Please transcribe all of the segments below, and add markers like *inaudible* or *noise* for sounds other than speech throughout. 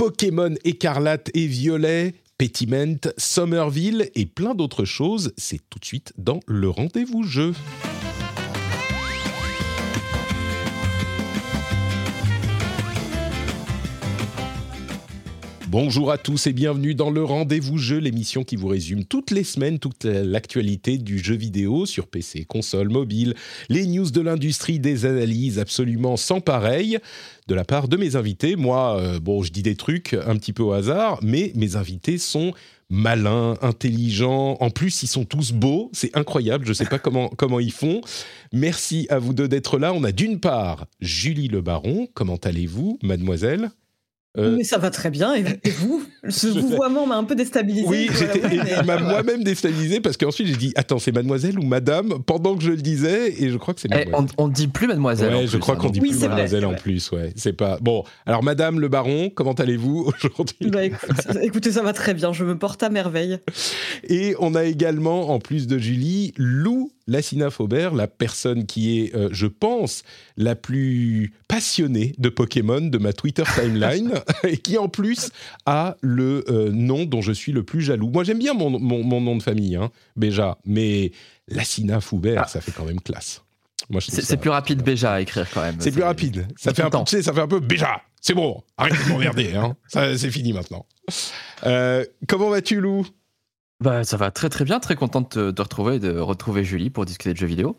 Pokémon écarlate et violet, Pétiment, Somerville et plein d'autres choses, c'est tout de suite dans le rendez-vous jeu. Bonjour à tous et bienvenue dans le Rendez-vous Jeu, l'émission qui vous résume toutes les semaines toute l'actualité du jeu vidéo sur PC, console, mobile, les news de l'industrie, des analyses absolument sans pareil de la part de mes invités. Moi, euh, bon, je dis des trucs un petit peu au hasard, mais mes invités sont malins, intelligents. En plus, ils sont tous beaux. C'est incroyable. Je ne sais pas comment, *laughs* comment ils font. Merci à vous deux d'être là. On a d'une part Julie Le Baron. Comment allez-vous, mademoiselle? Euh, Mais ça va très bien. Et *laughs* vous Ce vouvoiement m'a un peu déstabilisé. Oui, il m'a moi-même déstabilisé parce qu'ensuite j'ai dit Attends, c'est mademoiselle ou madame? Pendant que je le disais et je crois que c'est eh, mademoiselle. on, ne dit plus mademoiselle. Ouais, je crois qu'on dit plus mademoiselle en plus. Ouais, c'est pas. Bon, alors madame le baron, comment allez-vous *laughs* aujourd'hui? Bah, écoutez, ça va très bien. Je me porte à merveille. Et on a également, en plus de Julie, Lou Lassina Faubert, la personne qui est, euh, je pense, la plus passionnée de Pokémon de ma Twitter timeline, *laughs* et qui en plus a le euh, nom dont je suis le plus jaloux. Moi, j'aime bien mon, nom de famille, hein, Béja, mais Lassina Faubert, ah. ça fait quand même classe. C'est plus rapide Béja à écrire quand même. C'est plus rapide. Ça fait, un peu, ça fait un peu Béja. C'est bon, arrête de m'emmerder. Hein. C'est fini maintenant. Euh, comment vas-tu, Lou? Bah, ça va très très bien, très contente de, de retrouver de retrouver Julie pour discuter de jeux vidéo.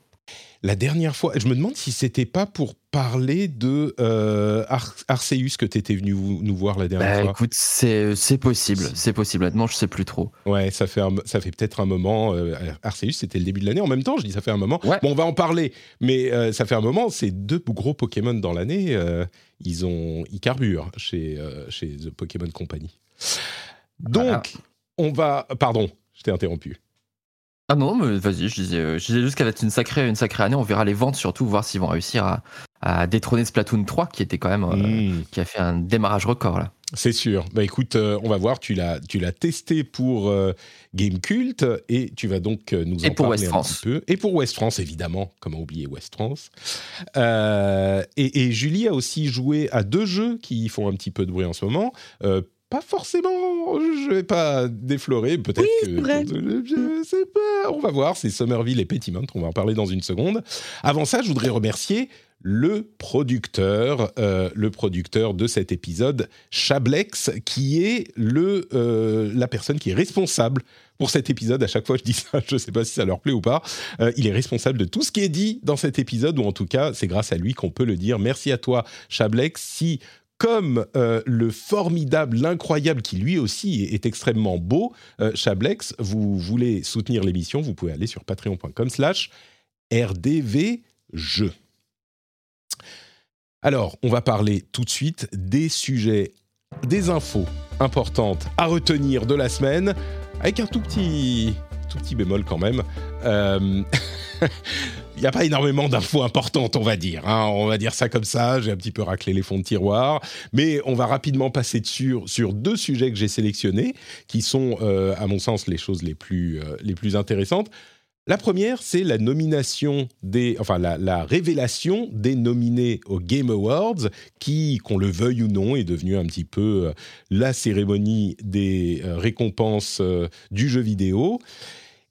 La dernière fois, je me demande si c'était pas pour parler de euh, Arceus que tu étais venu nous voir la dernière bah, fois. Écoute, c'est possible, c'est possible. Honnêtement, je sais plus trop. Ouais, ça fait ça fait peut-être un moment. Euh, Arceus, c'était le début de l'année. En même temps, je dis ça fait un moment. Bon, on va en parler, mais euh, ça fait un moment. Ces deux gros Pokémon dans l'année, ils ont ils carburent chez chez The Pokémon Company. Donc, on va. Pardon, je t'ai interrompu. Ah non, mais vas-y, je disais, euh, je disais juste qu'elle va être une sacrée, une sacrée année. On verra les ventes surtout, voir s'ils vont réussir à, à, détrôner Splatoon 3, qui était quand même, euh, hmm. qui a fait un démarrage record là. C'est sûr. Bah écoute, euh, on va voir. Tu l'as, tu l'as testé pour Gamecult Game Cult et tu vas donc nous en pour parler West un petit peu. Et pour West France, évidemment. Comment oublier West France? Et, et, Julie a aussi joué à deux jeux qui font un petit peu de bruit en ce moment pas forcément, je vais pas déflorer, peut-être que je sais pas, on va voir, c'est Somerville et Petitmont, on va en parler dans une seconde. Avant ça, je voudrais remercier le producteur, euh, le producteur de cet épisode, Chablex, qui est le, euh, la personne qui est responsable pour cet épisode. À chaque fois, je dis ça, *laughs* je ne sais pas si ça leur plaît ou pas. Euh, il est responsable de tout ce qui est dit dans cet épisode, ou en tout cas, c'est grâce à lui qu'on peut le dire. Merci à toi, Chablex. Si comme euh, le formidable, l'incroyable, qui lui aussi est, extrêmement beau, euh, Chablex, vous voulez soutenir l'émission, vous pouvez aller sur patreon.com slash rdvjeux. Alors, on va parler tout de suite des sujets, des infos importantes à retenir de la semaine, avec un tout petit, tout petit bémol quand même. Euh, *laughs* il n'y a pas énormément d'infos importantes, on va dire. Hein. On va dire ça comme ça. J'ai un petit peu raclé les fonds de tiroir. Mais on va rapidement passer dessus sur deux sujets que j'ai sélectionnés, qui sont, euh, à mon sens, les choses les plus, euh, les plus intéressantes. La première, c'est la nomination des, enfin la, révélation des nominés aux Game Awards, qui, qu'on le veuille ou non, est devenu un petit peu euh, la cérémonie des récompenses du jeu vidéo.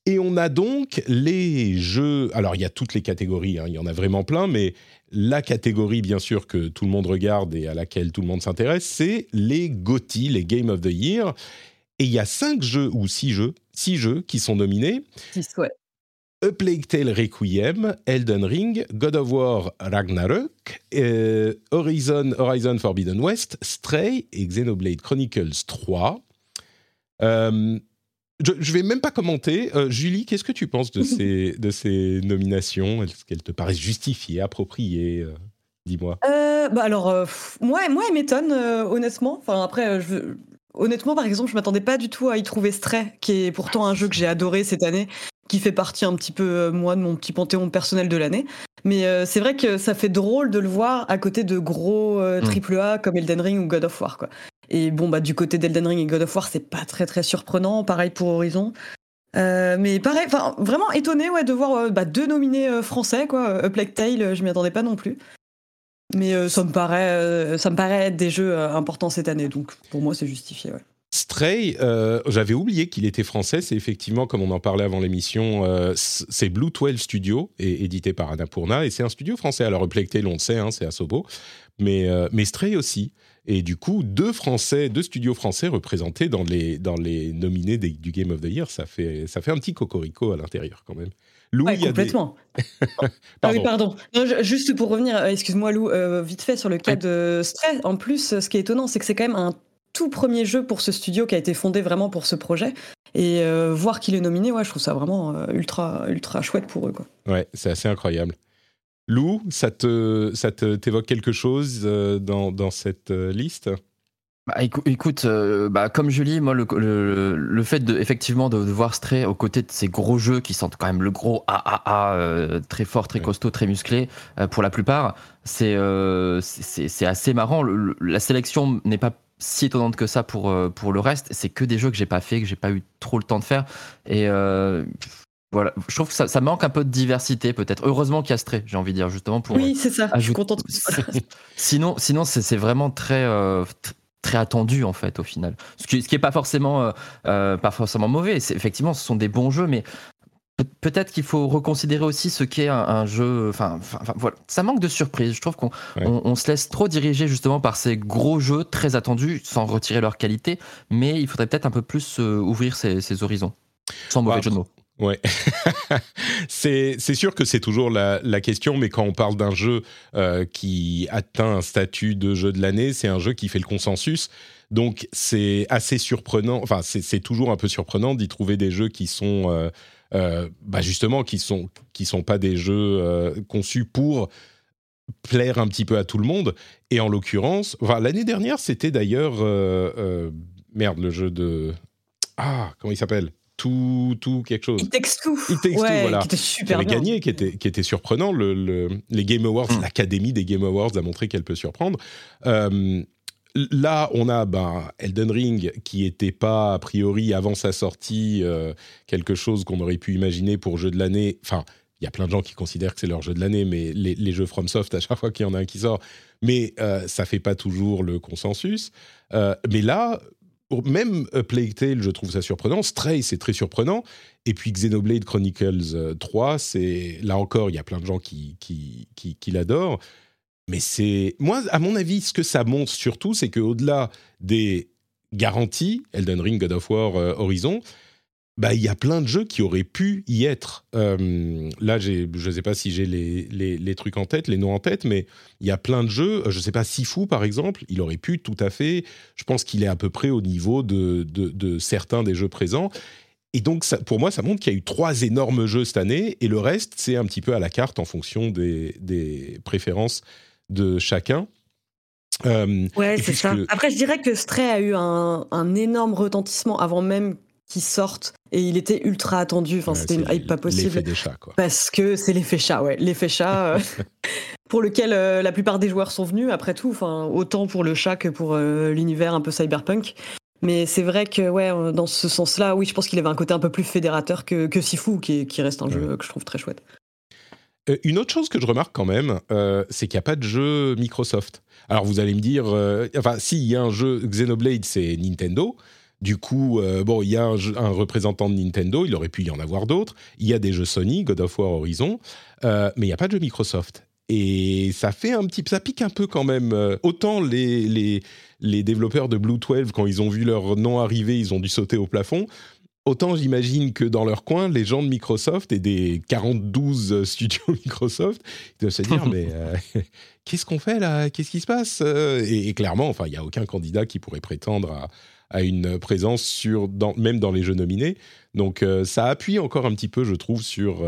Et on a donc les jeux. Alors, il y a toutes les catégories, hein, il y en a vraiment plein, mais la catégorie, bien sûr, que tout le monde regarde et à laquelle tout le monde s'intéresse, c'est les GOTY, les Game of the Year. Et il y a cinq jeux, ou six jeux, six jeux qui sont nominés. Six, ouais. A Plague Tale Requiem, Elden Ring, God of War Ragnarok, euh, Horizon, Horizon Forbidden West, Stray et Xenoblade Chronicles 3. Euh, je ne vais même pas commenter. Euh, Julie, qu'est-ce que tu penses de ces, *laughs* de ces nominations? Est-ce qu'elles te paraissent justifiées, appropriées euh, Dis-moi? Euh, bah alors, moi, moi, elle m'étonne, honnêtement. Enfin, après, je, honnêtement, par exemple, je m'attendais pas du tout à y trouver Stray, qui est pourtant un jeu que j'ai adoré cette année, qui fait partie un petit peu, moi, de mon petit panthéon personnel de l'année. Mais c'est vrai que ça fait drôle de le voir à côté de gros triple A comme Elden Ring ou God of War, quoi. Et bon, bah, du côté d'Elden Ring et God of War, c'est pas très très surprenant. Pareil pour Horizon. Euh, mais pareil, vraiment étonné ouais, de voir euh, bah, deux nominés euh, français quoi. A je m'y attendais pas non plus. Mais ça me paraît, ça me paraît être des jeux importants cette année, donc pour moi c'est justifié. Stray, j'avais oublié qu'il était français. C'est effectivement, comme on en parlait avant l'émission, c'est Blue 12 Studio, et édité par Annapurna, et c'est un studio français. Alors, Tale, on le sait, hein, c'est Asobo, mais, mais Stray aussi. Et du coup, deux Français, deux studios français représentés dans les, dans les nominés du Game of the Year, ça fait, ça fait un petit cocorico à l'intérieur quand même. Lou, ouais, complètement. *laughs* ah oui, pardon. juste pour revenir, euh, excuse-moi Lou, euh, vite fait sur le cas de Stray. En plus, ce qui est étonnant, c'est que c'est quand même un tout premier jeu pour ce studio qui a été fondé vraiment pour ce projet. Et euh, voir qu'il est nominé, ouais, je trouve ça vraiment ultra, ultra chouette pour eux. Quoi. Ouais, c'est assez incroyable. Lou, ça te, ça t'évoque quelque chose euh, dans, dans cette euh, liste? Bah, écoute, euh, bah, comme je lis, moi, le, le, fait de, effectivement de, voir Stray aux côtés de ces gros jeux qui sentent quand même le gros AAA, très fort, très costaud, très musclé, pour la plupart, c'est c'est assez marrant. la sélection n'est pas si étonnante que ça pour, pour le reste. C'est que des jeux que j'ai pas fait, que j'ai pas eu trop le temps de faire. Et voilà, je trouve que ça, ça, manque un peu de diversité peut-être. Heureusement qu'il y a Stray, j'ai envie de dire justement pour. Oui, c'est ça. Je suis contente. *laughs* sinon, sinon c'est vraiment très euh, très attendu en fait au final. Ce qui, ce qui est pas forcément euh, euh, pas forcément mauvais. Effectivement, ce sont des bons jeux, mais peut-être qu'il faut reconsidérer aussi ce qu'est un, jeu. Enfin, voilà, ça manque de surprise. Je trouve qu'on on, se laisse trop diriger justement par ces gros jeux très attendus, sans retirer leur qualité. Mais il faudrait peut-être un peu plus ouvrir ses, horizons. Sans mauvais bah, jeu de mots. Ouais, *laughs* c'est sûr que c'est toujours la, question, mais quand on parle d'un jeu euh, qui atteint un statut de jeu de l'année, c'est un jeu qui fait le consensus. Donc c'est assez surprenant, enfin c'est toujours un peu surprenant d'y trouver des jeux qui sont euh, euh, bah justement qui sont qui sont pas des jeux conçus pour plaire un petit peu à tout le monde. Et en l'occurrence, l'année dernière c'était d'ailleurs merde le jeu de ah comment il s'appelle? Tout, tout quelque chose. Il texte tout. Il texte tout, voilà. Qui était super qui avait gagné, qui était, qui était surprenant. Le, les Game Awards, mm. l'Académie des Game Awards a montré qu'elle peut surprendre. Euh, là, on a ben, Elden Ring qui n'était pas, a priori, avant sa sortie, euh, quelque chose qu'on aurait pu imaginer pour jeu de l'année. Enfin, il y a plein de gens qui considèrent que c'est leur jeu de l'année, mais les, les, jeux FromSoft, à chaque fois qu'il y en a un qui sort, mais euh, ça fait pas toujours le consensus. Euh, mais là, même Plague Tale, je trouve ça surprenant. Stray, c'est très surprenant. Et puis Xenoblade Chronicles 3, euh, c'est là encore, il y a plein de gens qui, qui, qui, l'adorent. Mais c'est. Moi, à mon avis, ce que ça montre surtout, c'est qu'au-delà des garanties, Elden Ring, God of War, euh, Horizon, bah, il y a plein de jeux qui auraient pu y être. Euh, là, je ne sais pas si j'ai les, les, trucs en tête, les noms en tête, mais il y a plein de jeux. Je ne sais pas, Sifu, par exemple, il aurait pu tout à fait. Je pense qu'il est à peu près au niveau de, de, certains des jeux présents. Et donc, ça, pour moi, ça montre qu'il y a eu trois énormes jeux cette année, et le reste, c'est un petit peu à la carte en fonction des, des préférences de chacun. Euh, ouais, c'est ça. Après, je dirais que Stray a eu un, un énorme retentissement avant même qui sortent et il était ultra attendu. Enfin, c'était une hype pas possible. des chats, quoi. Parce que c'est l'effet chat, ouais. L'effet chat euh, *laughs* pour lequel euh, la plupart des joueurs sont venus, après tout. Enfin, autant pour le chat que pour euh, l'univers un peu cyberpunk. Mais c'est vrai que, ouais, dans ce sens-là, oui, je pense qu'il avait un côté un peu plus fédérateur que, que Sifu, qui, qui reste un jeu que je trouve très chouette. Une autre chose que je remarque quand même, c'est qu'il n'y a pas de jeu Microsoft. Alors vous allez me dire, enfin, s'il y a un jeu Xenoblade, c'est Nintendo. Du coup, euh, bon, il y a un, représentant de Nintendo, il aurait pu y en avoir d'autres. Il y a des jeux Sony, God of War, Horizon, euh, mais il n'y a pas de jeu Microsoft. Et ça fait un petit, ça pique un peu quand même. Euh, autant les, les, les développeurs de Blue 12, quand ils ont vu leur nom arriver, ils ont dû sauter au plafond. Autant j'imagine que dans leur coin, les gens de Microsoft et des 42 studios *laughs* Microsoft, ils doivent se dire mais *laughs* qu'est-ce qu'on fait là? Qu'est-ce qui se passe? Et, clairement, enfin, il n'y a aucun candidat qui pourrait prétendre à, à une présence sur, même dans les jeux nominés. Donc ça appuie encore un petit peu, je trouve, sur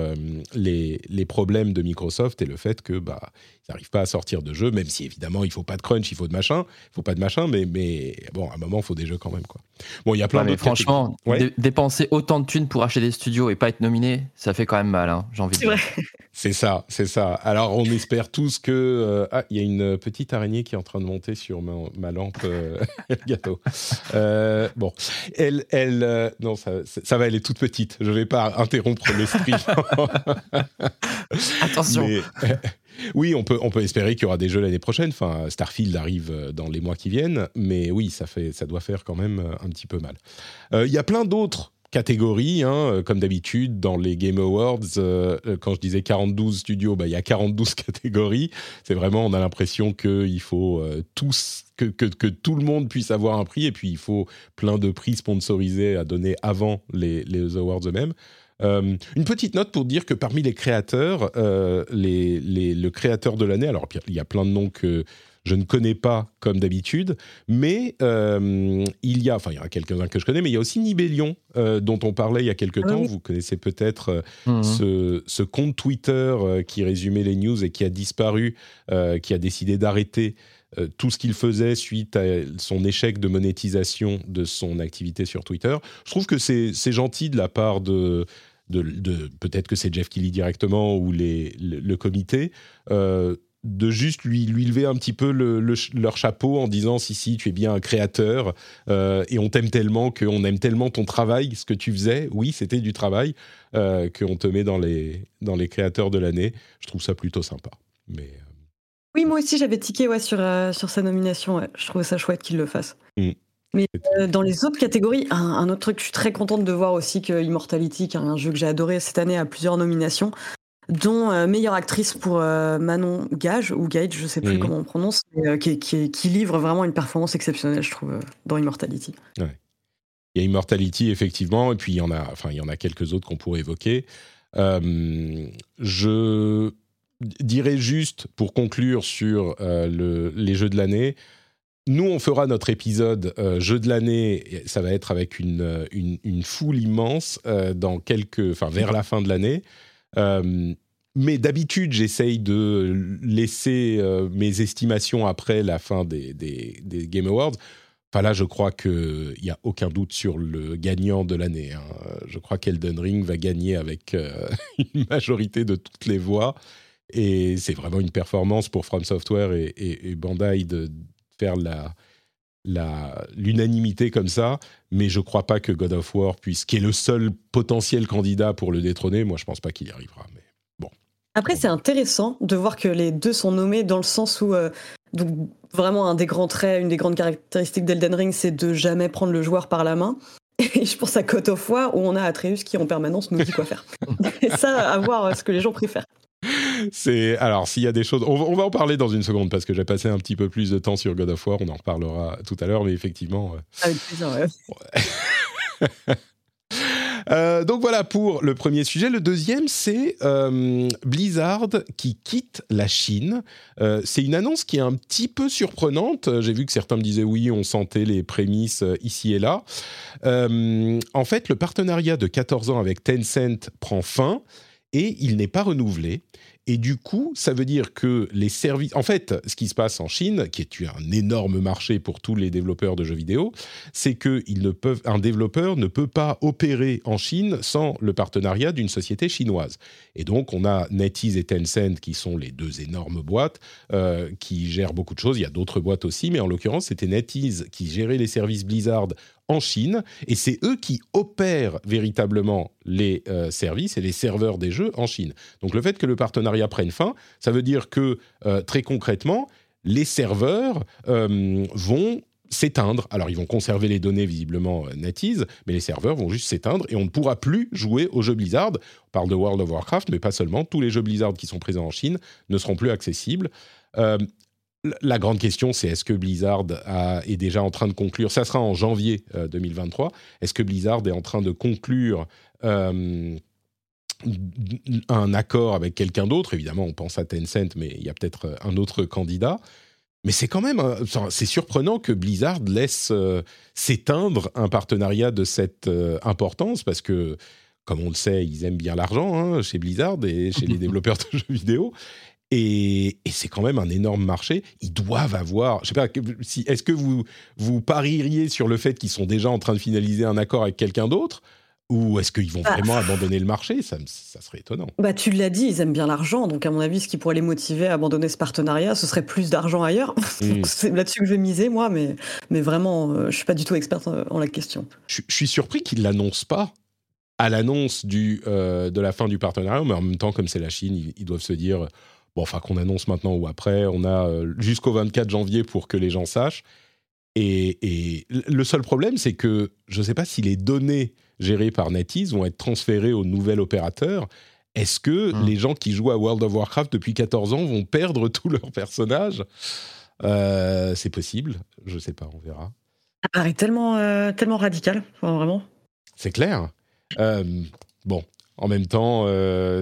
les, les, problèmes de Microsoft et le fait que bah ils n'arrivent pas à sortir de jeux, même si évidemment il faut pas de crunch, il faut de machin, il faut pas de machin, mais, mais bon, à un moment il faut des jeux quand même quoi. Bon, il y a plein de Franchement, dépenser autant de thunes pour acheter des studios et pas être nominé, ça fait quand même mal, hein, j'ai envie de dire. *laughs* C'est ça, c'est ça. Alors on espère tous que euh, ah, il y a une petite araignée qui est en train de monter sur ma, lampe euh, *laughs* gâteau. Euh, bon, elle, elle, non, ça, ça, va, elle est toute petite. Je vais pas interrompre l'esprit. *laughs* Attention. *laughs* Oui, on peut, on peut espérer qu'il y aura des jeux l'année prochaine. Enfin, Starfield arrive euh, dans les mois qui viennent, mais oui, ça, fait, ça doit faire quand même euh, un petit peu mal. Euh, il y a plein d'autres catégories, hein, comme d'habitude dans les Game Awards. quand je disais 42 studios, bah, il y a 42 *laughs* catégories. C'est vraiment, on a l'impression qu'il faut tous, que, que, tout le monde puisse avoir un prix, et puis il faut plein de prix sponsorisés à donner avant les, les awards eux-mêmes. Euh, une petite note pour dire que parmi les créateurs, euh, les, le créateur de l'année, alors il y a plein de noms que je ne connais pas comme d'habitude, mais euh, il y a, enfin il y en a quelques-uns que je connais, mais il y a aussi Nibellion dont on parlait il y a quelques ah temps. Vous connaissez peut-être mhm. ce, ce, compte Twitter qui résumait les news et qui a disparu, qui a décidé d'arrêter tout ce qu'il faisait suite à son échec de monétisation de son activité sur Twitter. Je trouve que c'est gentil de la part de, de, peut-être que c'est Jeff Kelly directement ou les, le, comité, euh, de juste lui, lui lever un petit peu leur chapeau en disant si si tu es bien un créateur euh, et on t'aime tellement qu'on aime tellement ton travail, ce que tu faisais, oui c'était du travail, euh, qu'on te met dans les, dans les créateurs de l'année. Je trouve ça plutôt sympa. Mais, Oui moi aussi j'avais tiqué ouais, sur, sur sa nomination, je trouvais ça chouette qu'il le fasse. Mm. Mais euh, dans les autres catégories, un, autre truc, je suis très contente de voir aussi que Immortality, qui est un jeu que j'ai adoré cette année, a plusieurs nominations, dont euh, meilleure actrice pour euh, Manon Gage, ou Gage, je sais plus comment on prononce, qui, qui, livre vraiment une performance exceptionnelle, je trouve, dans Immortality. Il y a Immortality, effectivement, et puis il y en a, enfin, il y en a quelques autres qu'on pourrait évoquer. je dirais juste, pour conclure sur le, les jeux de l'année, nous, on fera notre épisode euh, jeu de l'année. Ça va être avec une, euh, une, foule immense euh, dans quelques, enfin vers la fin de l'année. Mais d'habitude, j'essaye de laisser mes estimations après la fin des, des, Game Awards. Enfin là, je crois qu'il n'y a aucun doute sur le gagnant de l'année. Hein. Je crois qu'Elden Ring va gagner avec *laughs* une majorité de toutes les voix. Et c'est vraiment une performance pour From Software et Bandai de, faire la l'unanimité comme ça, mais je crois pas que God of War puisse, qui est le seul potentiel candidat pour le détrôner, moi je pense pas qu'il y arrivera. Mais bon. Après, c'est intéressant de voir que les deux sont nommés dans le sens où euh, donc, vraiment un des grands traits, une des grandes caractéristiques d'Elden Ring, c'est de jamais prendre le joueur par la main. *laughs* Et je pense à God of War où on a Atreus qui en permanence nous dit quoi faire. *laughs* Et ça, à voir euh, ce que les gens préfèrent. C'est alors s'il y a des choses, on va, en parler dans une seconde parce que j'ai passé un petit peu plus de temps sur God of War. On en reparlera tout à l'heure, mais effectivement. Euh, Avec plaisir, ouais. *laughs* Euh, donc voilà pour le premier sujet. Le deuxième, c'est euh, Blizzard qui quitte la Chine. c'est une annonce qui est un petit peu surprenante. J'ai vu que certains me disaient oui, on sentait les prémices ici et là. en fait, le partenariat de 14 ans avec Tencent prend fin et il n'est pas renouvelé. Et du coup, ça veut dire que les services... En fait, ce qui se passe en Chine, qui est un énorme marché pour tous les développeurs de jeux vidéo, c'est qu'un développeur ne peut pas opérer en Chine sans le partenariat d'une société chinoise. Et donc, on a NetEase et Tencent, qui sont les deux énormes boîtes, euh, qui gèrent beaucoup de choses. Il y a d'autres boîtes aussi, mais en l'occurrence, c'était NetEase qui gérait les services Blizzard en Chine, et c'est eux qui opèrent véritablement les euh, services et les serveurs des jeux en Chine. Donc le fait que le partenariat prenne fin, ça veut dire que euh, très concrètement, les serveurs euh, vont s'éteindre. Alors ils vont conserver les données visiblement NetEase, mais les serveurs vont juste s'éteindre et on ne pourra plus jouer aux jeux Blizzard. On parle de World of Warcraft, mais pas seulement. Tous les jeux Blizzard qui sont présents en Chine ne seront plus accessibles la grande question, c'est est-ce que Blizzard est déjà en train de conclure, ça sera en janvier 2023, euh, est-ce que Blizzard est en train de conclure euh, un accord avec quelqu'un d'autre? Évidemment, on pense à Tencent, mais il y a peut-être un autre candidat. Mais c'est quand même, c'est surprenant que Blizzard laisse euh, s'éteindre un partenariat de cette euh, importance parce que, comme on le sait, ils aiment bien l'argent hein, chez Blizzard et chez les *laughs* développeurs de jeux vidéo. Et, c'est quand même un énorme marché. Ils doivent avoir. Je sais pas. Si, Est-ce que vous vous parieriez sur le fait qu'ils sont déjà en train de finaliser un accord avec quelqu'un d'autre? Ou est-ce qu'ils vont bah, vraiment abandonner le marché? Ça, ça, serait étonnant. Bah, tu l'as dit, ils aiment bien l'argent. Donc, à mon avis, ce qui pourrait les motiver à abandonner ce partenariat, ce serait plus d'argent ailleurs. Hmm. *laughs* c'est là-dessus que je vais miser, moi. Mais, mais vraiment, euh, je ne suis pas du tout experte en la question. Je, suis surpris qu'ils ne l'annoncent pas à l'annonce euh, de la fin du partenariat. Mais en même temps, comme c'est la Chine, ils, doivent se dire bon, enfin, qu'on annonce maintenant ou après. On a euh, jusqu'au 24 janvier pour que les gens sachent. Et, et le seul problème, c'est que je ne sais pas si les données gérés par NetEase vont être transférés au nouvel opérateur. Est-ce que hmm. les gens qui jouent à World of Warcraft depuis 14 ans vont perdre *laughs* tous leurs personnages? Euh, C'est possible, je ne sais pas, on verra. Ça paraît tellement, euh, tellement radical, vraiment. C'est clair. Euh, bon, en même temps,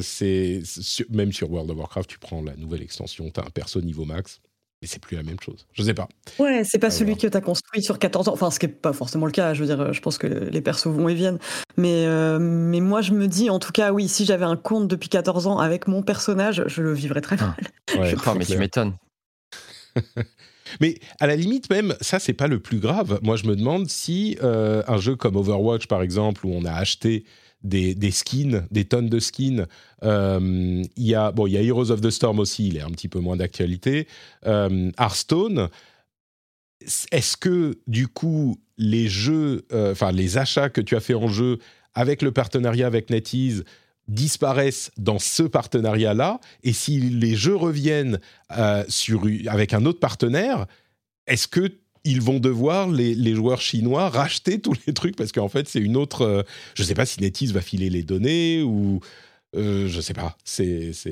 c'est même sur World of Warcraft, tu prends la nouvelle extension, tu as un perso niveau max. Mais c'est plus la même chose. Je sais pas. Ouais, c'est pas celui que tu as construit sur 14 ans. Enfin, ce qui n'est pas forcément le cas. Je veux dire, je pense que les persos vont et viennent. Mais, euh, mais moi, je me dis, en tout cas, oui, si j'avais un compte depuis 14 ans avec mon personnage, je le vivrais très mal. Ouais, *laughs* je mais tu m'étonnes. *laughs* mais à la limite, même, ça, c'est pas le plus grave. Moi, je me demande si euh, un jeu comme Overwatch, par exemple, où on a acheté des, skins, des tonnes de skins. Euh, il y a bon, il y a Heroes of the Storm aussi, il est un petit peu moins d'actualité. Euh, Hearthstone. Est-ce que du coup les jeux, euh, enfin les achats que tu as fait en jeu avec le partenariat avec NetEase disparaissent dans ce partenariat-là? Et si les jeux reviennent sur, avec un autre partenaire, est-ce que ils vont devoir, les, joueurs chinois, racheter tous les trucs parce qu'en fait, c'est une autre. Euh, je ne sais pas si NetEase va filer les données ou. Euh, je sais pas.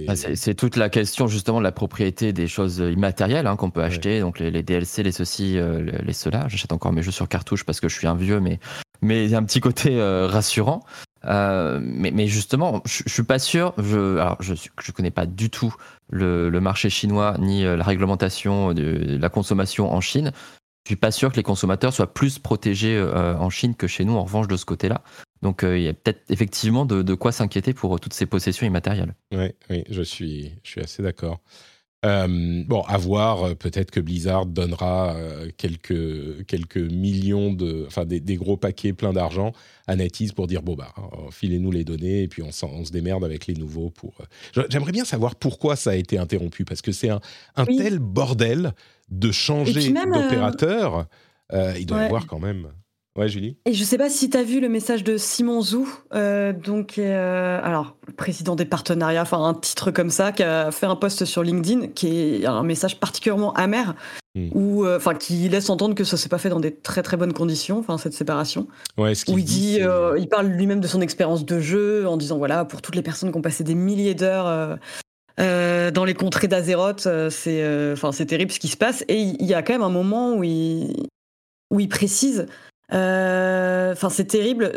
Bah, c'est toute la question justement de la propriété des choses immatérielles hein, qu'on peut acheter, donc les, DLC, les ceci, euh, les, cela. J'achète encore mes jeux sur cartouche parce que je suis un vieux, mais mais il y a un petit côté rassurant. mais, mais, justement, je, ne suis pas sûr. Je, alors, je, je connais pas du tout le, le marché chinois ni la réglementation de la consommation en Chine. Je suis pas sûr que les consommateurs soient plus protégés euh, en Chine que chez nous, en revanche, de ce côté-là. Donc, euh, il y a peut-être effectivement de, quoi s'inquiéter pour toutes ces possessions immatérielles. Oui, oui je suis assez d'accord. Euh, bon, à voir, peut-être que Blizzard donnera quelques, quelques millions de. Enfin, des, gros paquets pleins d'argent à NetEase pour dire bon, bah, filez-nous les données et puis on, on, se démerde avec les nouveaux. pour. J'aimerais bien savoir pourquoi ça a été interrompu parce que c'est un, un tel bordel de changer euh, d'opérateur, euh, il doit y avoir quand même. Ouais, Julie. Et je sais pas si tu as vu le message de Simon Zou, euh, donc alors président des partenariats, enfin un titre comme ça, qui a fait un post sur LinkedIn, qui est un message particulièrement amer, enfin qui laisse entendre que ça s'est pas fait dans des très très bonnes conditions, enfin cette séparation. Ouais, ce où il dit, il parle lui-même de son expérience de jeu en disant voilà pour toutes les personnes qui ont passé des milliers d'heures euh, dans les contrées d'Azeroth, euh, c'est euh, terrible ce qui se passe. Et il y a quand même un moment où il, où il précise, enfin c'est terrible,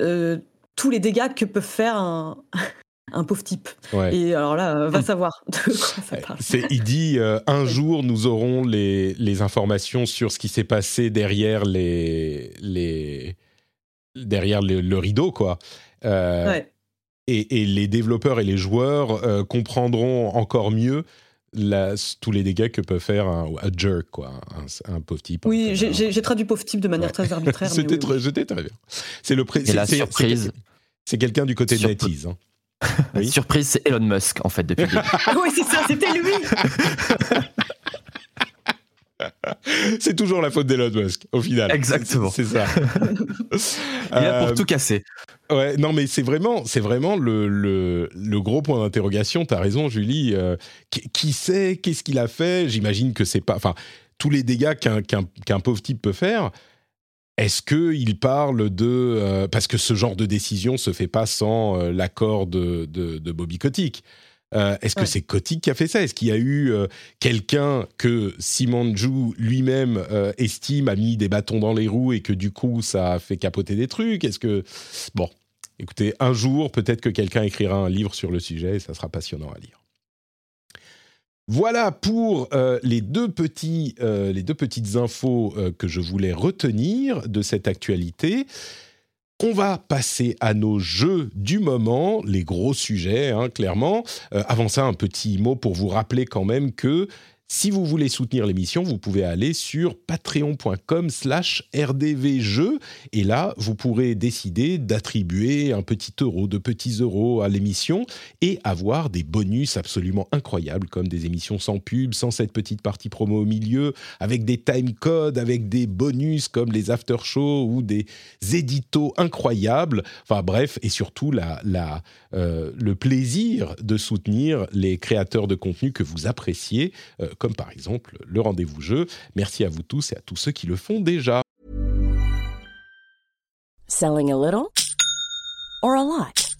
tous les dégâts que peut faire un, *laughs* un pauvre type. Et alors là, va savoir de quoi ça parle. Il dit un jour nous aurons les, les, informations sur ce qui s'est passé derrière les, les derrière le, rideau quoi. ouais et, les développeurs et les joueurs euh, comprendront encore mieux tous les dégâts que peut faire un, jerk, quoi, un, pauvre type. Oui, j'ai traduit pauvre type de manière très arbitraire. *laughs* C'était très, très, bien. C'est le la surprise. C'est quelqu'un du côté de NetEase. Hein. *laughs* Oui. Surprise, c'est Elon Musk, en fait, depuis *laughs* oui, c'est ça, c'était lui *laughs* c'est toujours la faute d'Elon Musk, au final. Exactement. C'est ça. *laughs* Il là pour euh, tout casser. Ouais, non, mais c'est vraiment, c'est vraiment le, le, gros point d'interrogation. T'as raison, Julie. Euh, qui, sait Qu'est-ce qu'il a fait? J'imagine que c'est pas. Enfin, tous les dégâts qu'un pauvre type peut faire. Est-ce qu'il parle de... Euh, parce que ce genre de décision se fait pas sans l'accord de, de, de, Bobby Kotick. Euh, est-ce que c'est Kotick qui a fait ça? Est-ce qu'il y a eu euh, quelqu'un que Simon Jou lui-même euh, estime a mis des bâtons dans les roues et que du coup ça a fait capoter des trucs? Est-ce que bon, écoutez, un jour peut-être que quelqu'un écrira un livre sur le sujet et ça sera passionnant à lire. Voilà pour euh, les, deux petits, euh, les deux petites infos euh, que je voulais retenir de cette actualité. On va passer à nos jeux du moment, les gros sujets, hein, clairement. avant ça, un petit mot pour vous rappeler quand même que si vous voulez soutenir l'émission, vous pouvez aller sur patreon.com slash rdvjeux et là, vous pourrez décider d'attribuer un petit euro, de petits euros à l'émission et avoir des bonus absolument incroyables comme des émissions sans pub, sans cette petite partie promo au milieu, avec des time codes, avec des bonus comme les after shows ou des éditos incroyables. Enfin bref, et surtout la, euh, le plaisir de soutenir les créateurs de contenu que vous appréciez. Euh, comme par exemple le rendez-vous jeu. Merci à vous tous et à tous ceux qui le font déjà. Selling a little or a lot?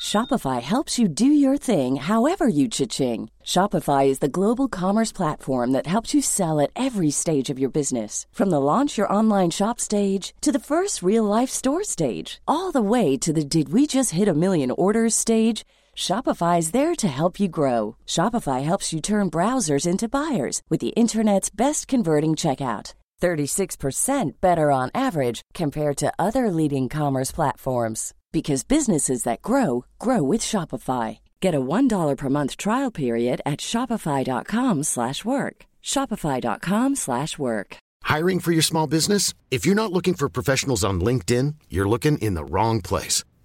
Shopify helps you do your thing however you cha-ching. Shopify is the global commerce platform that helps you sell at every stage of your business. From the launch your online shop stage to the first real life store stage, all the way to the did we just hit a million orders stage. Shopify is there to help you grow. Shopify helps you turn browsers into buyers with the internet's best converting checkout. 36% better on average compared to other leading commerce platforms because businesses that grow grow with Shopify. Get a $1 per month trial period at shopify.com/work. shopify.com/work. Hiring for your small business? If you're not looking for professionals on LinkedIn, you're looking in the wrong place.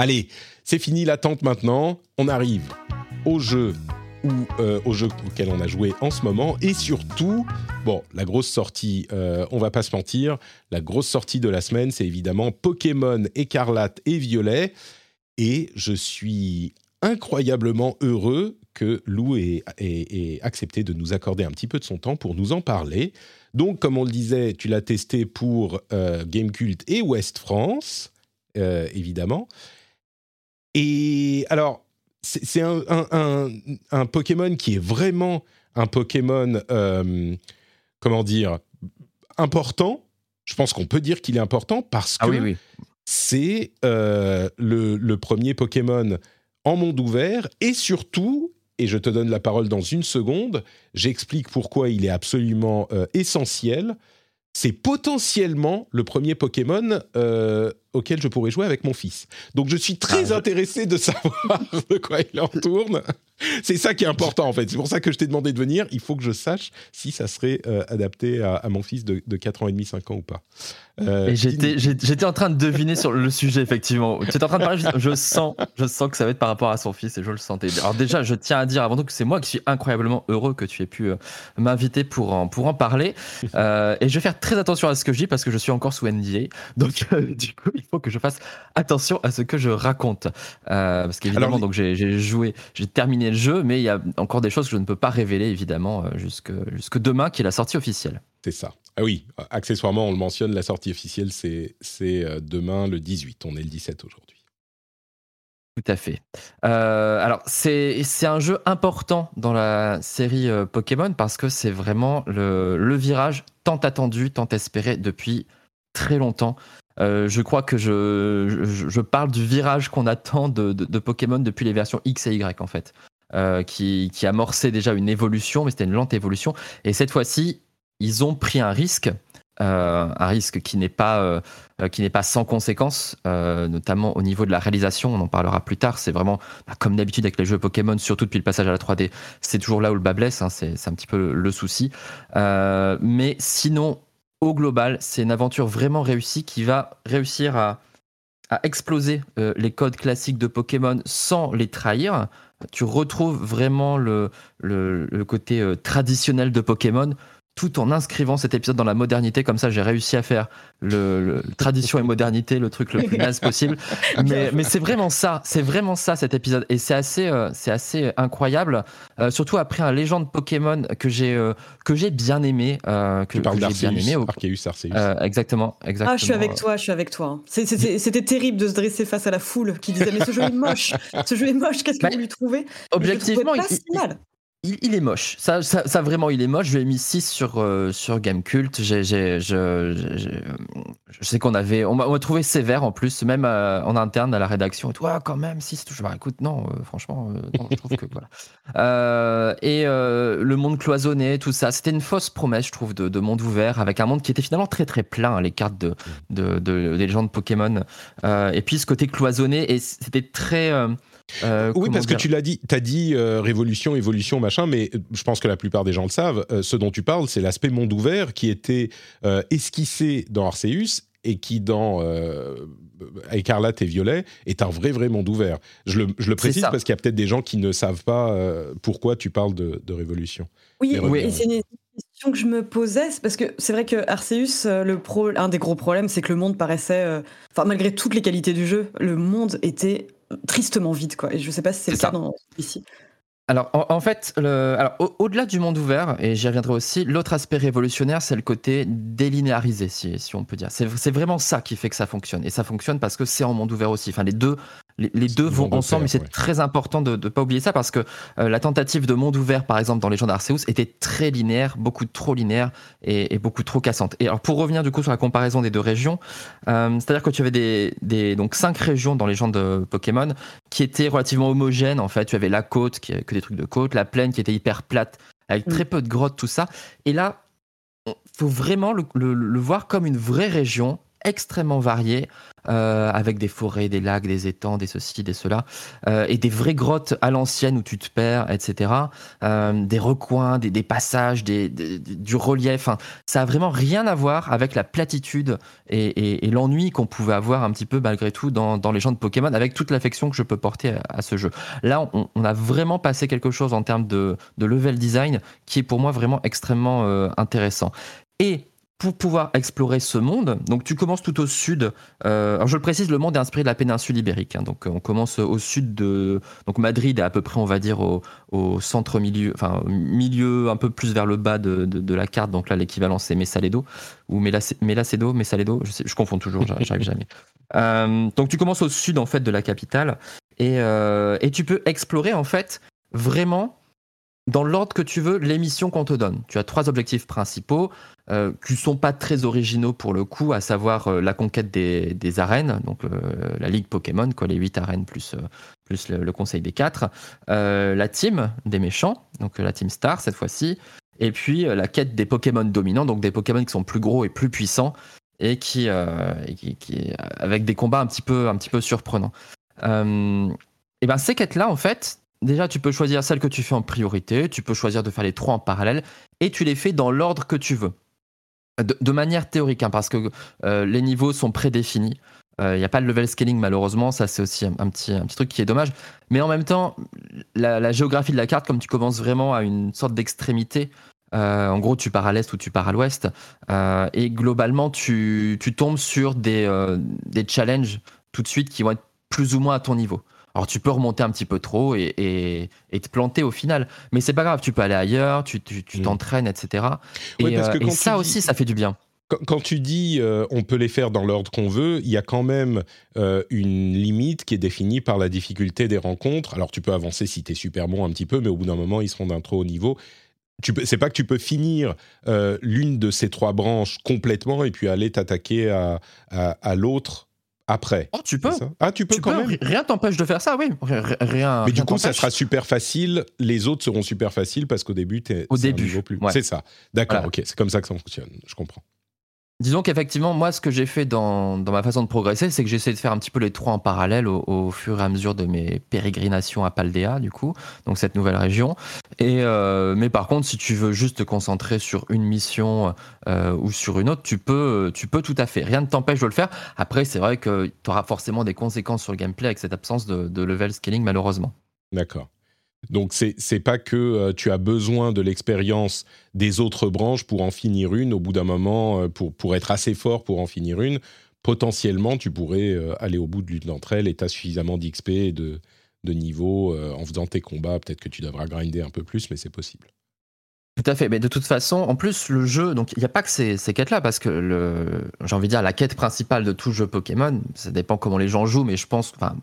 Allez, c'est fini l'attente maintenant. On arrive au jeu ou euh, au jeu auquel on a joué en ce moment. Et surtout, bon, la grosse sortie, euh, on va pas se mentir, la grosse sortie de la semaine, c'est évidemment Pokémon écarlate et violet. Et je suis incroyablement heureux que Lou ait, accepté de nous accorder un petit peu de son temps pour nous en parler. Donc, comme on le disait, tu l'as testé pour euh, Gamecult et West France, évidemment. Et alors, c'est un, un, Pokémon qui est vraiment un Pokémon, euh, comment dire, important. Je pense qu'on peut dire qu'il est important parce ah que c'est euh, le, premier Pokémon en monde ouvert et surtout, et je te donne la parole dans une seconde, j'explique pourquoi il est absolument euh, essentiel. C'est potentiellement le premier Pokémon auquel je pourrais jouer avec mon fils. Donc je suis très ah, intéressé de savoir *laughs* de quoi il en tourne. C'est ça qui est important en fait. C'est pour ça que je t'ai demandé de venir. Il faut que je sache si ça serait euh, adapté à, mon fils de, de 4 ans et demi, 5 ans ou pas. Euh, j'étais en train de deviner sur le sujet effectivement. Tu étais en train de parler, je, sens, je sens que ça va être par rapport à son fils et je le sentais. Alors déjà, je tiens à dire avant tout que c'est moi qui suis incroyablement heureux que tu aies pu euh, m'inviter pour en, pour en parler. *laughs* et je vais faire très attention à ce que je dis parce que je suis encore sous NDA. Donc *laughs* du coup, il faut que je fasse attention à ce que je raconte. Euh, parce qu'évidemment, donc j'ai joué, j'ai terminé le jeu, mais il y a encore des choses que je ne peux pas révéler, évidemment, euh, jusque, jusque demain, qui est la sortie officielle. C'est ça. Ah oui, accessoirement, on le mentionne, la sortie officielle, c'est euh, demain le 18. On est le 17 aujourd'hui. Tout à fait. alors, c'est un jeu important dans la série Pokémon parce que c'est vraiment le, le, virage tant attendu, tant espéré depuis très longtemps. Euh, je crois que je, je, parle du virage qu'on attend de, de, Pokémon depuis les versions X et Y en fait, euh, qui, qui amorçait déjà une évolution, mais c'était une lente évolution. Et cette fois-ci, ils ont pris un risque, euh, un risque qui n'est pas qui pas sans conséquences, notamment au niveau de la réalisation. On en parlera plus tard. C'est vraiment bah, comme d'habitude avec les jeux Pokémon, surtout depuis le passage à la 3D. C'est toujours là où le bas blesse. Hein, c'est un petit peu le souci. mais sinon, au global, c'est une aventure vraiment réussie qui va réussir à, exploser euh, les codes classiques de Pokémon sans les trahir. Tu retrouves vraiment le, côté euh, traditionnel de Pokémon tout en inscrivant cet épisode dans la modernité. Comme ça, j'ai réussi à faire le, tradition et modernité, le truc le plus naze possible. *laughs* Mais, mais c'est vraiment ça, c'est vraiment ça cet épisode. Et c'est assez, euh, c'est assez incroyable, euh, surtout après un légende Pokémon que j'ai euh, que j'ai bien aimé. que, tu parles j'ai bien aimé. Arceus, Arceus. exactement, exactement. Ah, je suis avec toi, je suis avec toi. C'était terrible de se dresser face à la foule qui disait mais ce jeu est moche, *laughs* ce jeu est moche, qu'est-ce que bah, vous lui trouvez? Objectivement, il, si mal. Il, est moche. Ça, ça, vraiment, il est moche. Je lui ai mis 6 sur, euh, sur Gamecult. J'ai, je, je, sais qu'on avait. On m'a trouvé sévère en plus, même euh, en interne à la rédaction. Et tout. Ah, quand même, 6. Je bah, écoute, non, euh, franchement, non, je trouve que. *laughs* Voilà. et le monde cloisonné, tout ça. C'était une fausse promesse, je trouve, de, de, monde ouvert, avec un monde qui était finalement très, très plein, hein, les cartes de, de, de, des légendes Pokémon. et puis ce côté cloisonné, et c'était très. Euh, oui, parce que tu l'as dit, tu as dit euh, révolution, évolution, machin, mais euh, je pense que la plupart des gens le savent. ce dont tu parles, c'est l'aspect monde ouvert qui était esquissé dans Arceus et qui, dans Écarlate et Violet, est un vrai, vrai monde ouvert. Je le, je le précise parce qu'il y a peut-être des gens qui ne savent pas pourquoi tu parles de, révolution. Oui, oui. c'est une question que je me posais, parce que c'est vrai que Arceus, le pro, un des gros problèmes, c'est que le monde paraissait, enfin malgré toutes les qualités du jeu, le monde était tristement vide, quoi. Et je sais pas si c'est le cas dans, ici. Alors, en, fait, le, alors, au-delà du monde ouvert, et j'y reviendrai aussi, l'autre aspect révolutionnaire, c'est le côté délinéarisé, si, si on peut dire. C'est vraiment ça qui fait que ça fonctionne. Et ça fonctionne parce que c'est en monde ouvert aussi. Enfin, les deux les, deux vont ensemble, mais c'est très important de ne pas oublier ça parce que euh, la tentative de monde ouvert, par exemple, dans les gens d'Arceus, était très linéaire, beaucoup trop linéaire et, beaucoup trop cassante. Et alors, pour revenir du coup sur la comparaison des deux régions, euh, c'est-à-dire que tu avais des, des, donc cinq régions dans les gens de Pokémon qui étaient relativement homogènes. En fait, tu avais la côte, qui que des trucs de côte, la plaine qui était hyper plate, avec très peu de grottes, tout ça. Et là, il faut vraiment le voir comme une vraie région extrêmement variée euh, avec des forêts, des lacs, des étangs, des ceci, des cela, euh, et des vraies grottes à l'ancienne où tu te perds, etc. Euh, des recoins, des, passages, du relief. ça a vraiment rien à voir avec la platitude et, l'ennui qu'on pouvait avoir un petit peu malgré tout dans, dans les gens de Pokémon, avec toute l'affection que je peux porter à, ce jeu. Là, on, a vraiment passé quelque chose en termes de, de level design qui est pour moi vraiment extrêmement intéressant. Et pour pouvoir explorer ce monde, donc tu commences tout au sud. Euh, alors je le précise, le monde est inspiré de la péninsule ibérique. Hein. donc on commence au sud de donc Madrid est à peu près, on va dire au, centre milieu, enfin milieu un peu plus vers le bas de, de, la carte. Donc là l'équivalent c'est Mesaledo ou Melacedo, Mesaledo, je, sais, je confonds toujours, j'arrive jamais. Euh, donc tu commences au sud en fait de la capitale et, euh, et tu peux explorer en fait vraiment dans l'ordre que tu veux, les missions qu'on te donne. Tu as trois objectifs principaux euh, qui ne sont pas très originaux pour le coup, à savoir euh, la conquête des, arènes, donc euh, la Ligue Pokémon, quoi, les huit arènes plus, plus le, Conseil des quatre, la team des méchants, donc la Team Star cette fois-ci, et puis la quête des Pokémon dominants, donc des Pokémon qui sont plus gros et plus puissants, et qui, qui, avec des combats un petit peu, un petit peu surprenants. et ben ces quêtes-là, en fait, Déjà, tu peux choisir celle que tu fais en priorité, tu peux choisir de faire les trois en parallèle, et tu les fais dans l'ordre que tu veux. De, manière théorique, hein, parce que euh, les niveaux sont prédéfinis. Il euh, n'y a pas de level scaling malheureusement, ça c'est aussi un, petit, truc qui est dommage. Mais en même temps, la, géographie de la carte, comme tu commences vraiment à une sorte d'extrémité, euh, en gros tu pars à l'est ou tu pars à l'ouest, et globalement tu, tombes sur des challenges tout de suite qui vont être plus ou moins à ton niveau. Alors tu peux remonter un petit peu trop et, te planter au final, mais c'est pas grave, tu peux aller ailleurs, tu mm. t'entraînes, etc. et, euh, ça aussi, ça fait du bien. Quand, tu dis euh, on peut les faire dans l'ordre qu'on veut, il y a quand même euh, une limite qui est définie par la difficulté des rencontres. Alors tu peux avancer si tu es super bon un petit peu, mais au bout d'un moment, ils seront d'un trop haut niveau. C'est pas que tu peux finir l'une de ces trois branches complètement et puis aller t'attaquer à l'autre après. Oh, tu peux. Ah, tu peux quand même. Rien t'empêche de faire ça, oui. Rien. Mais du coup, ça sera super facile. Les autres seront super faciles parce qu'au début, tu es au début. plus. C'est ça. D'accord. Ok. C'est comme ça que ça fonctionne. Je comprends. Disons qu'effectivement, moi, ce que j'ai fait dans, dans, ma façon de progresser, c'est que j'essaie de faire un petit peu les trois en parallèle au, fur et à mesure de mes pérégrinations à Paldea, du coup, donc cette nouvelle région. Et euh, mais par contre, si tu veux juste te concentrer sur une mission euh, ou sur une autre, tu peux, tu peux tout à fait. Rien ne t'empêche de le faire. Après, c'est vrai que tu auras forcément des conséquences sur le gameplay avec cette absence de, de level scaling, malheureusement. D'accord. Donc c'est pas que euh, tu as besoin de l'expérience des autres branches pour en finir une au bout d'un moment euh, pour être assez fort pour en finir une. Potentiellement, tu pourrais euh, aller au bout de l'une d'entre elles et tu as suffisamment d'XP et de de niveau en faisant tes combats. Peut-être que tu devras grinder un peu plus, mais c'est possible. Tout à fait. Mais de toute façon, en plus, le jeu, donc il n'y a pas que ces, ces quêtes-là, parce que le, j'ai envie de dire, la quête principale de tout jeu Pokémon, ça dépend comment les gens jouent, mais je pense, enfin,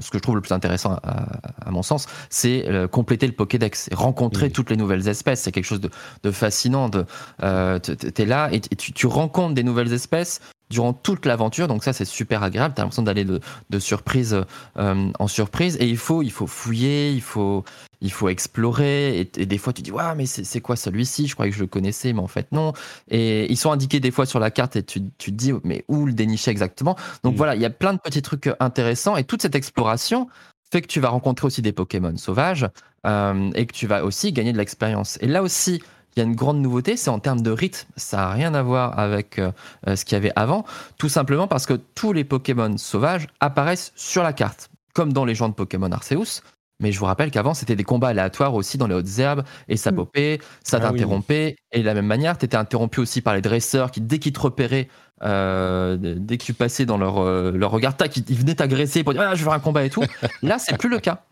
ce que je trouve le plus intéressant à, à mon sens, c'est euh, compléter le Pokédex, et rencontrer Oui. toutes les nouvelles espèces. C'est quelque chose de, de fascinant. De, euh, t'es là et tu rencontres des nouvelles espèces durant toute l'aventure, donc ça c'est super agréable. T'as l'impression d'aller de, de surprise euh, en surprise, et il faut, il faut fouiller, il faut, il faut explorer. Et, et des fois tu dis ouais mais c'est c'est quoi celui-ci? Je croyais que je le connaissais mais en fait non. Et ils sont indiqués des fois sur la carte et tu, tu te dis mais où le dénicher exactement? Donc Mm. voilà il y a plein de petits trucs intéressants. Et toute cette exploration fait que tu vas rencontrer aussi des Pokémon sauvages euh, et que tu vas aussi gagner de l'expérience. Et là aussi il y a une grande nouveauté, c'est en termes de rythme. Ça n'a rien à voir avec euh, euh, ce qu'il y avait avant, tout simplement parce que tous les Pokémon sauvages apparaissent sur la carte, comme dans les gens de Pokémon Arceus. Mais je vous rappelle qu'avant, c'était des combats aléatoires aussi dans les hautes herbes, et ça Mm. popait, ça Ah oui. t'interrompait. Et de la même manière, tu étais interrompu aussi par les dresseurs qui, dès qu'ils te repéraient, euh, dès que tu passais dans leur, leur regard, tac, ils, venaient t'agresser pour dire ah, je veux faire un combat et tout. Là, c'est plus le cas.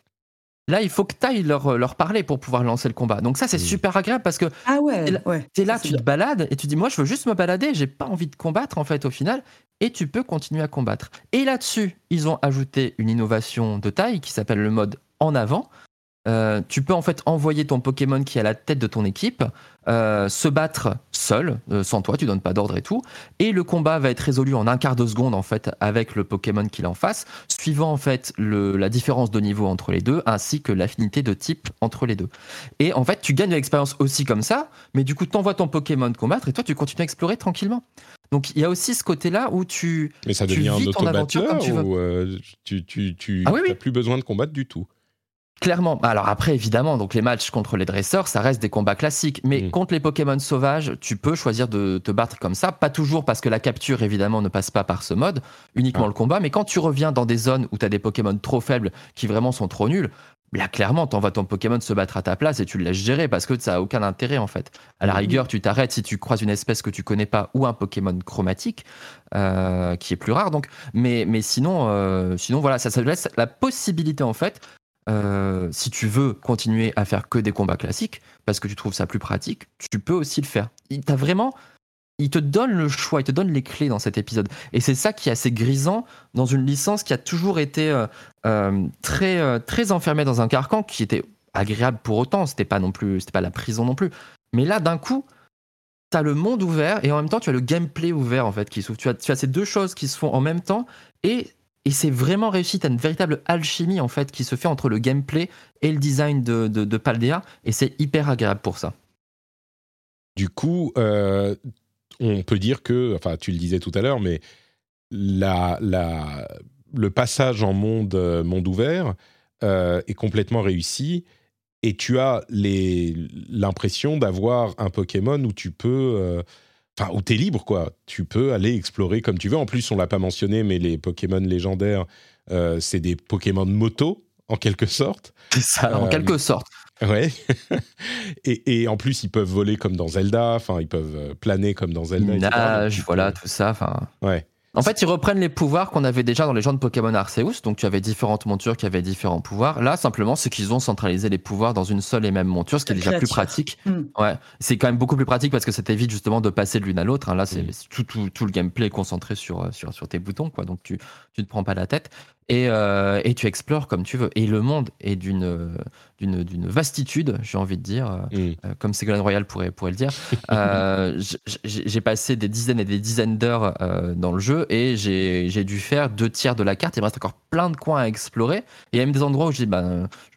Là, il faut que tu ailles leur, leur parler pour pouvoir lancer le combat. Donc, ça, c'est Mm. super agréable parce que Ah ouais, là- ouais. tu es là, Ça, c'est tu te balades et tu dis moi je veux juste me balader, j'ai pas envie de combattre en fait au final et tu peux continuer à combattre. Et là-dessus, ils ont ajouté une innovation de taille qui s'appelle le mode en avant. Euh, tu peux en fait envoyer ton Pokémon qui est à la tête de ton équipe euh, se battre seul, euh, sans toi, tu donnes pas d'ordre et tout. Et le combat va être résolu en un quart de seconde en fait avec le Pokémon qu'il en face, suivant en fait le, la différence de niveau entre les deux, ainsi que l'affinité de type entre les deux. Et en fait, tu gagnes de l'expérience aussi comme ça, mais du coup, tu envoies ton Pokémon combattre et toi, tu continues à explorer tranquillement. Donc, il y a aussi ce côté-là où tu. Mais ça Tu devient un vis ton aventure comme tu veux. ou tu, tu, tu Ah oui, oui. n'as plus besoin de combattre du tout? Clairement. Alors après, évidemment, donc les matchs contre les dresseurs, ça reste des combats classiques. Mais Mm. contre les Pokémon sauvages, tu peux choisir de te battre comme ça. Pas toujours parce que la capture, évidemment, ne passe pas par ce mode, uniquement Ah. le combat. Mais quand tu reviens dans des zones où tu as des Pokémon trop faibles qui vraiment sont trop nuls, là, clairement, t'envoies ton Pokémon se battre à ta place et tu le laisses gérer parce que ça a aucun intérêt, en fait. À la Mhm. rigueur, tu t'arrêtes si tu croises une espèce que tu connais pas ou un Pokémon chromatique, euh, qui est plus rare. Donc, mais, mais sinon, euh, sinon, voilà, ça, ça laisse la possibilité, en fait, euh, si tu veux continuer à faire que des combats classiques, parce que tu trouves ça plus pratique, tu peux aussi le faire. Il vraiment, il te donne le choix, il te donne les clés dans cet épisode. Et c'est ça qui est assez grisant dans une licence qui a toujours été euh, euh, très, très enfermée dans un carcan qui était agréable pour autant. C'était pas non plus, c'était pas la prison non plus. Mais là, d'un coup, tu as le monde ouvert et en même temps, tu as le gameplay ouvert en fait qui s'ouvre. Tu as, tu as ces deux choses qui se font en même temps et et c'est vraiment réussi. Tu as une véritable alchimie en fait qui se fait entre le gameplay et le design de, de, de Paldea et c'est hyper agréable pour ça. Du coup, euh, on peut dire que, enfin, tu le disais tout à l'heure, mais la, la, le passage en monde, euh, monde ouvert euh, est complètement réussi et tu as l'impression d'avoir un Pokémon où tu peux. Enfin, où tu es libre, quoi. Tu peux aller explorer comme tu veux. En plus, on l'a pas mentionné, mais les Pokémon légendaires, euh, c'est des Pokémon de moto, en quelque sorte. *laughs* C'est ça, en quelque sorte. Ouais. *laughs* et, et en plus, ils peuvent voler comme dans Zelda. Enfin, ils peuvent euh, planer comme dans Zelda. Etc. Peux- voilà, tout ça. Enfin, Ouais. En fait, ils reprennent les pouvoirs qu'on avait déjà dans les gens de Pokémon Arceus. Donc, tu avais différentes montures qui avaient différents pouvoirs. Là, simplement, c'est qu'ils ont centralisé les pouvoirs dans une seule et même monture, ce qui est déjà plus pratique. Mm. Ouais, c'est quand même beaucoup plus pratique parce que ça t'évite justement de passer de l'une à l'autre. hein. Là, c'est tout, tout, tout le gameplay est concentré sur, euh, sur, sur tes boutons, quoi. Donc, tu, tu te prends pas la tête et, euh, et tu explores comme tu veux. Et le monde est d'une d'une d'une vastitude, j'ai envie de dire. euh, Mm. euh, comme Ségolène Royal pourrait, pourrait le dire. Euh, *laughs* j'ai passé des dizaines et des dizaines d'heures euh, dans le jeu et j'ai j'ai dû faire deux tiers de la carte. Il me reste encore plein de coins à explorer. Et il y a même des endroits où je dis, bah,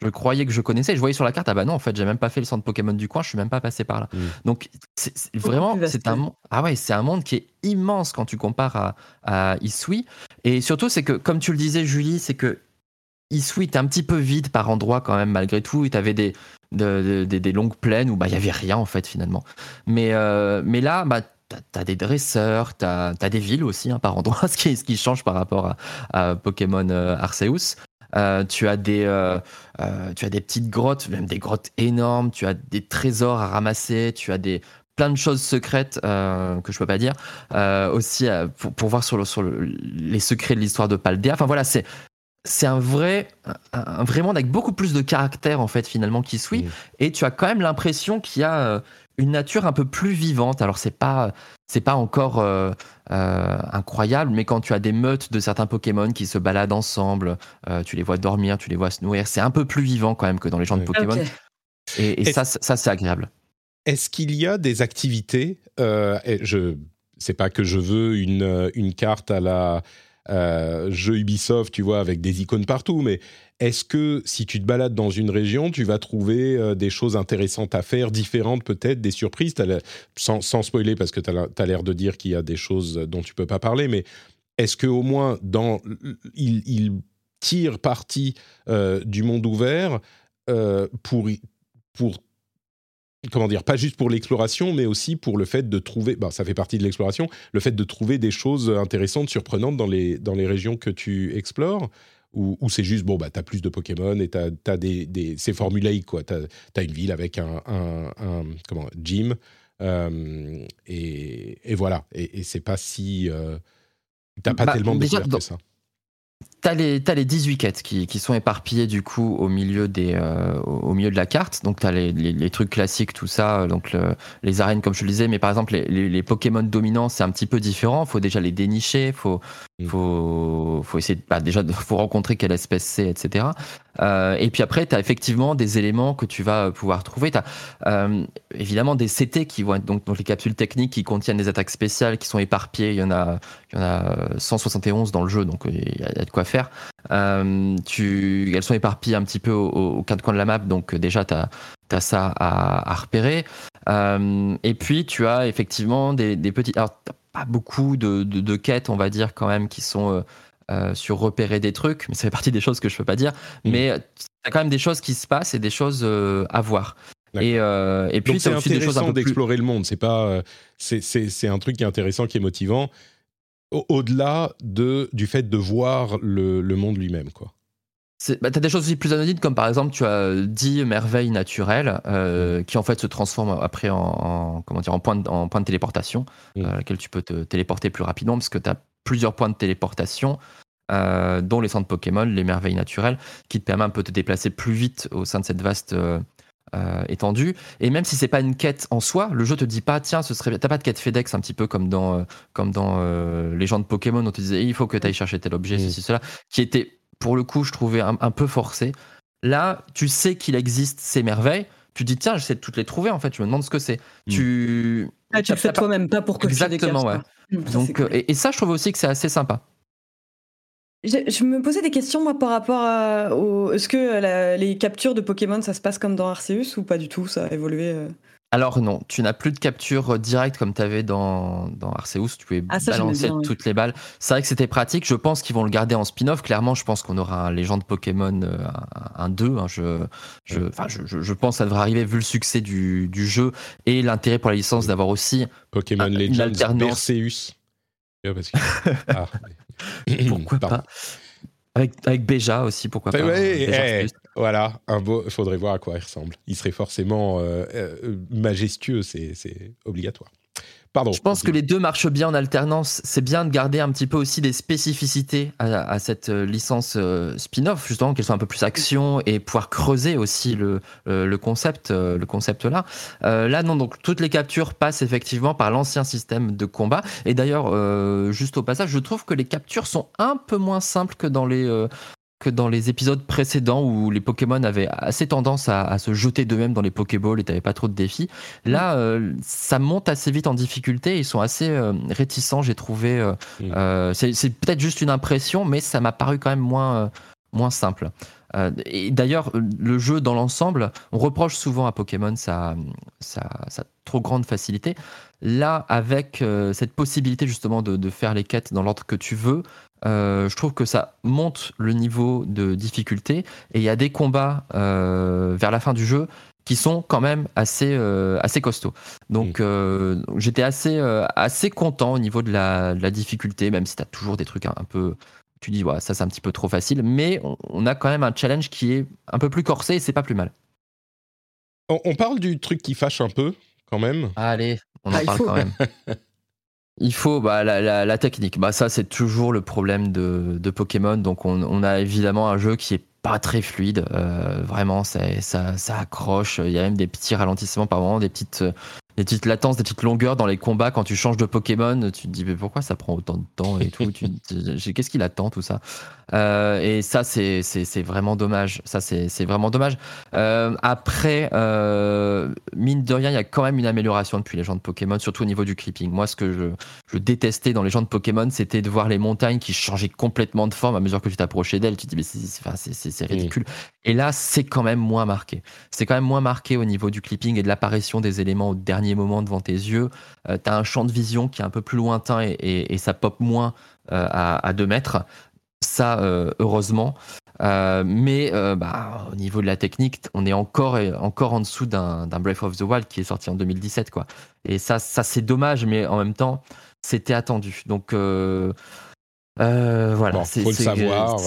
je croyais que je connaissais. Je voyais sur la carte, ah bah non, en fait, j'ai même pas fait le centre Pokémon du coin, je suis même pas passé par là. Mm. Donc, vraiment, c'est un, ah ouais, c'est un monde qui est immense quand tu compares à, à Isui. Et surtout, c'est que, comme tu le disais, Julie, c'est que Isui était un petit peu vide par endroits quand même, malgré tout. Et t'avais des, de- de- des, longues plaines où bah, il y avait rien, en fait, finalement. Mais, euh, là, bah, as des dresseurs, t'as as des villes aussi, hein, par endroits, *laughs* ce qui, change par rapport à, Pokémon euh, Arceus. tu des tu as des petites grottes, même des grottes énormes. Tu as des trésors à ramasser. Tu as des plein de choses secrètes que je peux pas dire aussi pour, pour, voir sur, le, sur les secrets de l'histoire de Paldea. Enfin voilà, c'est c'est un vrai, un, vrai monde avec beaucoup plus de caractère en fait finalement qui suit. Mmh. Et tu as quand même l'impression qu'il y a euh, une nature un peu plus vivante. Alors c'est pas, c'est pas encore euh, euh, incroyable, mais quand tu as des meutes de certains Pokémon qui se baladent ensemble, tu les vois dormir, tu les vois se nourrir, c'est un peu plus vivant quand même que dans les gens de Pokémon. Et, ça, ça c'est agréable. Est-ce qu'il y a des activités et Je, c'est pas que je veux une, une carte à la euh, jeu Ubisoft, tu vois, avec des icônes partout, mais est-ce que si tu te balades dans une région, tu vas trouver euh, des choses intéressantes à faire, différentes peut-être, des surprises? Sans, sans, spoiler, parce que tu as l'air de dire qu'il y a des choses dont tu peux pas parler, mais est-ce qu'au moins, dans, il, tire parti euh, du monde ouvert pour, pour comment dire, pas juste pour l'exploration, mais aussi pour le fait de trouver, bah, ça fait partie de l'exploration, le fait de trouver des choses intéressantes, surprenantes dans les, dans les régions que tu explores? Ou, c'est juste, bon, bah, tu as plus de Pokémon et tu as, des, des c'est formulaïque, quoi. Tu as, une ville avec un, un, comment, gym, euh, et, et, voilà. Et, et c'est pas si. Euh, T'as pas bah, tellement de que ça. T'as les, as les 18 quêtes qui, qui, sont éparpillées du coup au milieu, des, euh, au milieu de la carte. Donc t'as les, les, les, trucs classiques, tout ça, donc les arènes comme je le disais. Mais par exemple, les, les Pokémon dominants, c'est un petit peu différent. Faut déjà les dénicher, faut, faut, faut essayer de, bah, déjà, faut rencontrer quelle espèce c'est, etc. Euh, et puis après, tu as effectivement des éléments que tu vas pouvoir trouver. Tu as euh, évidemment des CT qui vont être donc, donc les capsules techniques qui contiennent des attaques spéciales qui sont éparpillées. Il y en a, il y en a 171 dans le jeu, donc il y, a de quoi faire. Euh, tu, elles sont éparpillées un petit peu aux, quatre coins de la map, donc déjà tu as, as, ça à, à repérer. Euh, et puis tu as effectivement des, des petites. Alors, pas beaucoup de, de, de, quêtes, on va dire, quand même, qui sont euh, sur repérer des trucs, mais ça fait partie des choses que je peux pas dire. Mm. Mais il y a quand même des choses qui se passent et des choses euh, à voir. Et, euh, et, puis c'est intéressant d'explorer le monde. C'est pas, c'est un truc qui est intéressant, qui est motivant. Au-delà de du fait de voir le, le monde lui-même, quoi. Bah, tu as des choses aussi plus anodines, comme par exemple, tu as 10 merveilles naturelles mm. qui en fait se transforment après en, comment dire, en, point, de, en point de téléportation, mm. à laquelle tu peux te téléporter plus rapidement, parce que tu as plusieurs points de téléportation euh, dont les centres Pokémon, les merveilles naturelles, qui te permettent un peu de te déplacer plus vite au sein de cette vaste euh, euh, étendue. Et même si c'est pas une quête en soi, le jeu te dit pas, tiens, ce serait, t'as pas de quête FedEx un petit peu comme dans, comme dans les gens de Pokémon, on te disait, il faut que tu ailles chercher tel objet, ceci, cela, qui était, pour le coup, je trouvais un, peu forcé. Là, tu sais qu'il existe ces merveilles, tu dis, tiens, j'essaie de toutes les trouver, en fait, je me demande ce que c'est. Mm. Tu... Ah, tu le fais toi-même, pas pour que Exactement, ouais. Mm, Donc, et, et, ça, je trouve aussi que c'est assez sympa. Je, me posais des questions moi par rapport à est-ce que les captures de Pokémon ça se passe comme dans Arceus ou pas du tout ça a évolué euh? Alors non, tu n'as plus de capture directe comme tu avais dans, dans Arceus, tu pouvais ah, balancer toutes les balles. C'est vrai que c'était pratique, je pense qu'ils vont le garder en spin-off. Clairement, je pense qu'on aura un Légende Pokémon euh, un 2. Hein. je, je, je, je, pense que ça devrait arriver vu le succès du, du jeu et l'intérêt pour la licence d'avoir aussi Pokémon Legends Arceus. *laughs* Ah, *laughs* pourquoi pas avec, avec Béja aussi, pourquoi pas eh, Voilà, un beau. Il faudrait voir à quoi il ressemble. Il serait forcément euh, euh, majestueux, c'est obligatoire. Je pense que les deux marchent bien en alternance. C'est bien de garder un petit peu aussi des spécificités à, cette euh, licence euh, spin-off, justement, qu'elle soit un peu plus action et pouvoir creuser aussi le, euh, concept, le concept là. là, non, donc toutes les captures passent effectivement par l'ancien système de combat. Et d'ailleurs, juste au passage, je trouve que les captures sont un peu moins simples que dans les que dans les épisodes précédents où les Pokémon avaient assez tendance à, se jeter d'eux-mêmes dans les Pokéballs et t'avais pas trop de défis. Là, euh, ça monte assez vite en difficulté. Ils sont assez euh, réticents, j'ai trouvé. Euh, c'est peut-être juste une impression, mais ça m'a paru quand même moins, moins simple. et d'ailleurs, le jeu dans l'ensemble, on reproche souvent à Pokémon sa, sa, sa trop grande facilité. Là, avec cette possibilité justement de, de, faire les quêtes dans l'ordre que tu veux, euh, je trouve que ça monte le niveau de difficulté et il y a des combats euh, vers la fin du jeu qui sont quand même assez, euh, assez costauds. Donc j'étais assez, assez content au niveau de la, difficulté, même si tu as toujours des trucs un, peu Tu dis, ouais, ça c'est un petit peu trop facile, mais on, a quand même un challenge qui est un peu plus corsé et c'est pas plus mal. On, parle du truc qui fâche un peu, quand même. Allez, on en ah, parle quand même. *laughs* Il faut bah, la, technique. Bah, ça, c'est toujours le problème de, Pokémon. Donc, on, a évidemment un jeu qui est pas très fluide. Euh, vraiment, ça, ça, accroche. Il y a même des petits ralentissements par moment, des petites, des petites latences, des petites longueurs dans les combats. Quand tu changes de Pokémon, tu te dis mais pourquoi ça prend autant de temps et tout? *laughs* Qu'est-ce qu'il attend tout ça? Euh, Et ça, c'est vraiment dommage. Ça, c'est vraiment dommage. Euh, après, euh, mine de rien, il y a quand même une amélioration depuis les gens de Pokémon, surtout au niveau du clipping. Moi, ce que je, je détestais dans les gens de Pokémon, c'était de voir les montagnes qui changeaient complètement de forme à mesure que tu t'approchais d'elles. Tu te dis mais c'est ridicule. Et là, c'est quand même moins marqué. C'est quand même moins marqué au niveau du clipping et de l'apparition des éléments au dernier moment devant tes yeux. Tu as un champ de vision qui est un peu plus lointain et, ça pop moins euh, à, 2 mètres. Ça, euh, heureusement. mais bah, au niveau de la technique, on est encore, encore en dessous d'un Breath of the Wild qui est sorti en 2017. Quoi. Et ça, ça c'est dommage, mais en même temps, c'était attendu. Donc voilà. c'est faut le savoir.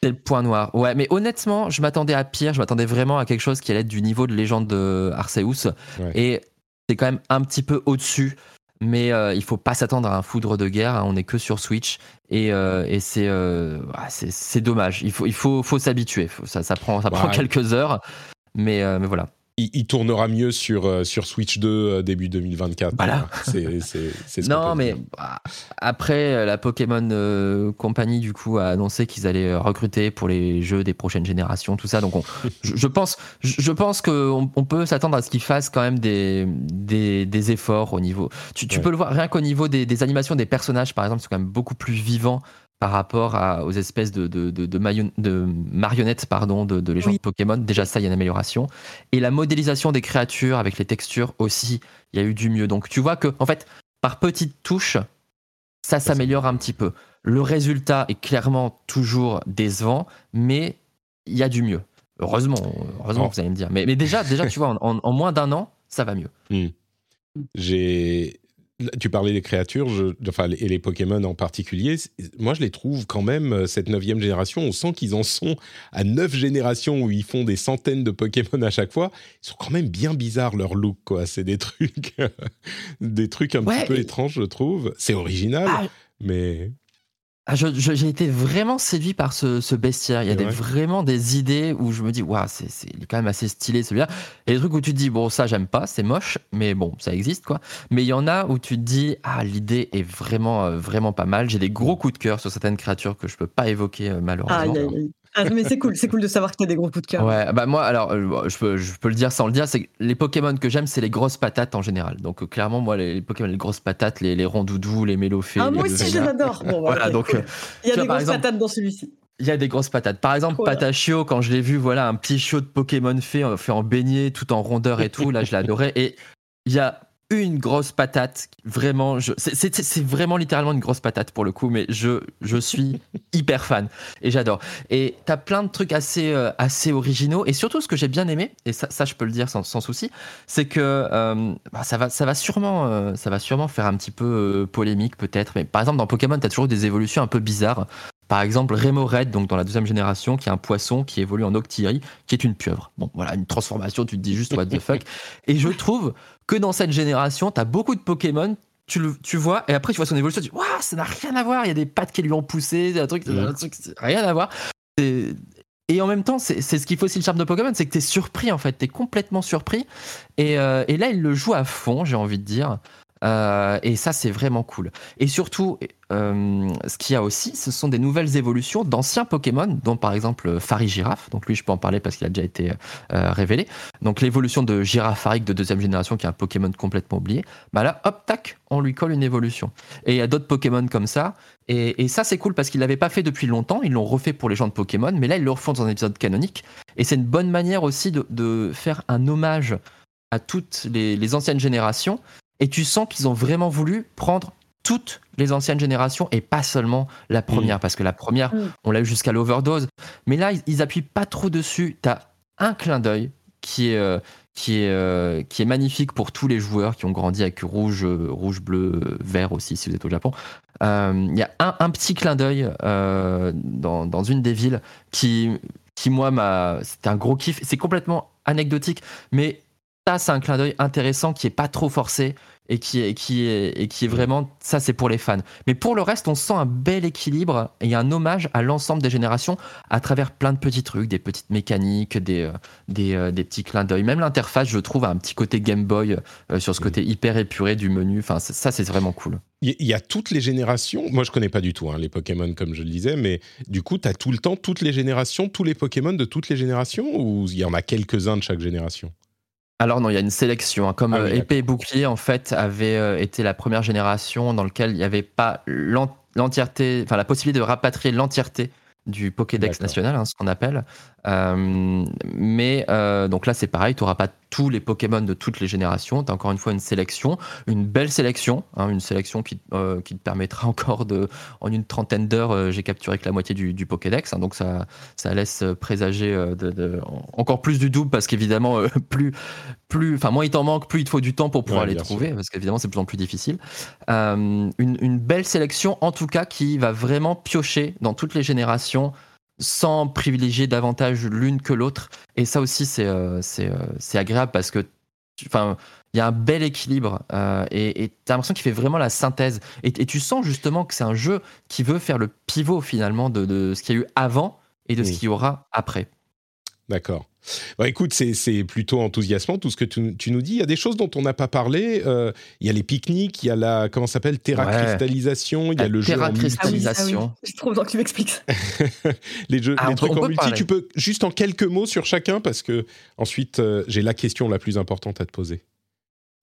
C'est le point noir. Ouais, mais honnêtement, je m'attendais à pire. Je m'attendais vraiment à quelque chose qui allait être du niveau de légende de Arceus. Et c'est quand même un petit peu au-dessus. Mais euh, il faut pas s'attendre à un foudre de guerre. Hein. on n'est que sur Switch. Et, euh, et euh, c'est, c'est, dommage. Il faut, il faut, faut s'habituer. Ça, ça, prend, ça prend quelques heures. Mais, mais voilà il, tournera mieux sur, euh, sur Switch 2 euh, début 2024. Voilà. C'est, ce non, mais bah, après, euh, la Pokémon Company, du coup, a annoncé qu'ils allaient recruter pour les jeux des prochaines générations, tout ça. Donc, *laughs* je, pense, je, pense qu'on on peut s'attendre à ce qu'ils fassent quand même des, des, efforts au niveau. Tu, peux le voir rien qu'au niveau des, des, animations des personnages, par exemple, c'est quand même beaucoup plus vivant par rapport à, aux espèces de, de, de, de marionnettes pardon, de, de légendes Pokémon. Déjà, ça, il y a une amélioration. Et la modélisation des créatures avec les textures aussi, il y a eu du mieux. Donc, tu vois que, en fait, par petites touches, ça s'améliore un petit peu. Le résultat est clairement toujours décevant, mais il y a du mieux. Heureusement, heureusement oh. vous allez me dire. Mais, mais déjà, déjà, tu vois, en, en, moins d'un an, ça va mieux. Hmm. J'ai tu parlais des créatures, enfin, et les Pokémon en particulier. Moi, je les trouve quand même, euh, cette neuvième génération, on sent qu'ils en sont à neuf générations où ils font des centaines de Pokémon à chaque fois. Ils sont quand même bien bizarres, leur look, quoi. C'est des trucs, *laughs* des trucs un petit peu étranges, je trouve. C'est original, ah. mais. Ah, j'ai été vraiment séduit par ce, bestiaire. Il y a des, vraiment des idées où je me dis, waouh, c'est quand même assez stylé celui-là. Et des trucs où tu te dis, bon, ça, j'aime pas, c'est moche, mais bon, ça existe, quoi. Mais il y en a où tu te dis, ah, l'idée est vraiment, euh, vraiment pas mal. J'ai des gros coups de cœur sur certaines créatures que je peux pas évoquer, euh, malheureusement. Ah, mais c'est cool, c'est cool de savoir que tu as des gros coups de cœur. Ouais, bah moi, alors, euh, je peux, je peux le dire sans le dire, c'est les Pokémon que j'aime, c'est les grosses patates en général. Donc, euh, clairement, moi, les, Pokémon, les grosses patates, les, les rondoudous, les mélophées. Ah, moi aussi, je les adore. voilà, donc, Il y a des grosses patates dans celui-ci. Il y a des grosses patates. Par exemple, Patachio, quand je l'ai vu, voilà, un petit chiot de Pokémon fait, euh, fait en beignet, tout en rondeur et tout, là, je l'ai adoré. Et il y a une grosse patate. Vraiment, c'est vraiment littéralement une grosse patate pour le coup, mais je, je suis *laughs* hyper fan et j'adore. Et t'as plein de trucs assez, euh, assez originaux et surtout ce que j'ai bien aimé, et ça, ça je peux le dire sans, sans souci, c'est que euh, bah, ça, va, ça, va sûrement, euh, ça va sûrement faire un petit peu polémique peut-être, mais par exemple dans Pokémon, t'as toujours des évolutions un peu bizarres. Par exemple, Remo Red, donc dans la deuxième génération, qui est un poisson qui évolue en Octiri, qui est une pieuvre. Bon, voilà, une transformation, tu te dis juste what the fuck. *laughs* Et je trouve que dans cette génération, tu as beaucoup de Pokémon, tu, le, tu vois, et après tu vois son évolution, tu dis, waouh, ça n'a rien à voir, il y a des pattes qui lui ont poussé, un truc, un truc rien à voir. Et en même temps, c'est ce qui fait aussi le charme de Pokémon, c'est que tu es surpris en fait, tu es complètement surpris. Et, euh, et, là, il le joue à fond, j'ai envie de dire. Euh, et ça, c'est vraiment cool. Et surtout, euh, ce qu'il y a aussi, ce sont des nouvelles évolutions d'anciens Pokémon, dont par exemple Farigiraf. Donc lui, je peux en parler parce qu'il a déjà été euh, révélé. Donc l'évolution de Girafarik de deuxième génération, qui est un Pokémon complètement oublié. Bah là, hop, tac, on lui colle une évolution. Et il y a d'autres Pokémon comme ça. Et, ça, c'est cool parce qu'ils l'avaient pas fait depuis longtemps. Ils l'ont refait pour les gens de Pokémon, mais là, ils le refont dans un épisode canonique. Et c'est une bonne manière aussi de, faire un hommage à toutes les anciennes générations et tu sens qu'ils ont vraiment voulu prendre toutes les anciennes générations et pas seulement la première, mm. parce que la première, mm. on l'a eu jusqu'à l'overdose. Mais là, ils, appuient pas trop dessus. Tu as un clin d'œil qui est, euh, qui est, euh, qui est magnifique pour tous les joueurs qui ont grandi avec rouge, rouge, bleu, vert aussi si vous êtes au Japon. Il y a un, un petit clin d'œil dans, dans, une des villes qui, qui moi, m'a, c'était un gros kiff. C'est complètement anecdotique, mais ça, c'est un clin d'œil intéressant qui est pas trop forcé et qui est, qui est, et qui est vraiment, ça c'est pour les fans. Mais pour le reste, on sent un bel équilibre et un hommage à l'ensemble des générations à travers plein de petits trucs, des petites mécaniques, des, euh, des, euh, des petits clins d'œil. Même l'interface, je trouve, a un petit côté Game Boy euh, sur ce côté hyper épuré du menu. Enfin, ça, c'est vraiment cool. Il y a toutes les générations. Moi, je connais pas du tout hein, les Pokémon, comme je le disais, mais du coup, tu as tout le temps toutes les générations, tous les Pokémon de toutes les générations, ou il y en a quelques-uns de chaque génération? Alors non, il y a une sélection. Hein. Comme ah euh, épée et bouclier, en fait, avait euh, été la première génération dans laquelle il n'y avait pas l'entièreté, enfin la possibilité de rapatrier l'entièreté du Pokédex national, hein, ce qu'on appelle. Euh, mais donc là, c'est pareil, tu n'auras pas tous les Pokémon de toutes les générations. Tu as encore une fois une sélection, une belle sélection, hein, une sélection qui, euh, qui, te permettra *laughs* encore de, en une trentaine d'heures, euh, j'ai capturé que la moitié du, du Pokédex. Hein, donc ça, ça laisse présager euh, de, encore plus du double parce qu'évidemment, *laughs* plus, plus, enfin, moins il t'en manque, plus il te faut du temps pour pouvoir les trouver parce qu'évidemment, c'est de plus en plus difficile. Une, une belle sélection, en tout cas, qui va vraiment piocher dans toutes les générations sans privilégier davantage l'une que l'autre. Et ça aussi, c'est euh, euh, c'est agréable parce que enfin il y a un bel équilibre euh, et tu as l'impression qu'il fait vraiment la synthèse. Et, tu sens justement que c'est un jeu qui veut faire le pivot finalement de, de ce qu'il y a eu avant et de ce qu'il y aura après. D'accord. Bah, écoute, c'est plutôt enthousiasmant tout ce que tu, nous dis. Il y a des choses dont on n'a pas parlé. Euh, il y a les pique-niques, il y a la comment s'appelle terracristallisation, il y a le jeu en multi. Ah J'ai trop besoin que tu m'expliques. *laughs* les jeux, ah, les trucs en multi. Tu peux juste en quelques mots sur chacun parce que ensuite euh, j'ai la question la plus importante à te poser.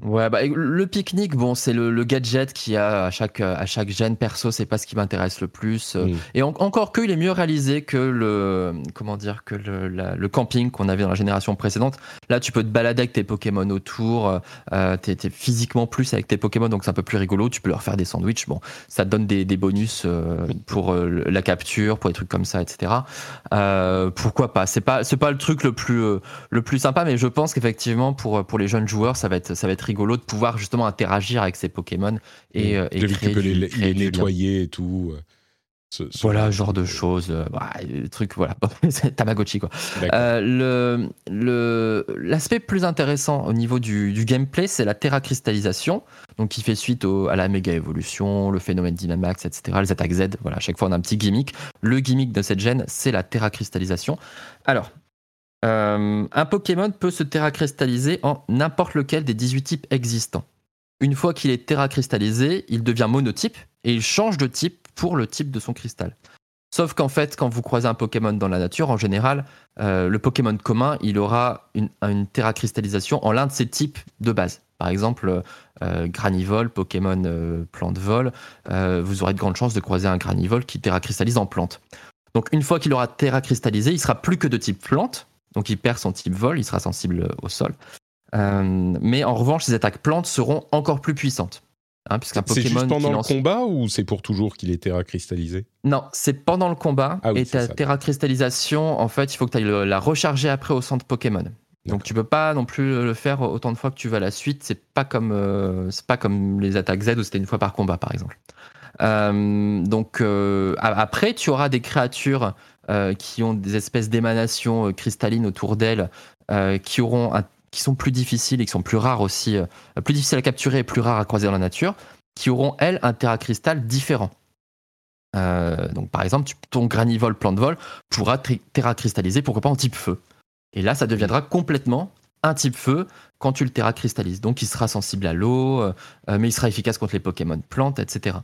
Ouais, bah, le pique-nique, bon, c'est le, gadget qui a à chaque, à chaque gène perso, c'est pas ce qui m'intéresse le plus. Euh. Mm. Et encore que, il est mieux réalisé que le, comment dire, que le, le camping qu'on avait dans la génération précédente. Là, tu peux te balader avec tes Pokémon autour, euh, t'es, physiquement plus avec tes Pokémon, donc c'est un peu plus rigolo. Tu peux leur faire des sandwichs. Bon, ça te donne des, des bonus euh, pour euh, la capture, pour des trucs comme ça, etc. pourquoi pas? C'est pas, c'est pas le truc le plus, le plus sympa, mais je pense qu'effectivement, pour, pour les jeunes joueurs, ça va être, ça va être rigolo de pouvoir justement interagir avec ces Pokémon et, euh, et créer les, nettoyer et tout. Euh, ce, voilà, genre de choses, euh, bah, truc, voilà, *laughs* Tamagotchi quoi. le l'aspect plus intéressant au niveau du, du gameplay, c'est la terracristallisation, donc qui fait suite au, à la méga évolution, le phénomène Dynamax, etc. Les attaques Z, voilà, à chaque fois on a un petit gimmick. Le gimmick de cette gène, c'est la terracristallisation. Alors, euh, un Pokémon peut se terracristalliser en n'importe lequel des 18 types existants. Une fois qu'il est terracristallisé, il devient monotype et il change de type pour le type de son cristal. Sauf qu'en fait, quand vous croisez un Pokémon dans la nature, en général, euh, le Pokémon commun, il aura une, terracristallisation en l'un de ses types de base. Par exemple, euh, Granivol, Pokémon euh, plante vol, vous aurez de grandes chances de croiser un Granivol qui terracristallise en plante. Donc une fois qu'il aura terracristallisé, il sera plus que de type plante, donc il perd son type vol, il sera sensible au sol. Euh, mais en revanche, ses attaques plantes seront encore plus puissantes. Hein, c'est juste pendant le combat ou c'est pour toujours qu'il est terracristallisé? Non, c'est pendant le combat. Ah et ta terracristallisation, en fait, il faut que tu ailles la recharger après au centre Pokémon. Donc tu peux pas non plus le faire autant de fois que tu vas à la suite. C'est pas comme euh, c'est pas comme les attaques Z où c'était une fois par combat par exemple. Euh, donc après tu auras des créatures qui ont des espèces d'émanations euh, cristallines autour d'elles, euh, qui auront qui sont plus difficiles et qui sont plus rares aussi, plus difficiles à capturer et plus rares à croiser dans la nature, qui auront elles un terracristal différent. donc par exemple, ton granivole plante vol pourra terracristalliser, pourquoi pas en type feu. Et là, ça deviendra complètement un type feu quand tu le terracristallises. Donc il sera sensible à l'eau, mais il sera efficace contre les Pokémon plantes, etc.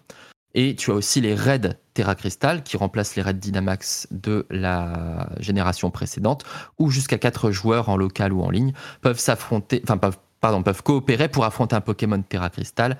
Et tu as aussi les raids Terra Crystal qui remplacent les raids Dynamax de la génération précédente, où jusqu'à 4 joueurs en local ou en ligne peuvent s'affronter, enfin peuvent, pardon, peuvent coopérer pour affronter un Pokémon Terra Crystal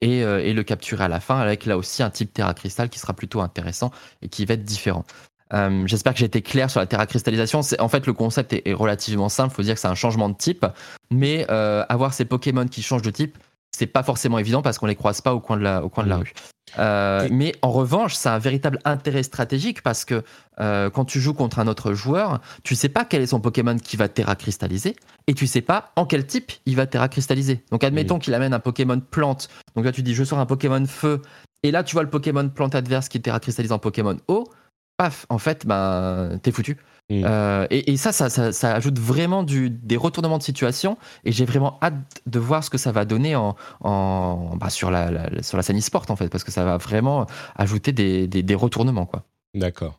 et, euh, et, le capturer à la fin, avec là aussi un type Terra Crystal qui sera plutôt intéressant et qui va être différent. Euh, J'espère que j'ai été clair sur la terracristallisation. En fait, le concept est, relativement simple. Il faut dire que c'est un changement de type, mais euh, avoir ces Pokémon qui changent de type, c'est pas forcément évident parce qu'on les croise pas au coin de la, au coin de la rue. Euh, mais en revanche, c'est un véritable intérêt stratégique parce que euh, quand tu joues contre un autre joueur, tu sais pas quel est son Pokémon qui va terracristalliser et tu sais pas en quel type il va terracristalliser. Donc admettons qu'il amène un Pokémon plante. Donc là tu dis je sors un Pokémon feu et là tu vois le Pokémon plante adverse qui terracristallise en Pokémon eau. Paf, en fait, ben t'es foutu. Mm. Euh, et, et ça, ça, ça, ça ajoute vraiment du, des retournements de situation et j'ai vraiment hâte de voir ce que ça va donner en, en, bah, sur, la, la- sur la scène e-sport en fait, parce que ça va vraiment ajouter des, des, des retournements. Quoi. D'accord.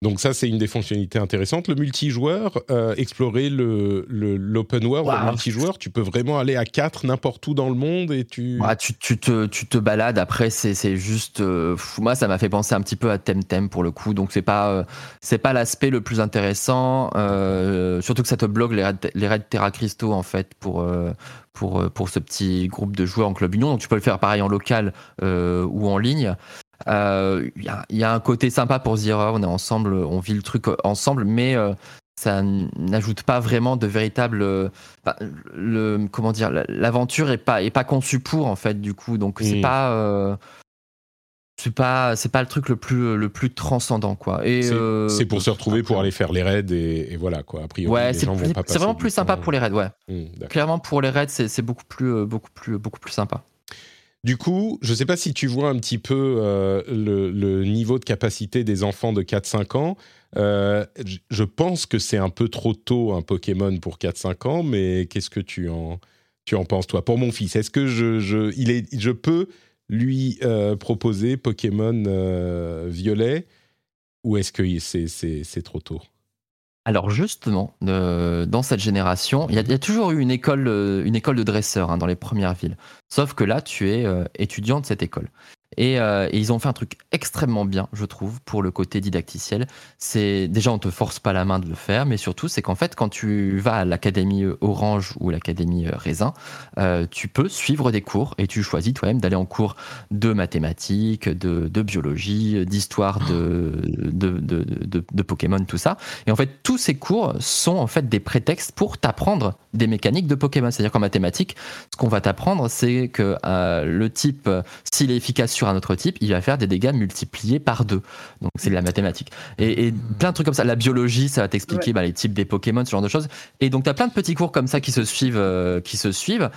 Donc ça, c'est une des fonctionnalités intéressantes. Le multijoueur, euh, explorer le le- l'open world, Wow. le multijoueur, tu peux vraiment aller à 4 n'importe où dans le monde et tu... Ah, tu, tu, te, tu te balades, après c'est juste... euh, moi ça m'a fait penser un petit peu à Temtem pour le coup, donc c'est pas, euh, c'est pas l'aspect le plus intéressant, surtout que ça te bloque les raids, les raids Terra Cristaux en fait pour... pour, pour ce petit groupe de joueurs en club union. Donc tu peux le faire pareil en local ou en ligne. Euh, Il y, a, il y a un côté sympa pour se dire on est ensemble, on vit le truc ensemble, mais euh, ça n'ajoute pas vraiment de véritable. euh, le, comment dire, la- l'aventure est pas, est pas conçue pour en fait du coup. Donc c'est Mm. pas. euh, c'est pas, c'est pas le truc le plus, le plus transcendant quoi. Et C'est euh, pour se retrouver pour aller faire les raids et, et voilà quoi. A priori, Ouais, les c'est gens vont plus- pas c'est vraiment plus sympa temps. pour les raids, ouais. Hmm. Clairement pour les raids, c'est beaucoup plus, euh, beaucoup plus, beaucoup plus sympa. Du coup, je ne sais pas si tu vois un petit peu euh, le, niveau de capacité des enfants de 4-5 ans. Euh, je pense que c'est un peu trop tôt un Pokémon pour 4-5 ans, mais qu'est-ce que tu en, tu en penses, toi? Pour mon fils, est-ce que je, je, il est, je peux lui euh, proposer Pokémon violet? Ou est-ce que c'est trop tôt? Alors justement, euh, dans cette génération, il y, a- toujours eu une école, euh, de dresseurs hein, dans les premières villes. Sauf que là, tu es euh, étudiant de cette école. Et, euh, et ils ont fait un truc extrêmement bien, je trouve, pour le côté didacticiel. C'est déjà on te force pas la main de le faire, mais surtout c'est qu'en fait quand tu vas à l'académie euh, Orange ou l'académie euh, Raisin, tu peux suivre des cours et tu choisis toi-même d'aller en cours de mathématiques, de, biologie, d'histoire de, de, de, de- Pokémon, tout ça. Et en fait, tous ces cours sont en fait des prétextes pour t'apprendre des mécaniques de Pokémon. C'est-à-dire qu'en mathématiques, ce qu'on va t'apprendre, c'est que le type, s'il est efficace sur un autre type, il va faire des dégâts multipliés par deux. Donc c'est de la mathématique. Et, et plein de trucs comme ça. La biologie, ça va t'expliquer bah, les types des Pokémon, ce genre de choses. Et donc tu as plein de petits cours comme ça qui se suivent, euh, qui se suivent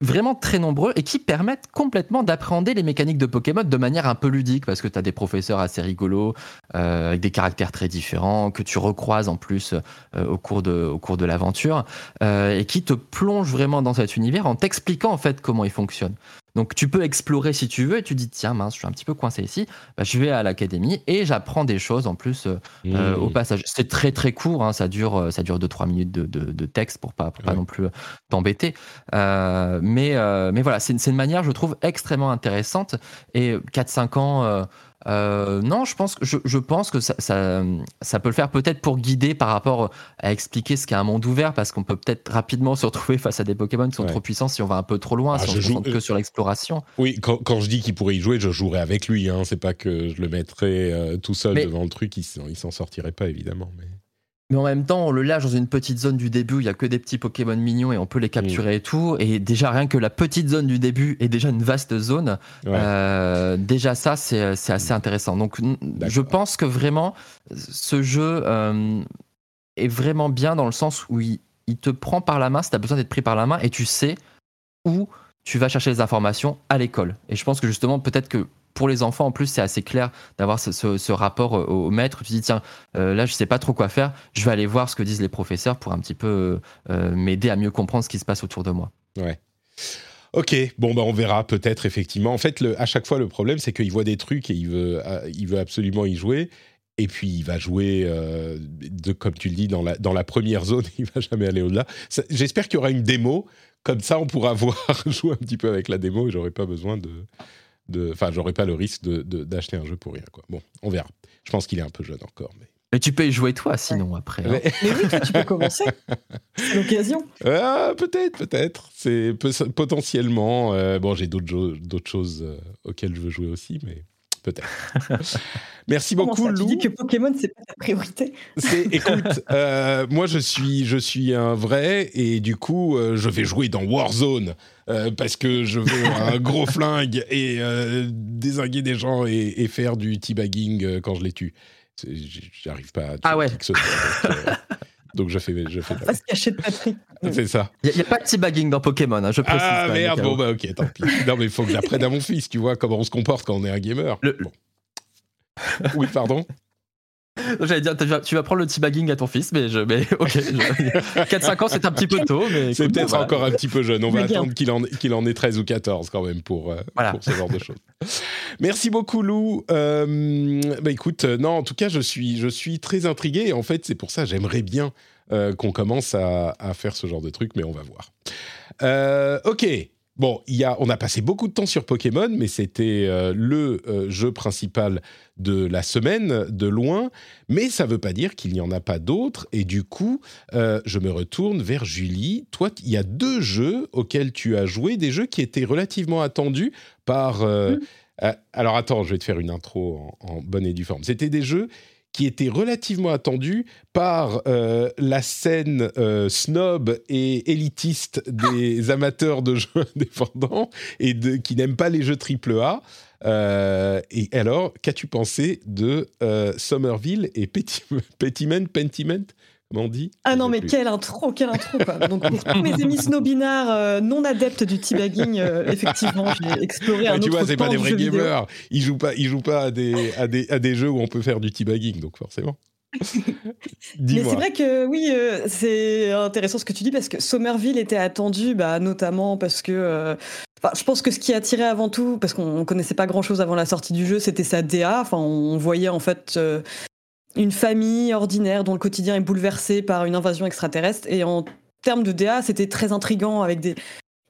vraiment très nombreux et qui permettent complètement d'appréhender les mécaniques de Pokémon de manière un peu ludique parce que tu as des professeurs assez rigolos euh, avec des caractères très différents que tu recroises en plus euh, au cours de, au cours de l'aventure euh, et qui te plongent vraiment dans cet univers en t'expliquant en fait comment il fonctionne. Donc tu peux explorer si tu veux et tu dis tiens mince je suis un petit peu coincé ici, bah, je vais à l'académie et j'apprends des choses en plus euh, euh, au passage. C'est très très court, hein, ça dure euh, ça dure 2-3 minutes de, de- de texte pour pas, pour pas non plus t'embêter. Euh, mais, euh, mais voilà, c'est une, c'est une manière, je trouve, extrêmement intéressante. Et 4-5 ans, euh, euh, non, je pense que, je, je pense que ça, ça, ça peut le faire peut-être pour guider par rapport à expliquer ce qu'est un monde ouvert, parce qu'on peut peut-être rapidement *laughs* se retrouver face à des Pokémon qui sont Ouais. trop puissants si on va un peu trop loin, Ah, si on se joue- concentre que sur l'exploration. Oui, quand, quand je dis qu'il pourrait y jouer, je jouerais avec lui. Hein. C'est pas que je le mettrais euh, tout seul Mais- devant le truc, il s'en il s'en sortirait pas évidemment. Mais... Mais en même temps, on le lâche dans une petite zone du début, il y a que des petits Pokémon mignons et on peut les capturer et tout. Et déjà, rien que la petite zone du début est déjà une vaste zone. Ouais. Euh, déjà, ça, c'est c'est assez intéressant. Donc, je pense que vraiment, ce jeu euh, est vraiment bien dans le sens où il, il te prend par la main si tu as besoin d'être pris par la main et tu sais où tu vas chercher les informations à l'école. Et je pense que justement, peut-être que pour les enfants, en plus, c'est assez clair d'avoir ce, rapport euh, au, au maître. Tu dis, tiens, euh, là, je sais pas trop quoi faire, je vais aller voir ce que disent les professeurs pour un petit peu euh, m'aider à mieux comprendre ce qui se passe autour de moi. Ouais. Ok, bon bah on verra peut-être effectivement. En fait, à chaque fois le problème c'est qu'il voit des trucs et il veut, absolument y jouer. Et puis il va jouer, comme tu le dis, dans la, dans la première zone. *laughs* Il va jamais aller au-delà. J'espère qu'il y aura une démo. Comme ça, on pourra *laughs* voir jouer un petit peu avec la démo et j'aurai pas besoin de, enfin, j'aurai pas le risque de- de- d'acheter un jeu pour rien. Quoi. Bon, on verra. Je pense qu'il est un peu jeune encore, mais. Mais tu peux y jouer toi, sinon, après. hein. Mais- Mais oui, toi, tu peux commencer. *laughs* C'est l'occasion. Ah, peut-être, peut-être. C'est potentiellement. euh, bon, j'ai d'autres choses euh, auxquelles je veux jouer aussi, mais peut-être. *laughs* Merci Comment beaucoup, ça, Tu Lou. dis que Pokémon, c'est pas ta priorité *laughs* écoute, euh, moi je suis, je suis un vrai et du coup euh, je vais jouer dans Warzone euh, parce que je veux un *laughs* gros flingue et désinguer des gens et, et faire du teabagging quand je les tue. J'arrive pas à Ah ouais. Donc, je fais, je fais On va se cacher de Patrick. *laughs* c'est ça. Il n'y a, pas de teabagging dans Pokémon, hein, je précise. Ah merde, bon bah ok, tant pis. Non mais il faut que j'apprenne à mon fils, tu vois, comment on se comporte quand on est un gamer. Le- Bon. Oui, pardon. J'allais dire, tu vas, prendre le teabagging à ton fils, mais, je, mais ok. je- *laughs* 4-5 ans, c'est un petit peu tôt, mais. C'est peut-être voilà. encore un petit peu jeune. On va attendre qu'il en, qu'il en ait 13 ou 14 quand même pour, euh, Voilà. pour ce genre de choses. Merci beaucoup Lou. Euh, bah écoute, euh, non, en tout cas, je suis, je suis très intrigué. Et en fait, c'est pour ça j'aimerais bien euh, qu'on commence à, à faire ce genre de truc, mais on va voir. Euh, ok. Bon, il y a, on a passé beaucoup de temps sur Pokémon, mais c'était euh, le euh, jeu principal de la semaine, de loin. Mais ça ne veut pas dire qu'il n'y en a pas d'autres. Et du coup, euh, je me retourne vers Julie. Toi, il y a deux jeux auxquels tu as joué, des jeux qui étaient relativement attendus par... euh, alors attends, je vais te faire une intro en, en bonne et due forme. C'était des jeux qui étaient relativement attendus par euh, la scène euh, snob et élitiste des amateurs de jeux *laughs* indépendants et de, qui n'aiment pas les jeux AAA. Euh, et alors, qu'as-tu pensé de Somerville et Petiment, Pentiment? Comment on dit Ah non, mais plus. quelle intro, quelle intro quoi. Donc pour tous mes amis snobinards euh, non adeptes du teabagging, euh, effectivement, j'ai exploré un tu autre vois, c'est pas des vrais gamers. Ils jouent pas, ils jouent pas à des, à des, à des jeux où on peut faire du teabagging, donc forcément. *laughs* Mais c'est vrai que oui, euh, c'est intéressant ce que tu dis parce que Somerville était attendu, bah, notamment parce que euh, enfin, je pense que ce qui attirait avant tout, parce qu'on on connaissait pas grand chose avant la sortie du jeu, c'était sa DA. Enfin, on voyait en fait euh, une famille ordinaire dont le quotidien est bouleversé par une invasion extraterrestre. Et en termes de DA, c'était très intrigant avec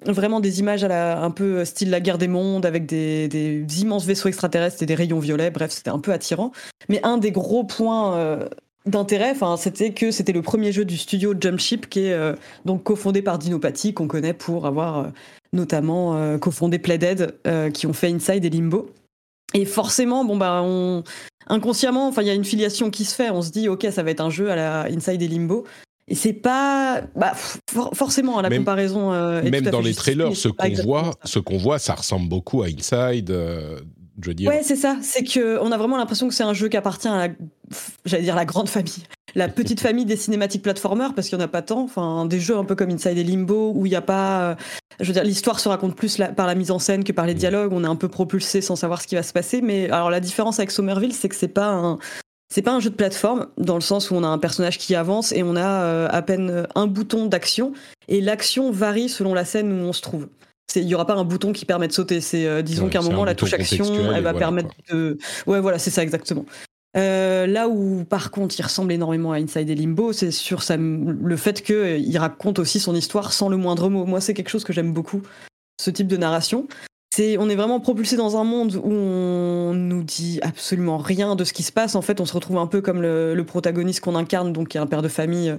vraiment des images à la, un peu style la guerre des mondes avec des, immenses vaisseaux extraterrestres et des rayons violets. Bref, c'était un peu attirant. Mais un des gros points euh, d'intérêt, c'était que c'était le premier jeu du studio Jumpship qui est euh, donc cofondé par Dinopathy, qu'on connaît pour avoir euh, notamment euh, cofondé Playdead, qui ont fait Inside et Limbo. Et forcément, bon bah, on inconsciemment, enfin, il y a une filiation qui se fait. On se dit, ok, ça va être un jeu à la Inside et Limbo. Et c'est pas, bah, for- forcément, la Même- comparaison. euh, est Même tout à dans fait les trailers, ce qu'on voit, ça. ce qu'on voit, ça ressemble beaucoup à Inside. euh, je veux dire. Ouais, c'est ça. C'est que on a vraiment l'impression que c'est un jeu qui appartient à la, j'allais dire la grande famille, la petite famille des cinématiques platformers, parce qu'il n'y en a pas tant. Enfin, des jeux un peu comme Inside et Limbo où il n'y a pas, euh, je veux dire, l'histoire se raconte plus la- par la mise en scène que par les dialogues. On est un peu propulsé sans savoir ce qui va se passer. Mais alors la différence avec Somerville, c'est que c'est pas un c'est pas un jeu de plateforme dans le sens où on a un personnage qui avance et on a euh, à peine un bouton d'action et l'action varie selon la scène où on se trouve. Il y aura pas un bouton qui permet de sauter. C'est euh, disons Ouais, qu'à un moment la touche action, elle va voilà, permettre de. Ouais, voilà, c'est ça exactement. Euh, là où par contre il ressemble énormément à Inside et Limbo, c'est sur sa, le fait qu'il raconte aussi son histoire sans le moindre mot. Moi, c'est quelque chose que j'aime beaucoup, ce type de narration. C'est, on est vraiment propulsé dans un monde où on nous dit absolument rien de ce qui se passe. En fait, on se retrouve un peu comme le, le protagoniste qu'on incarne, donc qui est un père de famille euh,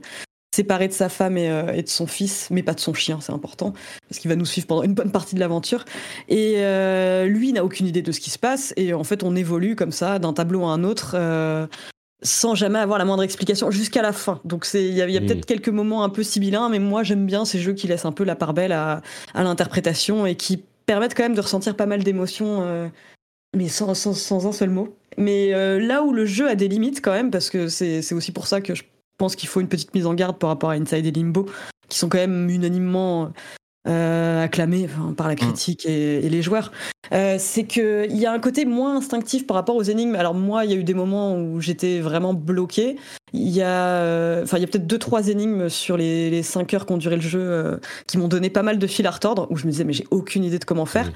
séparé de sa femme et, euh, et de son fils, mais pas de son chien, c'est important, parce qu'il va nous suivre pendant une bonne partie de l'aventure. Et euh, lui n'a aucune idée de ce qui se passe, et en fait, on évolue comme ça d'un tableau à un autre. euh, sans jamais avoir la moindre explication jusqu'à la fin. Donc il y a, il y a peut-être quelques moments un peu sibyllins, mais moi j'aime bien ces jeux qui laissent un peu la part belle à, à l'interprétation et qui permettent quand même de ressentir pas mal d'émotions, euh, mais sans, sans, sans un seul mot. Mais euh, là où le jeu a des limites quand même, parce que c'est aussi pour ça que je pense qu'il faut une petite mise en garde par rapport à Inside et Limbo, qui sont quand même unanimement euh, acclamés enfin, par la critique et, et les joueurs. Euh, c'est qu'il y a un côté moins instinctif par rapport aux énigmes. Alors moi, il y a eu des moments où j'étais vraiment bloqué. Il y a, euh, enfin, il y a peut-être deux trois énigmes sur les, les cinq heures qu'ont duré le jeu euh, qui m'ont donné pas mal de fil à retordre. Où je me disais mais j'ai aucune idée de comment faire.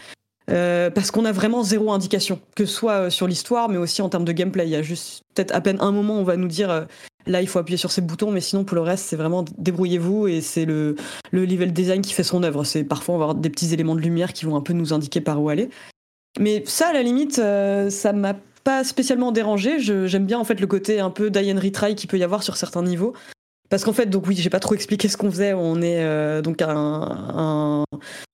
Euh, parce qu'on a vraiment zéro indication, que ce soit sur l'histoire, mais aussi en termes de gameplay. Il y a juste peut-être à peine un moment où on va nous dire là il faut appuyer sur ces boutons, mais sinon pour le reste c'est vraiment débrouillez-vous et c'est le, le level design qui fait son œuvre. C'est parfois avoir des petits éléments de lumière qui vont un peu nous indiquer par où aller. Mais ça à la limite euh, ça m'a pas spécialement dérangé. J'aime bien en fait le côté un peu die and retry qu'il peut y avoir sur certains niveaux. Parce qu'en fait, donc oui, j'ai pas trop expliqué ce qu'on faisait. On est euh, donc un, un,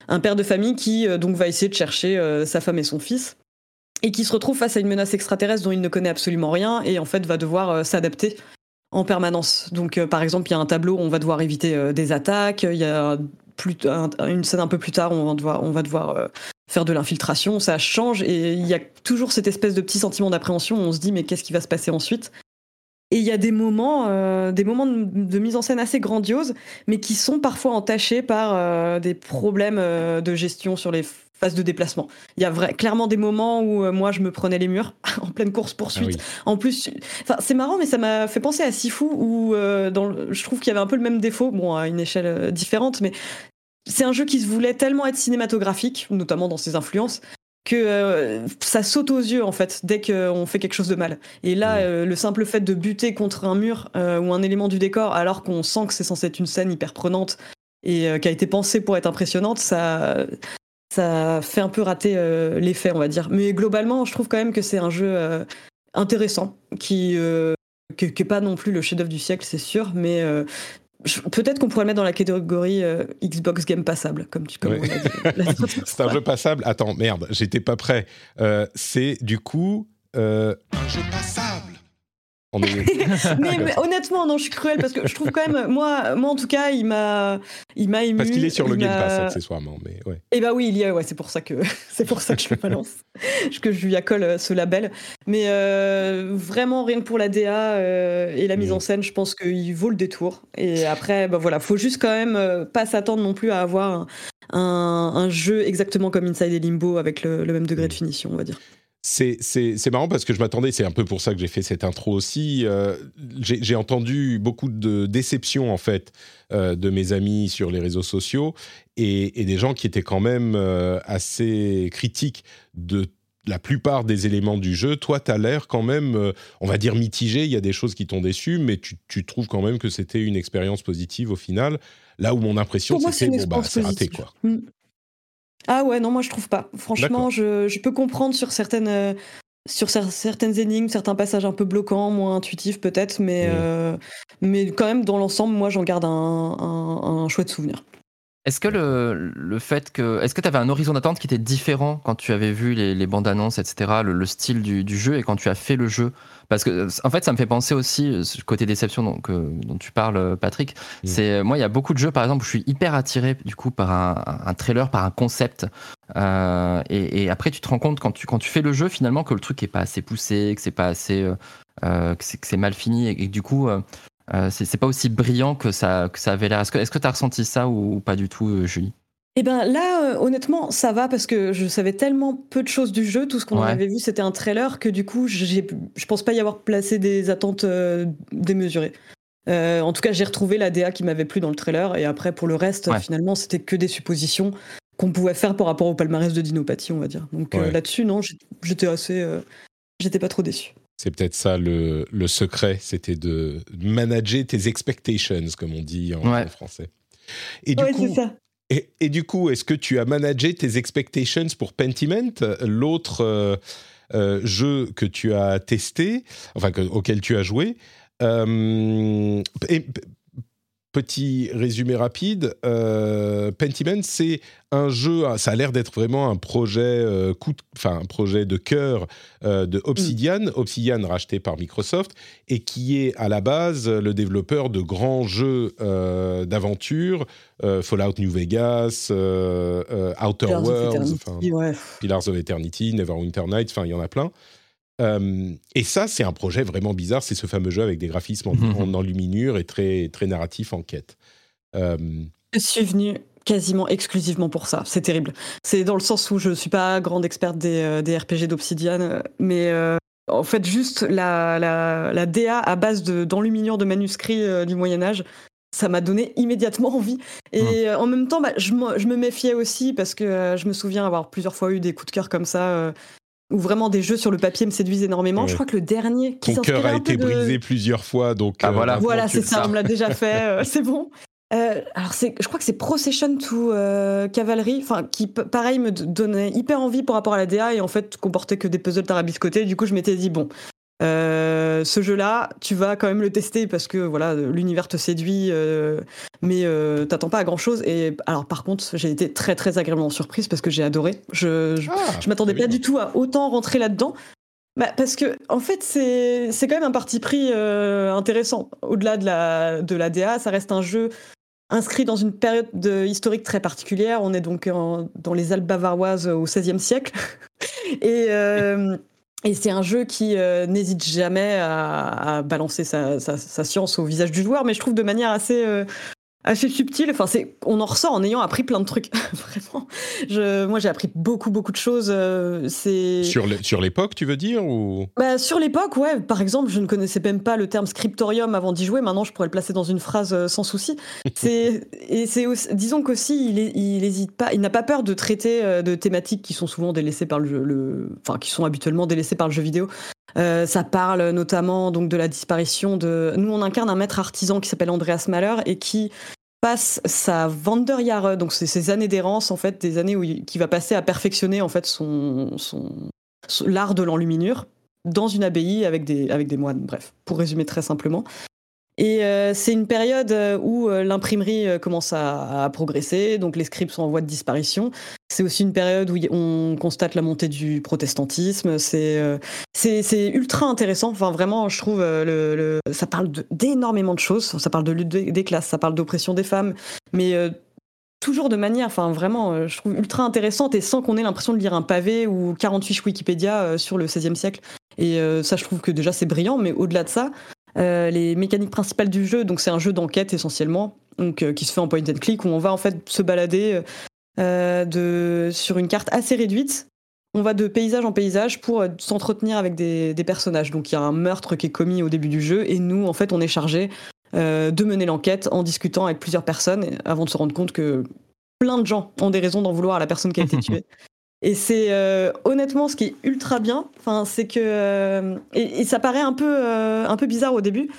un père de famille qui euh, donc va essayer de chercher euh, sa femme et son fils. et qui se retrouve face à une menace extraterrestre dont il ne connaît absolument rien et en fait va devoir s'adapter en permanence. Donc, par exemple, il y a un tableau où on va devoir éviter des attaques. Il y a une scène un peu plus tard, devoir, on va devoir faire de l'infiltration. Ça change et il y a toujours cette espèce de petit sentiment d'appréhension. On se dit mais qu'est-ce qui va se passer ensuite? Et il y a des moments, euh, des moments de, mise en scène assez grandioses, mais qui sont parfois entachés par euh, des problèmes euh, de gestion sur les phases de déplacement. Il y a vrai, clairement des moments où moi je me prenais les murs *laughs* en pleine course poursuite. Ah en plus, c'est marrant, mais ça m'a fait penser à Sifu où dans je trouve qu'il y avait un peu le même défaut, bon à une échelle différente, mais c'est un jeu qui se voulait tellement être cinématographique, notamment dans ses influences, que euh, ça saute aux yeux en fait dès qu'on fait quelque chose de mal. Et là, euh, le simple fait de buter contre un mur euh, ou un élément du décor, alors qu'on sent que c'est censé être une scène hyper prenante et qui a été pensée pour être impressionnante, ça, ça fait un peu rater l'effet, on va dire. Mais globalement, je trouve quand même que c'est un jeu intéressant qui qui n'est pas non plus le chef-d'œuvre du siècle, c'est sûr, mais Peut-être qu'on pourrait le mettre dans la catégorie euh, Xbox Game passable, comme tu comme *laughs* C'est un jeu passable. Attends, merde, j'étais pas prêt. Euh, c'est du coup euh, un jeu passable. *laughs* mais, *laughs* honnêtement, non, je suis cruelle parce que je trouve quand même, moi, moi en tout cas, il m'a, il m'a ému. Parce qu'il est sur le Game Pass accessoirement, mais ouais. Et eh bah oui, il y a, ouais, c'est pour ça que *laughs* c'est pour ça que je le balance, que je lui accole euh, ce label. Mais euh, vraiment, rien que pour la DA euh, et la mise en mm. scène, je pense qu'il vaut le détour. Et après, bah voilà, faut juste quand même pas s'attendre non plus à avoir un, jeu exactement comme Inside et Limbo avec le, le même degré de mm. finition, on va dire. C'est marrant parce que je m'attendais, c'est un peu pour ça que j'ai fait cette intro aussi. Euh, j'ai entendu beaucoup de déceptions en fait euh, de mes amis sur les réseaux sociaux et, des gens qui étaient quand même euh, assez critiques de la plupart des éléments du jeu. Toi, tu as l'air quand même, on va dire mitigé. Il y a des choses qui t'ont déçu, mais tu, trouves quand même que c'était une expérience positive au final. Là où mon impression, c'était bon, bah, c'est raté quoi. Mm. Ah ouais, non, moi je trouve pas. Franchement, je, peux comprendre sur certaines, euh, sur certaines énigmes, certains passages un peu bloquants, moins intuitifs peut-être, mais, euh, mais quand même, dans l'ensemble, moi j'en garde un, un, chouette souvenir. Est-ce que le, le, fait que. Est-ce que tu avais un horizon d'attente qui était différent quand tu avais vu les, les bandes annonces, etc., le, le style du, du, jeu et quand tu as fait le jeu? Parce que, en fait, ça me fait penser aussi, euh, ce côté déception dont, dont tu parles, euh, Patrick. Mm. C'est, euh, moi, il y a beaucoup de jeux, par exemple, où je suis hyper attiré, du coup, par un, trailer, par un concept. et, après, tu te rends compte, quand tu, quand tu fais le jeu, finalement, que le truc est pas assez poussé, que c'est pas assez. que c'est mal fini, et, que du coup. c'est pas aussi brillant que ça, que ça avait l'air. Est-ce que tu as ressenti ça ou, ou pas du tout, Julie? Eh ben là, euh, honnêtement, ça va parce que je savais tellement peu de choses du jeu. Tout ce qu'on avait vu, c'était un trailer que du coup, je pense pas y avoir placé des attentes euh, démesurées. Euh, en tout cas, j'ai retrouvé la DA qui m'avait plu dans le trailer. Et après, pour le reste, finalement, c'était que des suppositions qu'on pouvait faire par rapport au palmarès de Dinopathie, on va dire. Donc là-dessus, non, j'étais assez. j'étais pas trop déçu. C'est peut-être ça le, secret, c'était de manager tes expectations, comme on dit en, français. Et du coup, ça. Et, du coup, est-ce que tu as managé tes expectations pour Pentiment, l'autre euh, euh, jeu que tu as testé, enfin auquel tu as joué euh, Petit résumé rapide, euh, Pentiment, c'est un jeu, ça a l'air d'être vraiment un projet, euh, coup de, enfin, un projet de cœur euh, de Obsidian, mm. Obsidian racheté par Microsoft, et qui est à la base le développeur de grands jeux d'aventure, Fallout New Vegas, Outer Worlds, Pillars of Eternity, Neverwinter Nights, enfin il y en a plein. Euh, et ça, c'est un projet vraiment bizarre. C'est ce fameux jeu avec des graphismes en, mhm. enluminure et très, très narratif en quête. Euh, je suis venu quasiment exclusivement pour ça. C'est terrible. C'est dans le sens où je ne suis pas grande experte des, euh, des RPG d'Obsidian, mais en fait, juste la, la, la DA à base d'enluminure de, de, manuscrits du Moyen-Âge, ça m'a donné immédiatement *laughs* envie. Et mhm. en même temps, bah, je, je, me méfiais aussi parce que je me souviens avoir plusieurs fois eu des coups de cœur comme ça où vraiment des jeux sur le papier me séduisent énormément. Je crois que le dernier qui Ton cœur a été brisé plusieurs fois, donc ah, voilà. Euh, voilà, c'est ça, on me l'a déjà *laughs* fait, euh, c'est bon. Euh, alors c'est, je crois que c'est Procession to Cavalry, enfin qui pareil me donnait hyper envie par rapport à la DA et en fait comportait que des puzzles tarabiscotés. Du coup, je m'étais dit bon, Euh, ce jeu-là, tu vas quand même le tester parce que voilà, l'univers te séduit, euh, mais euh, t'attends pas à grand chose. Et alors, par contre, j'ai été très très agréablement surprise parce que j'ai adoré. Je je, Ah, je m'attendais pas du tout à autant rentrer là-dedans. Bah, parce que en fait, c'est c'est quand même un parti pris euh, intéressant. Au-delà de la de la DA, ça reste un jeu inscrit dans une période de- historique très particulière. On est donc en- dans les Alpes bavaroises au XVIe siècle. *laughs* Et, et c'est un jeu qui euh, n'hésite jamais à, balancer sa science au visage du joueur, mais je trouve de manière assez, euh, assez subtile. Enfin, c'est, on en ressort en ayant appris plein de trucs. *laughs* Vraiment. Je, moi, j'ai appris beaucoup, beaucoup de choses. euh, c'est... Sur le- sur l'époque, tu veux dire ou? Bah, sur l'époque, ouais, par exemple, je ne connaissais même pas le terme scriptorium avant d'y jouer. Maintenant, je pourrais le placer dans une phrase euh, sans souci. *laughs* C'est et c'est aussi- disons qu'aussi, il, il hésite pas, il n'a pas peur de traiter euh, de thématiques qui sont souvent délaissées par le, jeu, le enfin qui sont habituellement délaissées par le jeu vidéo. Euh, ça parle notamment donc de la disparition de. Nous, on incarne un maître artisan qui s'appelle Andreas Mahler et qui passe sa Wanderjahre, donc c'est ses années d'errance en fait, des années où il, qui va passer à perfectionner en fait son, son, son- l'art de l'enluminure dans une abbaye avec des, avec des moines, bref, pour résumer très simplement. Et euh, c'est une période euh, où euh, l'imprimerie commence à, progresser, donc les scripts sont en voie de disparition. C'est aussi une période où on constate la montée du protestantisme. C'est ultra intéressant. Enfin, vraiment, je trouve, le, ça parle d'énormément de choses. Ça parle de lutte des, classes, ça parle d'oppression des femmes, mais toujours de manière, enfin vraiment, je trouve ultra intéressante et sans qu'on ait l'impression de lire un pavé ou 48 fiches Wikipédia sur le 16e siècle. Et ça, je trouve que déjà c'est brillant, mais au-delà de ça, euh, les mécaniques principales du jeu, donc c'est un jeu d'enquête essentiellement, donc euh, qui se fait en point and click où on va en fait se balader euh, de sur une carte assez réduite. On va de paysage en paysage pour s'entretenir avec des, des personnages. Donc il y a un meurtre qui est commis au début du jeu et nous en fait on est chargé de mener l'enquête en discutant avec plusieurs personnes avant de se rendre compte que plein de gens ont des raisons d'en vouloir à la personne qui a été *laughs* tuée. Et c'est euh, honnêtement ce qui est ultra bien. Enfin, c'est que euh, et, ça paraît un peu euh, un peu bizarre au début,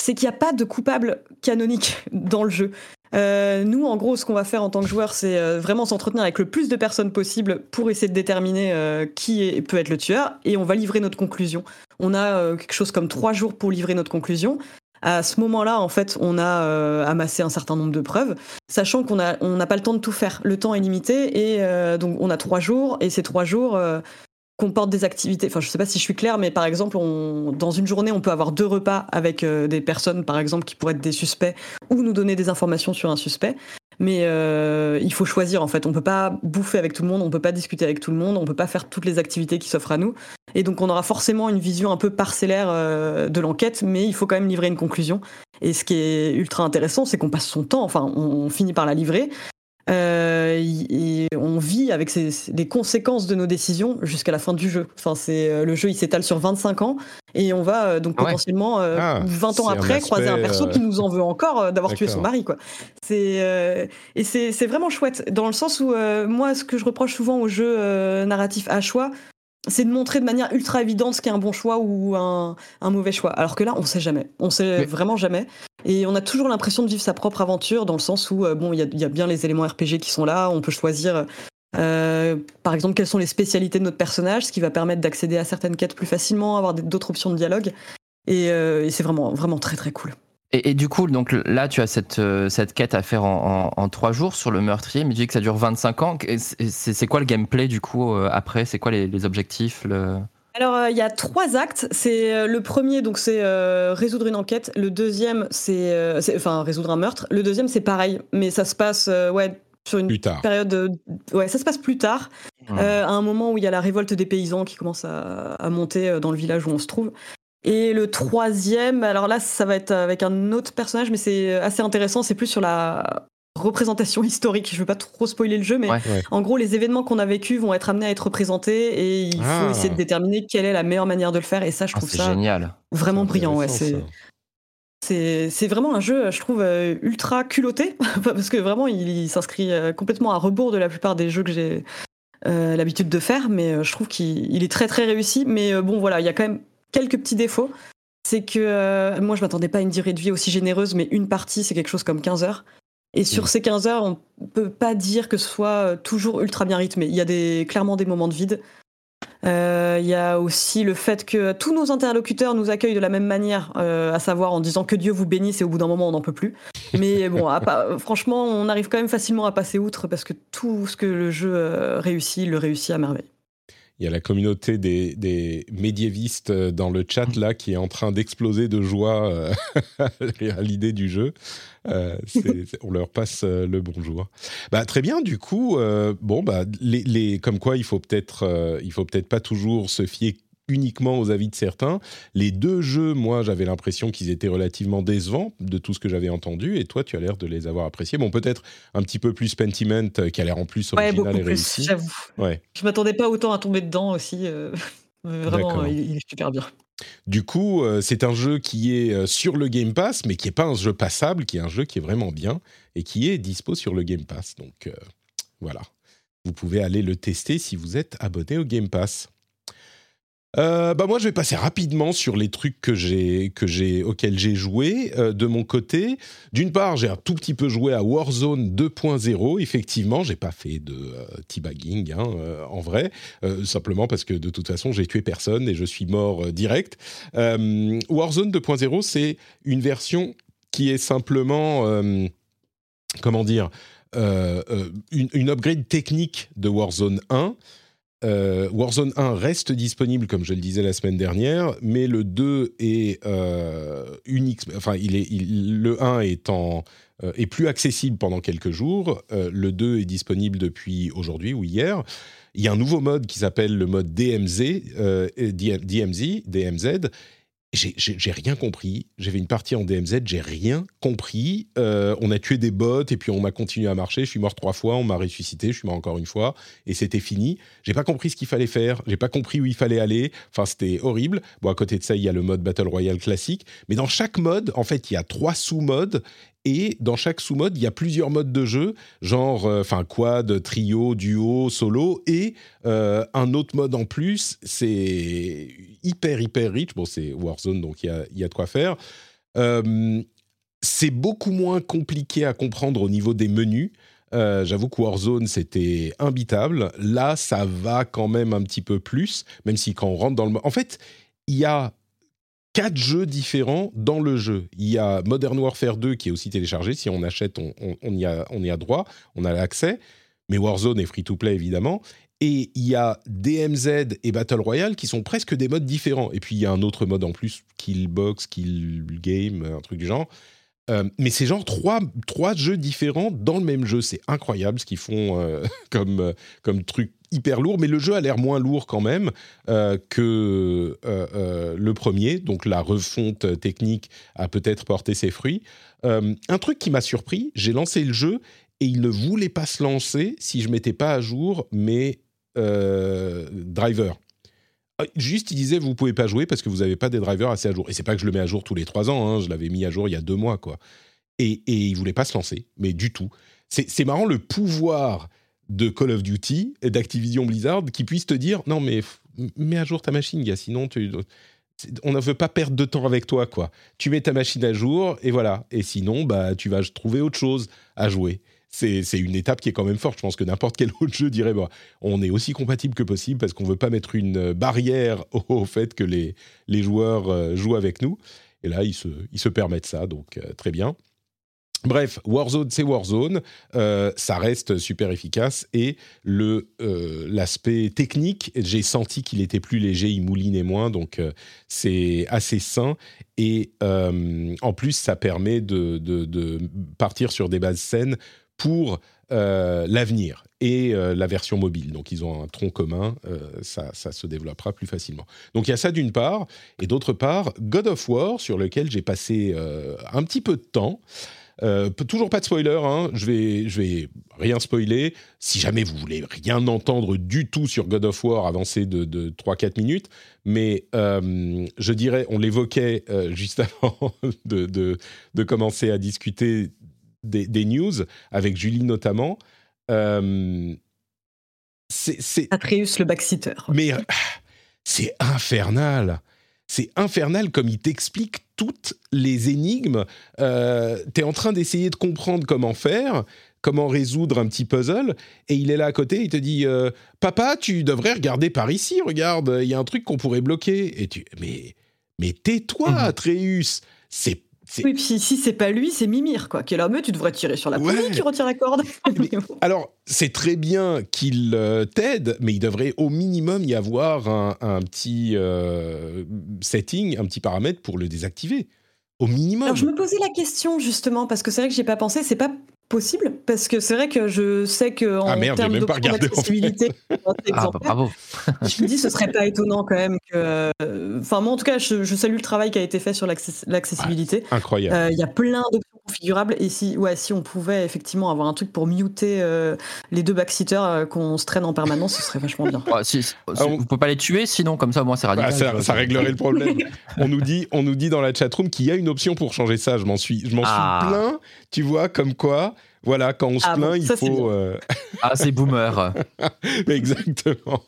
c'est qu'il n'y a pas de coupable canonique *laughs* dans le jeu. Nous, en gros, ce qu'on va faire en tant que joueur, c'est vraiment s'entretenir avec le plus de personnes possible pour essayer de déterminer qui peut être le tueur, et on va livrer notre conclusion. On a quelque chose comme trois jours pour livrer notre conclusion. À ce moment-là, en fait, on a euh, amassé un certain nombre de preuves, sachant qu'on a- on n'a pas le temps de tout faire. Le temps est limité, et euh, donc on a trois jours, et ces trois jours euh, comportent des activités. Enfin, je sais pas si je suis claire, mais par exemple, dans une journée, on peut avoir deux repas avec euh, des personnes, par exemple, qui pourraient être des suspects ou nous donner des informations sur un suspect. Mais euh, il faut choisir en fait. On peut pas bouffer avec tout le monde, on peut pas discuter avec tout le monde, on peut pas faire toutes les activités qui s'offrent à nous. Et donc on aura forcément une vision un peu parcellaire euh, de l'enquête, mais il faut quand même livrer une conclusion. Et ce qui est ultra intéressant, c'est qu'on passe son temps, enfin on, on finit par la livrer. Euh, et on vit avec ces- les conséquences de nos décisions jusqu'à la fin du jeu. Enfin, c'est euh, le jeu, il s'étale sur 25 ans et on va euh, donc Ah ouais. potentiellement euh, Ah, 20 c'est ans un après croiser un perso euh, qui nous en veut encore euh, d'avoir tué son mari, quoi. C'est euh, et c'est vraiment chouette dans le sens où euh, moi, ce que je reproche souvent aux jeux euh, narratifs à choix, c'est de montrer de manière ultra évidente ce qui est un bon choix ou un, un mauvais choix. Alors que là, on sait jamais. On sait Mais- vraiment jamais. Et on a toujours l'impression de vivre sa propre aventure dans le sens où, euh, bon, il y a, bien les éléments RPG qui sont là. On peut choisir, euh, par exemple, quelles sont les spécialités de notre personnage, ce qui va permettre d'accéder à certaines quêtes plus facilement, avoir d'autres options de dialogue. Et, euh, et c'est vraiment, vraiment très, très cool. Et, du coup, donc là, tu as cette, cette quête à faire en, trois jours sur le meurtrier, mais tu dis que ça dure 25 ans. C'est quoi le gameplay du coup après? C'est quoi les, objectifs. Alors, euh, il y a trois actes. C'est euh, le premier, donc c'est euh, résoudre une enquête. Le deuxième, c'est, euh, enfin, résoudre un meurtre. Le deuxième, c'est pareil, mais ça se passe, euh, ouais, sur une plus tard période, de- ouais, ça se passe plus tard, euh, à un moment où il y a la révolte des paysans qui commence à, à monter dans le village où on se trouve. Et le troisième, alors là, ça va être avec un autre personnage, mais c'est assez intéressant. C'est plus sur la représentation historique. Je veux pas trop spoiler le jeu, mais Ouais. Ouais. en gros, les événements qu'on a vécus vont être amenés à être représentés et il faut Ah. essayer de déterminer quelle est la meilleure manière de le faire. Et ça, je Ah, trouve c'est ça génial. vraiment brillant. Ouais, c'est vraiment un jeu, je trouve, euh, ultra culotté, *laughs* parce que vraiment, il, il s'inscrit euh, complètement à rebours de la plupart des jeux que j'ai euh, l'habitude de faire, mais je trouve qu'il il est très très réussi. Mais bon, voilà, il y a quand même quelques petits défauts. C'est que euh, moi, je m'attendais pas à une durée de vie aussi généreuse, mais une partie, c'est quelque chose comme 15 heures. Et sur Mm. ces 15 heures, on peut pas dire que ce soit euh, toujours ultra bien rythmé. Il y a des, clairement des moments de vide. Euh, il y a aussi le fait que tous nos interlocuteurs nous accueillent de la même manière, euh, à savoir en disant que Dieu vous bénisse et au bout d'un moment on n'en peut plus. Mais *laughs* bon, franchement, on arrive quand même facilement à passer outre parce que tout ce que le jeu réussit, le réussit à merveille. Il y a la communauté des, des, médiévistes dans le chat là qui est en train d'exploser de joie *laughs* à l'idée du jeu. Euh, *laughs* on leur passe euh, le bonjour. Bah, très bien, du coup, euh, bon, bah, les, comme quoi il faut peut-être il faut peut-être pas toujours se fier uniquement aux avis de certains. Les deux jeux, moi, j'avais l'impression qu'ils étaient relativement décevants de tout ce que j'avais entendu, et toi, tu as l'air de les avoir appréciés. Bon, peut-être un petit peu plus Pentiment, qui a l'air en plus original et réussi. J'avoue. Ouais. Je m'attendais pas autant à tomber dedans aussi. *laughs* vraiment, il, est super bien. Du coup, euh, c'est un jeu qui est euh, sur le Game Pass, mais qui n'est pas un jeu passable, qui est un jeu qui est vraiment bien et qui est dispo sur le Game Pass. Donc euh, voilà, vous pouvez aller le tester si vous êtes abonné au Game Pass. Euh, bah moi, je vais passer rapidement sur les trucs que j'ai, que j'ai, auxquels j'ai joué euh, de mon côté. D'une part, j'ai un tout petit peu joué à Warzone 2.0. Effectivement, j'ai pas fait de euh, teabagging hein, en vrai, simplement parce que de toute façon, j'ai tué personne et je suis mort direct. Warzone 2.0, c'est une version qui est simplement, comment dire, une upgrade technique de Warzone 1. Euh, Warzone 1 reste disponible, comme je le disais la semaine dernière, mais le 2 est euh, unique. Enfin, le 1 est, euh, est plus accessible pendant quelques jours. le 2 est disponible depuis aujourd'hui ou hier. Il y a un nouveau mode qui s'appelle le mode DMZ, DMZ, DMZ, j'ai rien compris. J'ai une partie en DMZ, j'ai rien compris. Euh, on a tué des bots et puis on m'a continué à marcher. Je suis mort trois fois, on m'a ressuscité, je suis mort encore une fois et c'était fini. J'ai pas compris ce qu'il fallait faire, j'ai pas compris où il fallait aller. Enfin, c'était horrible. Bon, à côté de ça, il y a le mode Battle Royale classique. Mais dans chaque mode, en fait, il y a trois sous-modes et dans chaque sous-mode, il y a plusieurs modes de jeu, genre euh, quad, trio, duo, solo, et euh, un autre mode en plus. C'est hyper, hyper riche. Bon, c'est Warzone, donc il y a, y a, de quoi faire. Euh, c'est beaucoup moins compliqué à comprendre au niveau des menus. J'avoue que Warzone, c'était imbitable. Là, ça va quand même un petit peu plus, même si quand on rentre dans le... En fait, il y a quatre jeux différents dans le jeu. Il y a Modern Warfare 2 qui est aussi téléchargé. Si on achète, on, y, a, droit, on a l'accès. Mais Warzone est free-to-play évidemment. Et il y a DMZ et Battle Royale qui sont presque des modes différents. Et puis il y a un autre mode en plus, Killbox, Kill Game, un truc du genre. Euh, mais c'est genre trois, jeux différents dans le même jeu. C'est incroyable ce qu'ils font euh, *laughs* euh, comme truc hyper lourd, mais le jeu a l'air moins lourd quand même euh, que euh, euh, le premier. Donc la refonte technique a peut-être porté ses fruits. un truc qui m'a surpris, j'ai lancé le jeu et il ne voulait pas se lancer si je mettais pas à jour mes drivers. Juste, il disait vous pouvez pas jouer parce que vous n'avez pas des drivers assez à jour. Et c'est pas que je le mets à jour tous les trois ans. Hein, je l'avais mis à jour il y a deux mois, quoi. Et, et il voulait pas se lancer, mais du tout. C'est marrant le pouvoir de Call of Duty et d'Activision Blizzard qui puissent te dire non mais mets à jour ta machine gars sinon tu on ne veut pas perdre de temps avec toi quoi tu mets ta machine à jour et voilà et sinon bah tu vas trouver autre chose à jouer c'est une étape qui est quand même forte. Je pense que n'importe quel *laughs* autre jeu dirait bah, on est aussi compatible que possible parce qu'on ne veut pas mettre une barrière *laughs* au, fait que les, les joueurs euh, jouent avec nous. Et là, ils se, ils se permettent ça, donc euh, très bien. Bref, Warzone, c'est Warzone, euh, ça reste super efficace et euh, l'aspect technique, j'ai senti qu'il était plus léger, il moulinait moins, donc euh, c'est assez sain et en plus ça permet de, de, partir sur des bases saines pour l'avenir et la version mobile. Donc ils ont un tronc commun, ça, ça, se développera plus facilement. Donc il y a ça d'une part et d'autre part God of War sur lequel j'ai passé un petit peu de temps. Euh, toujours pas de spoiler, hein. je, vais, je vais rien spoiler. Si jamais vous voulez rien entendre du tout sur God of War, avancé de, de 3-4 minutes. Mais euh, je dirais, on l'évoquait euh, *laughs* juste avant de, de, de, commencer à discuter des, des, news, avec Julie notamment. c'est Atreus le backseater. Mais c'est infernal c'est infernal comme il t'explique toutes les énigmes. Euh, tu es en train d'essayer de comprendre comment faire. comment résoudre un petit puzzle, et il est là à côté, il te dit euh, Papa, tu devrais regarder par ici, regarde, il y a un truc qu'on pourrait bloquer. Et tu, mais, mais tais-toi, Mhm. Atreus C'est c'est- Oui, puis si c'est pas lui, c'est Mimir, quoi. Qui est là, mais tu devrais tirer sur la Ouais. qui retire la corde. *laughs* Alors, c'est très bien qu'il euh, t'aide, mais il devrait au minimum y avoir un, un petit euh, setting, un petit paramètre pour le désactiver. Au minimum. Alors je me posais la question justement parce que c'est vrai que j'ai pas pensé, c'est pas possible parce que c'est vrai que je sais que en Ah merde, termes en fait. d'accessibilité, *laughs* Ah, bah, bravo. je me dis ce serait pas étonnant quand même que, enfin moi en tout cas je, je salue le travail qui a été fait sur l'access- l'accessibilité. Incroyable. Euh, Il y a plein d'options configurables et si, ouais, si on pouvait effectivement avoir un truc pour muter euh, les deux backseaters euh, qu'on se traîne en permanence, ce serait vachement bien. *laughs* Ah, si- si- Ah, on- Vous pouvez pas les tuer, sinon comme ça, moi, c'est Bah, radical. ça, tu vois. ça réglerait le problème. *laughs* on, nous dit, on nous dit dans la chatroom qu'il y a une option pour changer ça. Je m'en suis, je m'en Ah. suis plaint. Tu vois, comme quoi, voilà, quand on se Ah bon, plaint, il faut. euh, Ah, c'est boomer. *laughs* exactement.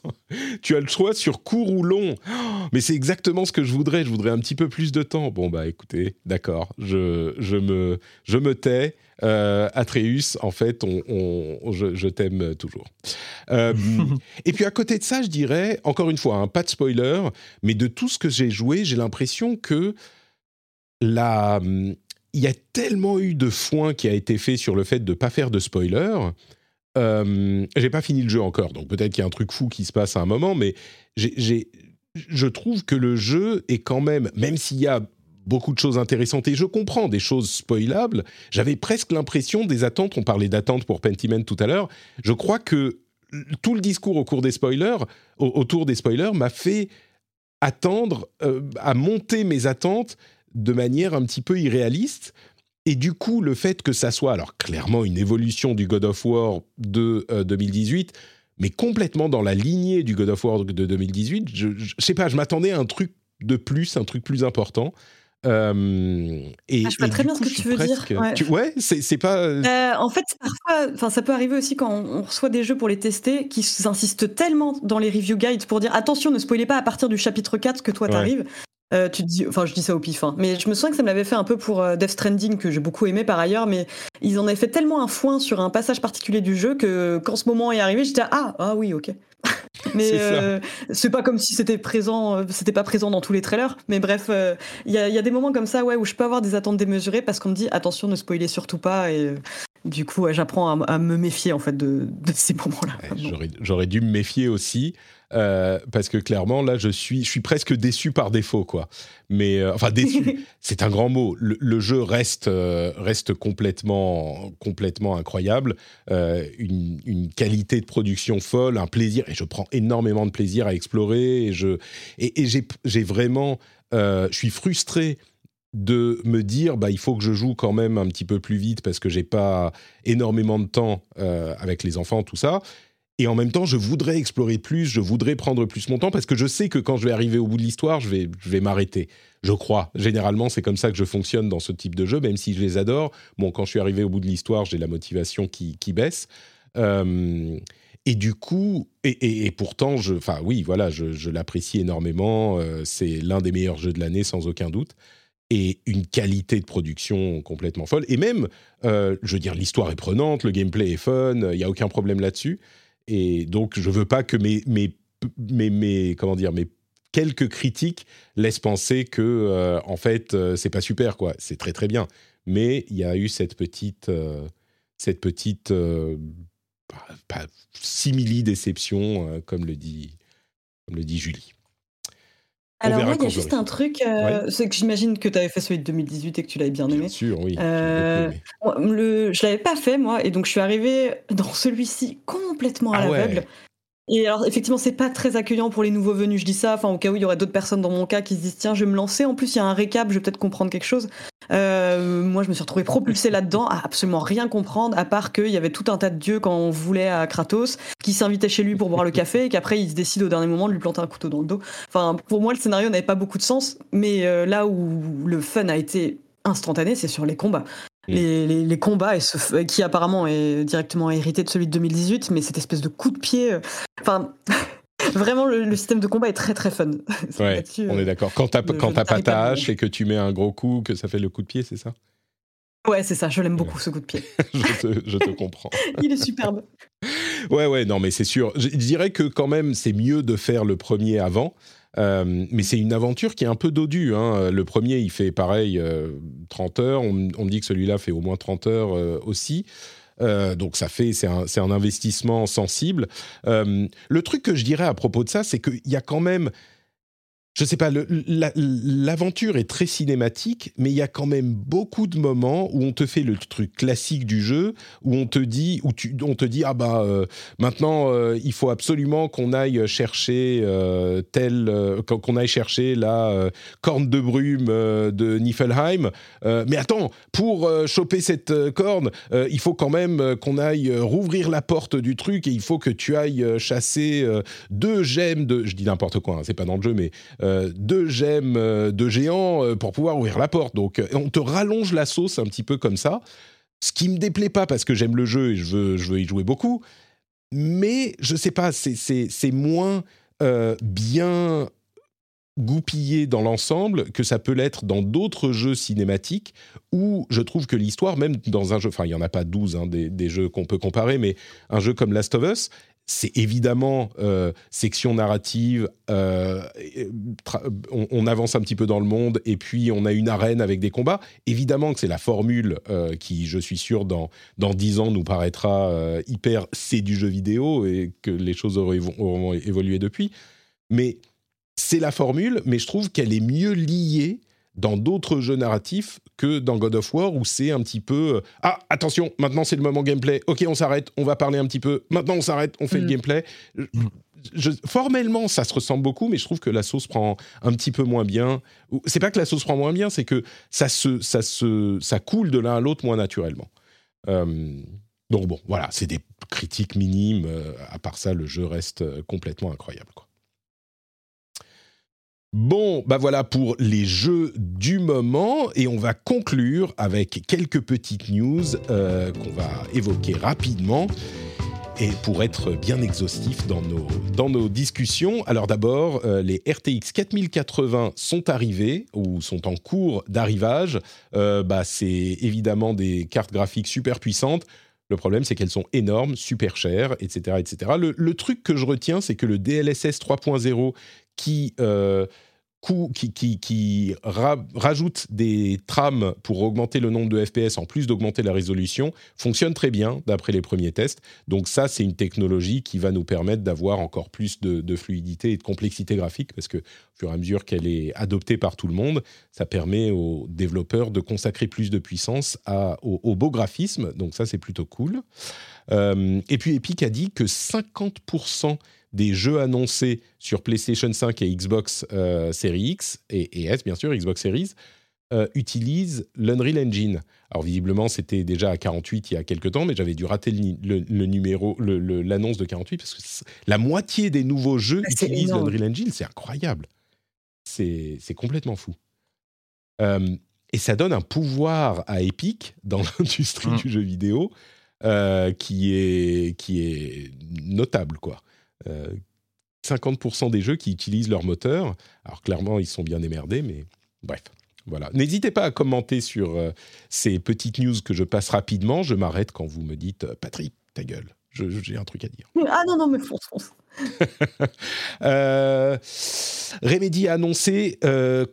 Tu as le choix sur court ou long. Oh, mais c'est exactement ce que je voudrais. Je voudrais un petit peu plus de temps. Bon, bah écoutez, d'accord. Je, je, me, je me tais. Euh, Atreus, en fait, on, on- je, je t'aime toujours. Euh, *laughs* et puis à côté de ça, je dirais, encore une fois, hein, pas de spoiler, mais de tout ce que j'ai joué, j'ai l'impression que la, il y a tellement eu de foin qui a été fait sur le fait de ne pas faire de spoiler. Euh, j'ai pas fini le jeu encore, donc peut-être qu'il y a un truc fou qui se passe à un moment, mais je trouve que le jeu est quand même, même s'il y a beaucoup de choses intéressantes et je comprends des choses spoilables, j'avais presque l'impression des attentes. On parlait d'attentes pour Pentiment tout à l'heure. Je crois que tout le discours au cours des spoilers, au- autour des spoilers, m'a fait attendre euh, à monter mes attentes de manière un petit peu irréaliste. Et du coup, le fait que ça soit, alors clairement, une évolution du God of War de euh, 2018, mais complètement dans la lignée du God of War de 2018, je, je, je sais pas, je m'attendais à un truc de plus, un truc plus important. Euh, et, Ah, je vois très bien ce que tu veux dire, ouais. tu- ouais, c'est c'est pas. euh, Euh, en fait, parfois, enfin, ça peut arriver aussi quand on on reçoit des jeux pour les tester, qui insistent tellement dans les review guides pour dire attention, ne spoilez pas à partir du chapitre 4 que toi Ouais. t'arrives. Euh, tu te dis, enfin, je dis ça au pif, hein, mais je me souviens que ça me l'avait fait un peu pour euh, Death Stranding, que j'ai beaucoup aimé par ailleurs, mais ils en avaient fait tellement un foin sur un passage particulier du jeu que quand ce moment est arrivé, j'étais ah, ah oui, ok. *laughs* mais euh, c'est pas comme si c'était présent, euh, c'était pas présent dans tous les trailers, mais bref, il y, a, il y a des moments comme ça ouais, où je peux avoir des attentes démesurées parce qu'on me dit attention, ne spoilez surtout pas, et du coup, j'apprends à, à me méfier en fait de, de ces moments-là. Ouais, J'aurais dû me méfier aussi. Euh, parce que clairement, là, je suis, je suis presque déçu par défaut, quoi. Mais euh, enfin, déçu, *laughs* c'est un grand mot. Le, le jeu reste, euh, reste complètement, complètement incroyable. Une, une qualité de production folle, un plaisir. Et je prends énormément de plaisir à explorer. Et je, et, et j'ai, j'ai vraiment, je suis frustré de me dire bah il faut que je joue quand même un petit peu plus vite parce que j'ai pas énormément de temps euh, avec les enfants tout ça et en même temps je voudrais explorer plus je voudrais prendre plus mon temps parce que je sais que quand je vais arriver au bout de l'histoire je vais je vais m'arrêter je crois généralement c'est comme ça que je fonctionne dans ce type de jeu même si je les adore bon quand je suis arrivé au bout de l'histoire j'ai la motivation qui, baisse Euh, et du coup, et, pourtant, je, enfin oui, voilà, je l'apprécie énormément. euh, c'est l'un des meilleurs jeux de l'année sans aucun doute et une qualité de production complètement folle. Et même, euh, je veux dire, l'histoire est prenante, le gameplay est fun, il n'y a aucun problème là-dessus. Et donc, je veux pas que mes, mes, mes, mes- comment dire, mes quelques critiques laissent penser que, euh, en fait, euh, c'est pas super, quoi. C'est très très bien. Mais il y a eu cette petite, euh, cette petite, euh, pas simili déception, euh, comme le dit, comme le dit Julie. Alors moi, il y a juste un truc, euh, c'est que j'imagine que tu avais fait celui de 2018 et que tu l'avais bien aimé. Bien sûr, oui. Euh, Le, je l'avais pas fait moi, et donc je suis arrivée dans celui-ci complètement à Ah ouais. Et alors effectivement, c'est pas très accueillant pour les nouveaux venus. Je dis ça, enfin au cas où il y aurait d'autres personnes dans mon cas qui se disent tiens, je vais me lancer. En plus, il y a un récap, je vais peut-être comprendre quelque chose. Euh, moi, je me suis retrouvée propulsée là-dedans, à absolument rien comprendre, à part qu'il y avait tout un tas de dieux quand on voulait à Kratos, qui s'invitait chez lui pour boire le café, et qu'après il se décide au dernier moment de lui planter un couteau dans le dos. Enfin, pour moi, le scénario n'avait pas beaucoup de sens, mais euh, là où le fun a été instantané, c'est sur les combats. Les, les- les combats, et ce- qui apparemment est directement hérité de celui de 2018, mais cette espèce de coup de pied. euh, Enfin, *laughs* vraiment, le, le système de combat est très très fun. *laughs* Ouais, on euh, est d'accord. Quand t'as je- je pas ta hache et que tu mets un gros coup, que ça fait le coup de pied, c'est ça? Ouais, c'est ça, je l'aime beaucoup ce coup de pied. *laughs* je, te, comprends. Il est superbe. Ouais, ouais, non, mais c'est sûr. Je, dirais que quand même, c'est mieux de faire le premier avant. Euh, mais c'est une aventure qui est un peu dodue. Hein. Le premier, il fait pareil, 30 heures. On, me dit que celui-là fait au moins 30 heures aussi. donc ça fait, c'est un, un, investissement sensible. le truc que je dirais à propos de ça, c'est qu'il y a quand même je sais pas, l'aventure est très cinématique, mais il y a quand même beaucoup de moments où on te fait le truc classique du jeu, où on te dit, où on te dit ah bah euh, maintenant euh, il faut absolument qu'on aille chercher euh, tel, qu'on aille chercher la corne de brume de Niflheim. mais attends, pour choper cette corne, il faut quand même qu'on aille rouvrir la porte du truc et il faut que tu ailles chasser deux gemmes de, je dis n'importe quoi, hein, c'est pas dans le jeu, mais deux gemmes euh, de géants euh, pour pouvoir ouvrir la porte. Donc on te rallonge la sauce un petit peu comme ça. Ce qui me déplaît pas parce que j'aime le jeu et je veux, je veux y jouer beaucoup. Mais je sais pas, c'est moins bien goupillé dans l'ensemble que ça peut l'être dans d'autres jeux cinématiques où je trouve que l'histoire, même dans un jeu, enfin il n'y en a pas 12 hein, des, des, jeux qu'on peut comparer, mais un jeu comme Last of Us, c'est évidemment euh, section narrative, euh, on, avance un petit peu dans le monde et puis on a une arène avec des combats. Évidemment que c'est la formule euh, qui, je suis sûr, dans, dans 10 ans nous paraîtra hyper c'est du jeu vidéo et que les choses auront évolué depuis. Mais c'est la formule, mais je trouve qu'elle est mieux liée dans d'autres jeux narratifs que dans God of War où c'est un petit peu euh, ah attention maintenant c'est le moment gameplay. Ok on s'arrête on va parler un petit peu. Maintenant on s'arrête on fait le mm. gameplay. Formellement ça se ressemble beaucoup mais je trouve que la sauce prend un petit peu moins bien. C'est pas que la sauce prend moins bien c'est que ça se ça se ça coule de l'un à l'autre moins naturellement. Euh, donc bon voilà c'est des critiques minimes euh, à part ça le jeu reste complètement incroyable quoi. Bon, bah voilà pour les jeux du moment et on va conclure avec quelques petites news euh, qu'on va évoquer rapidement et pour être bien exhaustif dans nos, discussions. Alors d'abord, euh, les RTX 4080 sont arrivés ou sont en cours d'arrivage. Euh, bah, c'est évidemment des cartes graphiques super puissantes. Le problème, c'est qu'elles sont énormes, super chères, etc. etc. Le, le truc que je retiens, c'est que le DLSS 3.0 qui qui, rajoute des trames pour augmenter le nombre de FPS en plus d'augmenter la résolution fonctionne très bien d'après les premiers tests. Donc ça, c'est une technologie qui va nous permettre d'avoir encore plus de, fluidité et de complexité graphique parce que au fur et à mesure qu'elle est adoptée par tout le monde, ça permet aux développeurs de consacrer plus de puissance au, beau graphisme. Donc ça, c'est plutôt cool. Euh, et puis Epic a dit que 50% des jeux annoncés sur PlayStation 5 et Xbox euh, Series X et, S, bien sûr, Xbox Series, euh, utilisent l'Unreal Engine. Alors visiblement, c'était déjà à 48 il y a quelques temps, mais j'avais dû rater le, numéro, l'annonce de 48 parce que la moitié des nouveaux jeux bah, utilisent l'Unreal Engine. C'est incroyable. C'est complètement fou. Euh, et ça donne un pouvoir à Epic dans *laughs* l'industrie mmh. du jeu vidéo qui, est, qui est notable, quoi. 50% euh, des jeux qui utilisent leur moteur. Alors clairement, ils sont bien émerdés, mais bref. Voilà. N'hésitez pas à commenter sur euh, ces petites news que je passe rapidement. Je m'arrête quand vous me dites euh, Patrick, ta gueule. J'ai un truc à dire. Ah non, non, mais fonce, fonce. *laughs* Remedy a annoncé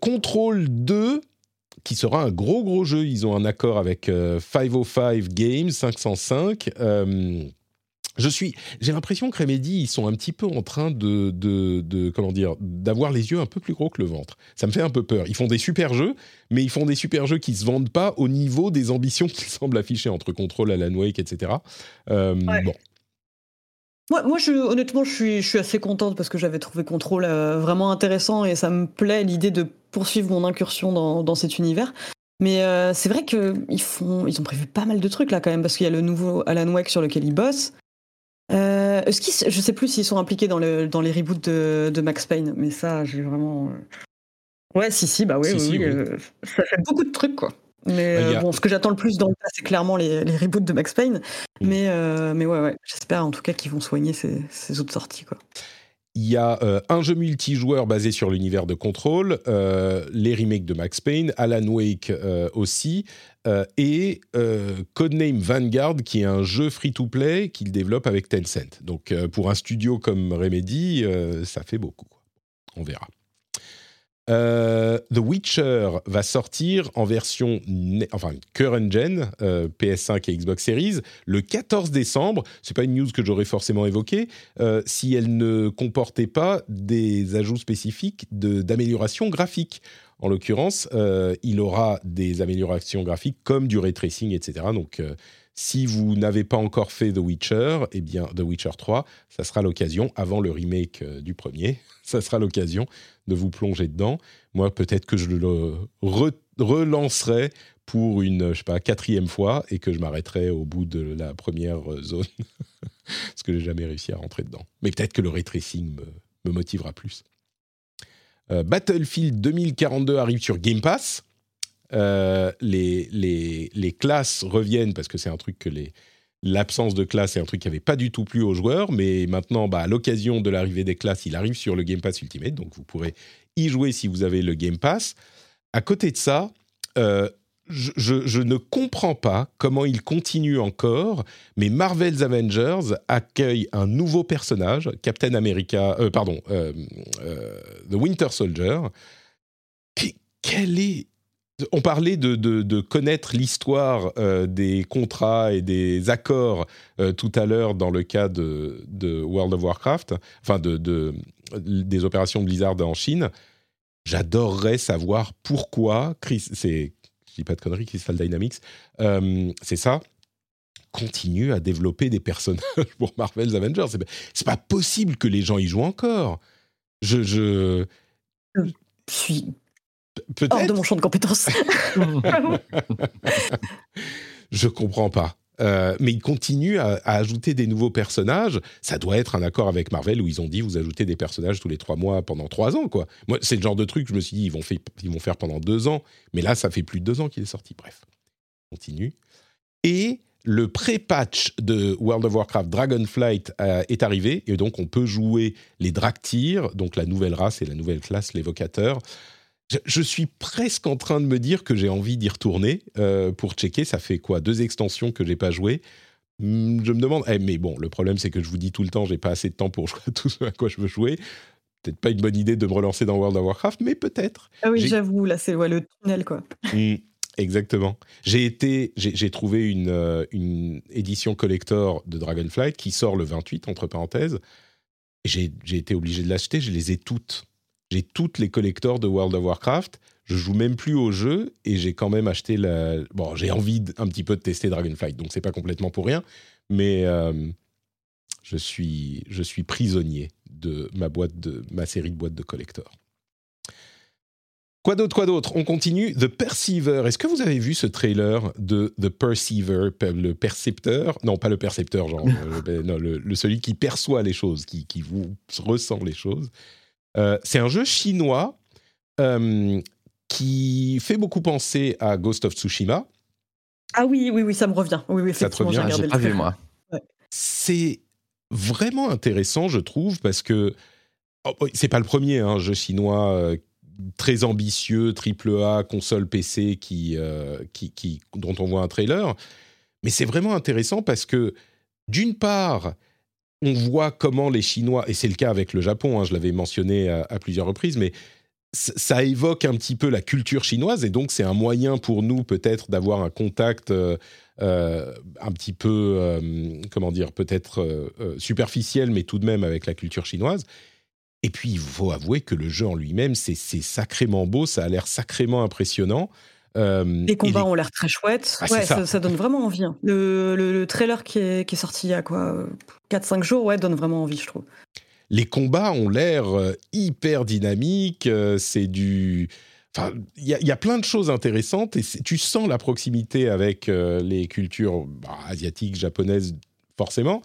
Control 2 qui sera un gros gros jeu. Ils ont un accord avec 505 Games 505 je suis, j'ai l'impression que Remedy, ils sont un petit peu en train de, de, comment dire, d'avoir les yeux un peu plus gros que le ventre. Ça me fait un peu peur. Ils font des super jeux, mais ils font des super jeux qui se vendent pas au niveau des ambitions *laughs* qu'ils semblent afficher entre Control, Alan Wake, etc. Euh, bon. Moi, moi je, honnêtement, je suis, je suis assez contente parce que j'avais trouvé Control euh, vraiment intéressant et ça me plaît l'idée de poursuivre mon incursion dans, dans cet univers. Mais euh, c'est vrai qu'ils ils ont prévu pas mal de trucs là quand même parce qu'il y a le nouveau Alan Wake sur lequel ils bossent. Euh, ce je sais plus s'ils sont impliqués dans, le, dans les reboots de, de Max Payne, mais ça, j'ai vraiment. Euh, ouais, si, si, bah oui, oui, euh, ça fait beaucoup de trucs, quoi. Mais bah, bon, ce que j'attends le plus dans le cas, c'est clairement les, les, reboots de Max Payne. Mais, mais ouais, ouais j'espère en tout cas qu'ils vont soigner ces, ces, autres sorties, quoi. Il y a euh, un jeu multijoueur basé sur l'univers de Control, euh, les remakes de Max Payne, Alan Wake euh, aussi, et Codename Vanguard, qui est un jeu free-to-play qu'il développe avec Tencent. Donc pour un studio comme Remedy, ça fait beaucoup. On verra. Euh, The Witcher va sortir en version enfin current gen euh, PS5 et Xbox Series le 14 décembre. C'est pas une news que j'aurais forcément évoquée euh, si elle ne comportait pas des ajouts spécifiques d'amélioration graphique. En l'occurrence, il aura des améliorations graphiques comme du ray tracing, etc. Donc si vous n'avez pas encore fait The Witcher, eh bien The Witcher 3, ça sera l'occasion, avant le remake du premier, *laughs* ça sera l'occasion de vous plonger dedans. Moi, peut-être que je le relancerai pour une, je sais pas, quatrième fois et que je m'arrêterai au bout de la première zone *laughs* parce que j'ai jamais réussi à rentrer dedans. Mais peut-être que le ray tracing me, motivera plus. Euh, Battlefield 2042 arrive sur Game Pass. Euh, les, classes reviennent parce que c'est un truc que L'absence de classe est un truc qui n'avait pas du tout plu aux joueurs, mais maintenant, bah, à l'occasion de l'arrivée des classes, il arrive sur le Game Pass Ultimate, donc vous pourrez y jouer si vous avez le Game Pass. À côté de ça, euh, je, ne comprends pas comment il continue encore, mais Marvel's Avengers accueille un nouveau personnage, Captain America, euh, pardon, The Winter Soldier. Quel est on parlait de, connaître l'histoire euh, des contrats et des accords euh, tout à l'heure dans le cas de, World of Warcraft, enfin de, des opérations Blizzard en Chine. J'adorerais savoir pourquoi, c'est, je dis pas de conneries, Crystal Dynamics, euh, c'est ça, continue à développer des personnages *laughs* pour Marvel's Avengers. C'est, c'est pas possible que les gens y jouent encore. Je suis Hors de mon champ de compétences. *laughs* je comprends pas. Euh, mais ils continuent à, ajouter des nouveaux personnages. Ça doit être un accord avec Marvel où ils ont dit vous ajoutez des personnages tous les trois mois pendant trois ans. quoi. Moi, c'est le genre de truc, je me suis dit, ils vont, ils vont faire pendant deux ans. Mais là, ça fait plus de deux ans qu'il est sorti. Bref, continue. Et le pré-patch de World of Warcraft Dragonflight euh, est arrivé. Et donc, on peut jouer les Draktyr, donc la nouvelle race et la nouvelle classe, l'évocateur. Je, suis presque en train de me dire que j'ai envie d'y retourner euh, pour checker. Ça fait quoi Deux extensions que j'ai pas joué. Hmm, je me demande. Eh, mais bon, le problème c'est que je vous dis tout le temps, j'ai pas assez de temps pour *laughs* jouer à tout ce à quoi je veux jouer. Peut-être pas une bonne idée de me relancer dans World of Warcraft, mais peut-être. Ah oui, j'avoue, là c'est le tunnel quoi. Hmm, exactement. J'ai été, j'ai trouvé une, euh, une édition collector de Dragonflight qui sort le 28 entre parenthèses. J'ai été obligé de l'acheter. Je les ai toutes j'ai toutes les collectors de World of Warcraft. Je joue même plus au jeu et j'ai quand même acheté la. Bon, j'ai envie un petit peu de tester Dragonflight, donc c'est pas complètement pour rien, mais euh, je suis je suis prisonnier de ma boîte de ma série de boîtes de collectors. Quoi d'autre, quoi d'autre? On continue. The Perceiver. Est-ce que vous avez vu ce trailer de The Perceiver, le percepteur? Non, pas le percepteur, genre, *laughs* euh, non, le, celui qui perçoit les choses, qui, qui vous ressent les choses. Euh, c'est un jeu chinois euh, qui fait beaucoup penser à Ghost of Tsushima. Ah oui, oui, oui, ça me revient. Oui, oui, ça te revient. J'ai pas vu moi. C'est vraiment intéressant, je trouve, parce que oh, oh, c'est pas le premier hein, jeu chinois euh, très ambitieux, triple A, console PC, qui, qui, qui, dont on voit un trailer. Mais c'est vraiment intéressant parce que, d'une part, on voit comment les Chinois, et c'est le cas avec le Japon, hein, je l'avais mentionné à, plusieurs reprises, mais ça évoque un petit peu la culture chinoise, et donc c'est un moyen pour nous peut-être d'avoir un contact euh, euh, un petit peu, euh, comment dire, peut-être superficiel, mais tout de même avec la culture chinoise. Et puis, il faut avouer que le jeu en lui-même, c'est sacrément beau, ça a l'air sacrément impressionnant. Euh, les combats ont l'air très chouettes. Ah, ouais, ça. donne vraiment envie. Hein. Le, trailer qui est, qui est, sorti il y a quoi 4-5 jours, ouais, donne vraiment envie, je trouve. Les combats ont l'air euh, hyper dynamiques. Euh, c'est du. Enfin, il y, a plein de choses intéressantes et tu sens la proximité avec les cultures bah, asiatiques, japonaises, forcément.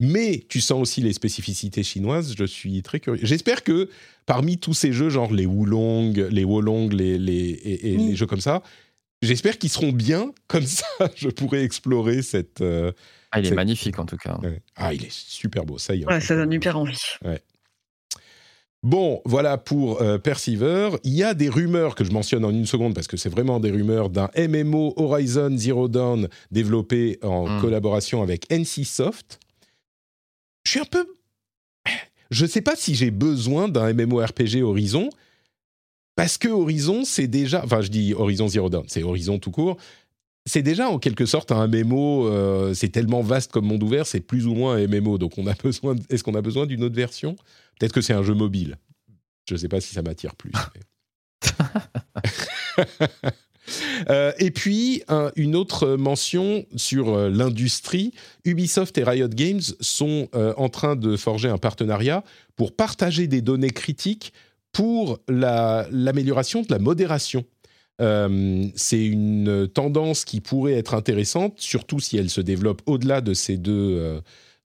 Mais tu sens aussi les spécificités chinoises. Je suis très curieux. J'espère que parmi tous ces jeux, genre les Wulong, les Wolong, les, les, et, les jeux comme ça, j'espère qu'ils seront bien. Comme ça, *laughs* je pourrais explorer cette. Euh, ah, il est magnifique en tout cas. Ah, il est super beau, ça y est. Ouais, ça donne hyper envie. Ouais. Bon, voilà pour euh, Perceiver. Il y a des rumeurs que je mentionne en une seconde parce que c'est vraiment des rumeurs d'un MMO Horizon Zero Dawn développé en Mm. collaboration avec NCSoft. Je suis un peu. Je sais pas si j'ai besoin d'un MMORPG Horizon parce que Horizon, c'est déjà. Enfin, je dis Horizon Zero Dawn, c'est Horizon tout court. C'est déjà en quelque sorte un MMO. euh, c'est tellement vaste comme monde ouvert, c'est plus ou moins un MMO. Donc, on a *laughs* besoin. Est-ce qu'on a besoin d'une autre version? Peut-être que c'est un jeu mobile. Je ne sais pas si ça m'attire plus. *laughs* *laughs* Euh, et puis, un- une autre mention sur euh, l'industrie. Ubisoft et Riot Games sont euh, en train de forger un partenariat pour partager des données critiques pour la- l'amélioration de la modération. C'est une tendance qui pourrait être intéressante, surtout si elle se développe au-delà de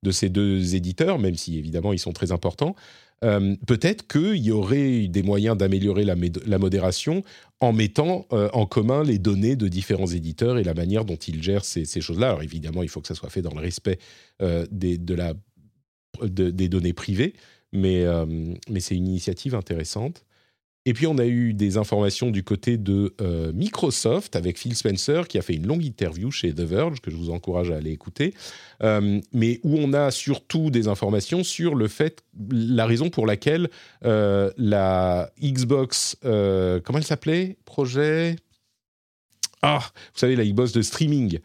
de ces deux éditeurs, même si évidemment ils sont très importants. Euh, Peut-être qu'il y aurait des moyens d'améliorer la, modération en mettant euh, en commun les données de différents éditeurs et la manière dont ils gèrent ces, choses-là. Alors évidemment, il faut que ça soit fait dans le respect euh, des, de la, de- des données privées, mais c'est une initiative intéressante. Et puis on a eu des informations du côté de euh, Microsoft avec Phil Spencer qui a fait une longue interview chez The Verge que je vous encourage à aller écouter, euh, mais où on a surtout des informations sur le fait, la raison pour laquelle euh, la Xbox, comment elle s'appelait? Projet? Ah, vous savez la Xbox de streaming.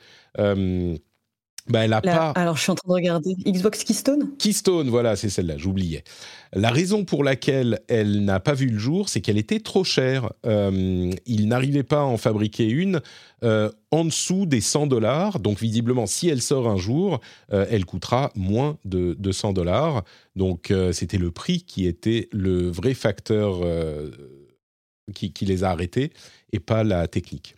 Bah, elle a La- pas. Alors, je suis en train de regarder. Xbox Keystone? Keystone, voilà, c'est celle-là, j'oubliais. La raison pour laquelle elle n'a pas vu le jour, c'est qu'elle était trop chère. Euh, il n'arrivait pas à en fabriquer une euh, en dessous des 100 dollars. Donc, visiblement, si elle sort un jour, euh, elle coûtera moins de, de 100 dollars. Donc, euh, c'était le prix qui était le vrai facteur qui, qui les a arrêtés et pas la technique.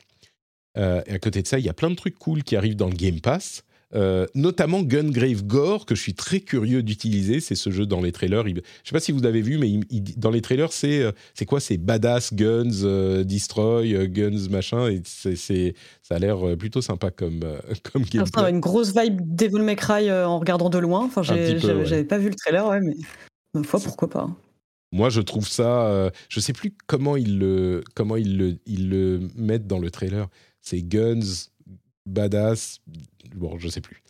Euh, et à côté de ça, il y a plein de trucs cool qui arrivent dans le Game Pass. Euh, notamment Gungrave Gore, que je suis très curieux d'utiliser. C'est ce jeu dans les trailers. Il- je ne sais pas si vous avez vu, mais il- il- dans les trailers, c'est euh, c'est quoi? C'est badass, guns, euh, destroy, euh, guns, machin. Et c'est ça a l'air plutôt sympa comme, *laughs* comme une grosse vibe Devil May Cry en regardant de loin. Enfin, j'avais ouais. pas vu le trailer, ouais, mais *laughs* une fois, pourquoi pas. hein. Moi, je trouve ça. je sais plus comment ils le, comment ils le, ils le mettent dans le trailer. C'est guns, badass. Bon, je sais plus.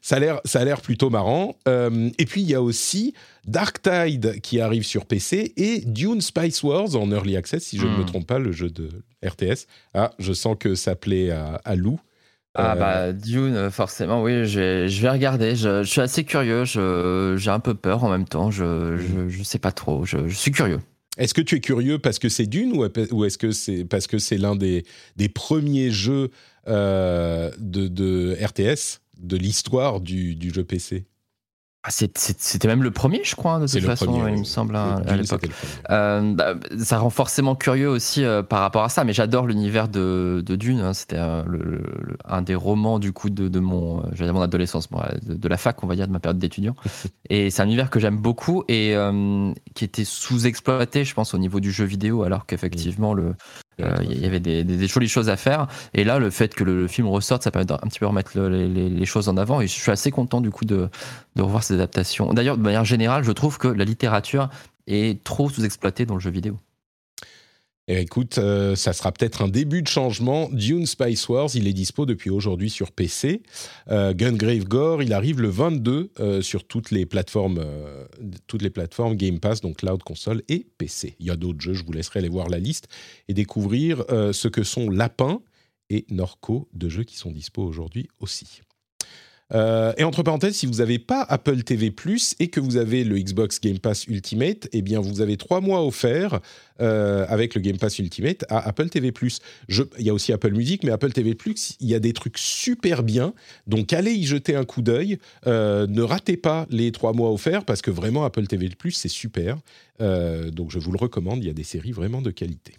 Ça a l'air, ça a l'air plutôt marrant. Euh, et puis il y a aussi Dark Tide qui arrive sur PC et Dune Spice Wars en early access, si je ne me Hmm. trompe pas, le jeu de RTS. Ah, je sens que ça plaît à, à Lou. Ah Euh, bah Dune, forcément, oui, je vais, regarder. Je, je suis assez curieux, j'ai un peu peur en même temps, je, je, je sais pas trop, je, je suis curieux. Est-ce que tu es curieux parce que c'est Dune ou, ou est-ce que c'est parce que c'est l'un des, des premiers jeux euh, de, de RTS de l'histoire du, du jeu PC Ah, C'était même le premier, je crois, de toute façon, premier, il oui. me semble, à, Le à l'époque. Euh, bah, ça rend forcément curieux aussi euh, par rapport à ça, mais j'adore l'univers de, de Dune. hein. C'était un des romans du coup de, de mon, dire mon adolescence, de, la fac, on va dire, de ma période d'étudiant. *laughs* et c'est un univers que j'aime beaucoup et qui était sous-exploité, je pense, au niveau du jeu vidéo, alors qu'effectivement le euh, il y avait des, des- des jolies choses à faire. Et là, le fait que le, le film ressorte, ça permet d'un petit peu remettre le- les, les- les choses en avant. Et je suis assez content du coup de, de revoir ces adaptations. D'ailleurs, de manière générale, je trouve que la littérature est trop sous-exploitée dans le jeu vidéo. Eh, écoute, euh, ça sera peut-être un début de changement. Dune Spice Wars, il est dispo depuis aujourd'hui sur PC. Euh, Gungrave Gore, il arrive le 22 euh, sur toutes les plateformes, toutes les plateformes Game Pass, donc cloud, console et PC. Il y a d'autres jeux, je vous laisserai aller voir la liste et découvrir ce que sont Lapin et Norco, deux jeux qui sont dispo aujourd'hui aussi. Euh, et entre parenthèses, si vous n'avez pas Apple TV et que vous avez le Xbox Game Pass Ultimate, eh bien vous avez trois mois offerts euh, avec le Game Pass Ultimate à Apple TV Je, il y a aussi Apple Music, mais Apple TV il y a des trucs super bien. Donc allez y jeter un coup d'œil. Euh, ne ratez pas les trois mois offerts parce que vraiment Apple TV c'est super. Donc je vous le recommande. Il y a des séries vraiment de qualité.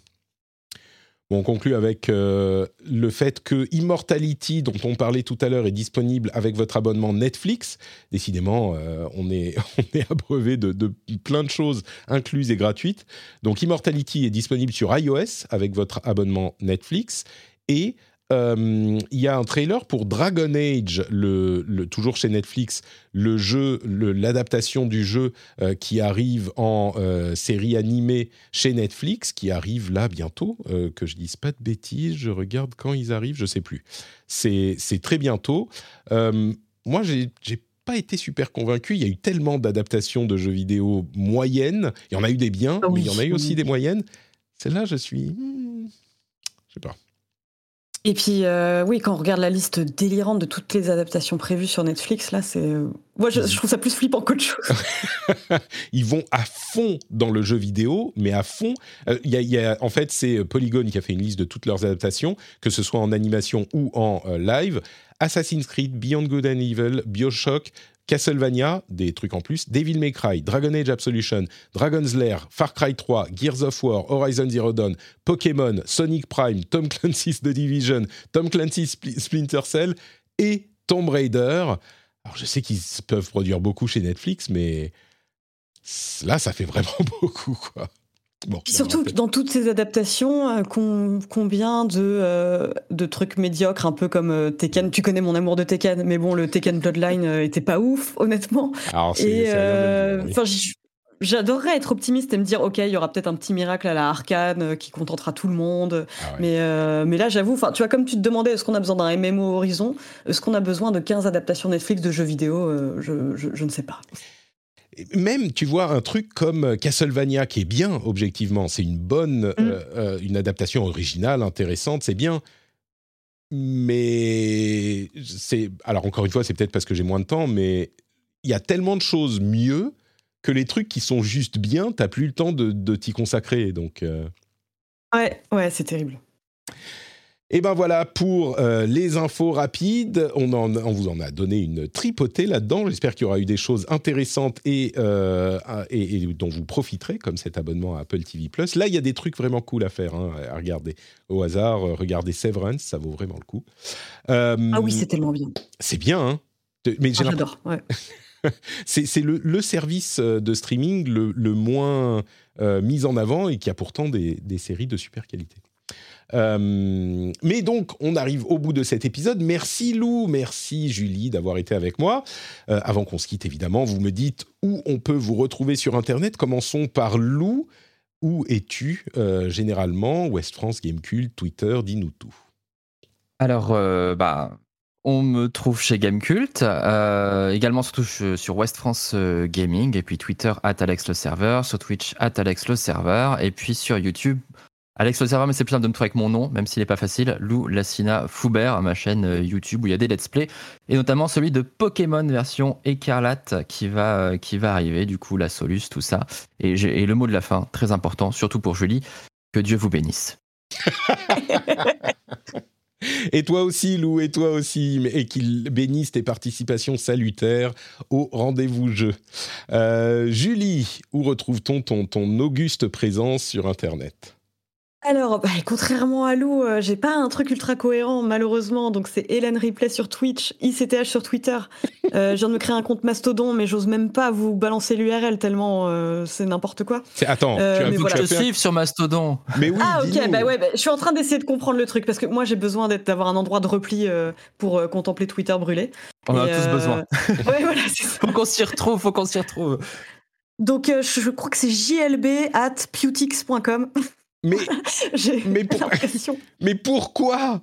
On conclut avec euh, le fait que Immortality, dont on parlait tout à l'heure, est disponible avec votre abonnement Netflix. Décidément, euh, on, est, *laughs* on est abreuvé de, de plein de choses incluses et gratuites. Donc Immortality est disponible sur iOS avec votre abonnement Netflix et euh, il y a un trailer pour Dragon Age, le, toujours chez Netflix, le jeu, l'adaptation du jeu euh, qui arrive en euh, série animée chez Netflix, qui arrive là bientôt. que je dise pas de bêtises, je regarde quand ils arrivent, je sais plus. C'est très bientôt. moi, j'ai pas été super convaincu. Il y a eu tellement d'adaptations de jeux vidéo moyennes. Il y en a eu des biens, mais il y en a eu aussi des moyennes. Celle-là, je suis. Hmm, je sais pas. Et puis, euh, oui, quand on regarde la liste délirante de toutes les adaptations prévues sur Netflix, là, c'est. Euh, moi, je, trouve ça plus flippant qu'autre chose. *laughs* Ils vont à fond dans le jeu vidéo, mais à fond. Euh, y, a, en fait, c'est Polygon qui a fait une liste de toutes leurs adaptations, que ce soit en animation ou en live. Assassin's Creed, Beyond Good and Evil, Bioshock, Castlevania, des trucs en plus, Devil May Cry, Dragon Age Absolution, Dragon's Lair, Far Cry 3, Gears of War, Horizon Zero Dawn, Pokémon, Sonic Prime, Tom Clancy's The Division, Tom Clancy's Splinter Cell et Tomb Raider. Alors je sais qu'ils peuvent produire beaucoup chez Netflix, mais là ça fait vraiment *laughs* beaucoup quoi surtout dans toutes ces adaptations, euh, combien de, euh, de trucs médiocres, un peu comme euh, Tekken. Tu connais mon amour de Tekken, mais bon, le Tekken Bloodline était pas ouf, honnêtement. Alors, et j'adorerais être optimiste et me dire, ok, il y aura peut-être un petit miracle à la Arcane qui contentera tout le monde. Ah mais, mais là, j'avoue, tu vois, comme tu te demandais, est-ce qu'on a besoin d'un MMO Horizon? Est-ce qu'on a besoin de 15 adaptations Netflix de jeux vidéo? Je, je ne sais pas même, tu vois, un truc comme Castlevania, qui est bien, objectivement, c'est une bonne, mm. euh, euh, une adaptation originale, intéressante, c'est bien. Mais c'est. Alors, encore une fois, c'est peut-être parce que j'ai moins de temps, mais il y a tellement de choses mieux que les trucs qui sont juste bien, t'as plus le temps de, t'y consacrer. Donc. Euh. Ouais, ouais, c'est terrible. Et ben voilà pour euh, les infos rapides. On, on, vous en a donné une tripotée là-dedans. J'espère qu'il y aura eu des choses intéressantes et, euh, et, dont vous profiterez, comme cet abonnement à Apple TV+. Là, il y a des trucs vraiment cool à faire, hein, à regarder au hasard. Euh, regardez Severance, ça vaut vraiment le coup. ah oui, c'est tellement bien. C'est bien, hein Mais ah, j'adore, ouais. *laughs* c'est le, le, service de streaming le, le moins mis en avant et qui a pourtant des, des séries de super qualité. Euh, mais donc, on arrive au bout de cet épisode. Merci Lou, merci Julie d'avoir été avec moi. Euh, avant qu'on se quitte, évidemment, vous me dites où on peut vous retrouver sur Internet. Commençons par Lou. Où es-tu euh, généralement? West France, Gamecult, Twitter, dis-nous tout. Alors, bah, on me trouve chez Gamecult, également surtout sur West France Gaming, et puis Twitter, at Alex le serveur, sur Twitch, at Alex le serveur, et puis sur YouTube, Alex le serveur, mais c'est plus simple de me avec mon nom, même s'il n'est pas facile. Lou Lassina Foubert, ma chaîne euh, YouTube où il y a des let's play, et notamment celui de Pokémon version écarlate qui va, euh, arriver, du coup, la Solus, tout ça. Et, le mot de la fin, très important, surtout pour Julie, que Dieu vous bénisse. *laughs* Et toi aussi, Lou, et toi aussi, et qu'il bénisse tes participations salutaires au rendez-vous jeu. Euh, Julie, où retrouve-t-on ton, ton auguste présence sur Internet? Alors, bah, contrairement à Lou, euh, j'ai pas un truc ultra cohérent, malheureusement. Donc, c'est Hélène Ripley sur Twitch, ICTH sur Twitter. Euh, je viens de me créer un compte Mastodon, mais j'ose même pas vous balancer l'URL tellement euh, c'est n'importe quoi. Attends, tu as, mais voilà. Je te sur Mastodon. Mais oui, ah, ok, bah ouais, bah, je suis en train d'essayer de comprendre le truc parce que moi, j'ai besoin d'avoir un endroit de repli pour contempler Twitter brûlé. On en a tous besoin. ouais, voilà, Faut qu'on s'y retrouve, faut qu'on s'y retrouve. Donc, je, crois que c'est jlb at pewtix.com. Mais, *laughs* mais, *laughs* mais pourquoi?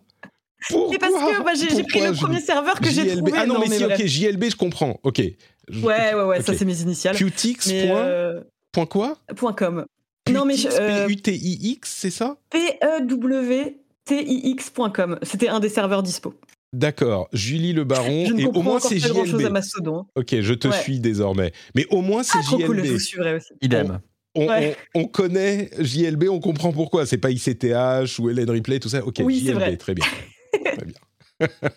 Pourquoi parce que bah, j'ai pris le premier serveur que j'ai trouvé. Ah non, mais, si, ok, JLB, je comprends. Ok. Ouais, ouais, ouais, ça c'est mes initiales. Qtix. Euh, point, quoi? Point com. non, mais P-U-T-I-X, c'est ça? P-E-W-T-I-X.com. C'était un des serveurs dispo. D'accord, Julie Le Baron. Je ne et au moins c'est JLB. Chose à Mastodon. Ok, je te suis désormais. Mais au moins c'est ah, JLB. Cool, je vous suivrai aussi. Idem on, connaît JLB, on comprend pourquoi. C'est pas ICTH ou Hélène Ripley, tout ça. Ok, JLB, très bien. *laughs* très bien. *laughs*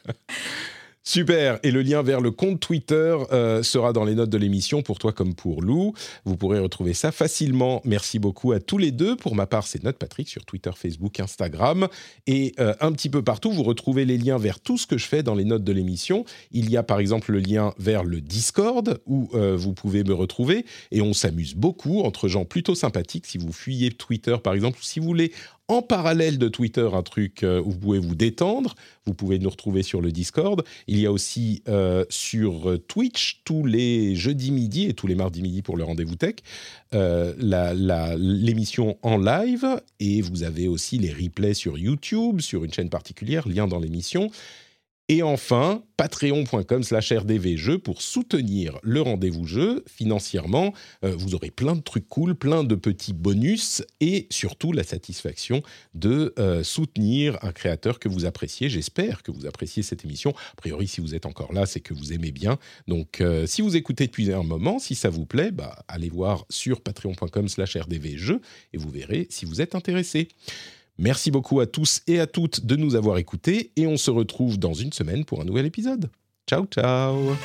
Super. Et le lien vers le compte Twitter euh, sera dans les notes de l'émission pour toi comme pour Lou. Vous pourrez retrouver ça facilement. Merci beaucoup à tous les deux. Pour ma part, c'est Note Patrick sur Twitter, Facebook, Instagram et euh, un petit peu partout. Vous retrouvez les liens vers tout ce que je fais dans les notes de l'émission. Il y a par exemple le lien vers le Discord où euh, vous pouvez me retrouver et on s'amuse beaucoup entre gens plutôt sympathiques. Si vous fuyez Twitter par exemple, si vous voulez en parallèle de Twitter un truc euh, où vous pouvez vous détendre. Vous pouvez nous retrouver sur le Discord. Il y a aussi euh, sur Twitch tous les jeudis midi et tous les mardis midi pour le rendez-vous tech l'émission en live et vous avez aussi les replays sur YouTube sur une chaîne particulière, lien dans l'émission. Et enfin, patreon.com slash rdvjeux pour soutenir le rendez-vous jeu financièrement. Euh, vous aurez plein de trucs cool, plein de petits bonus et surtout la satisfaction de euh, soutenir un créateur que vous appréciez. J'espère que vous appréciez cette émission. A priori, si vous êtes encore là, c'est que vous aimez bien. Donc, euh, si vous écoutez depuis un moment, si ça vous plaît, bah, allez voir sur patreon.com slash rdvjeux et vous verrez si vous êtes intéressé. Merci beaucoup à tous et à toutes de nous avoir écoutés et on se retrouve dans une semaine pour un nouvel épisode. Ciao ciao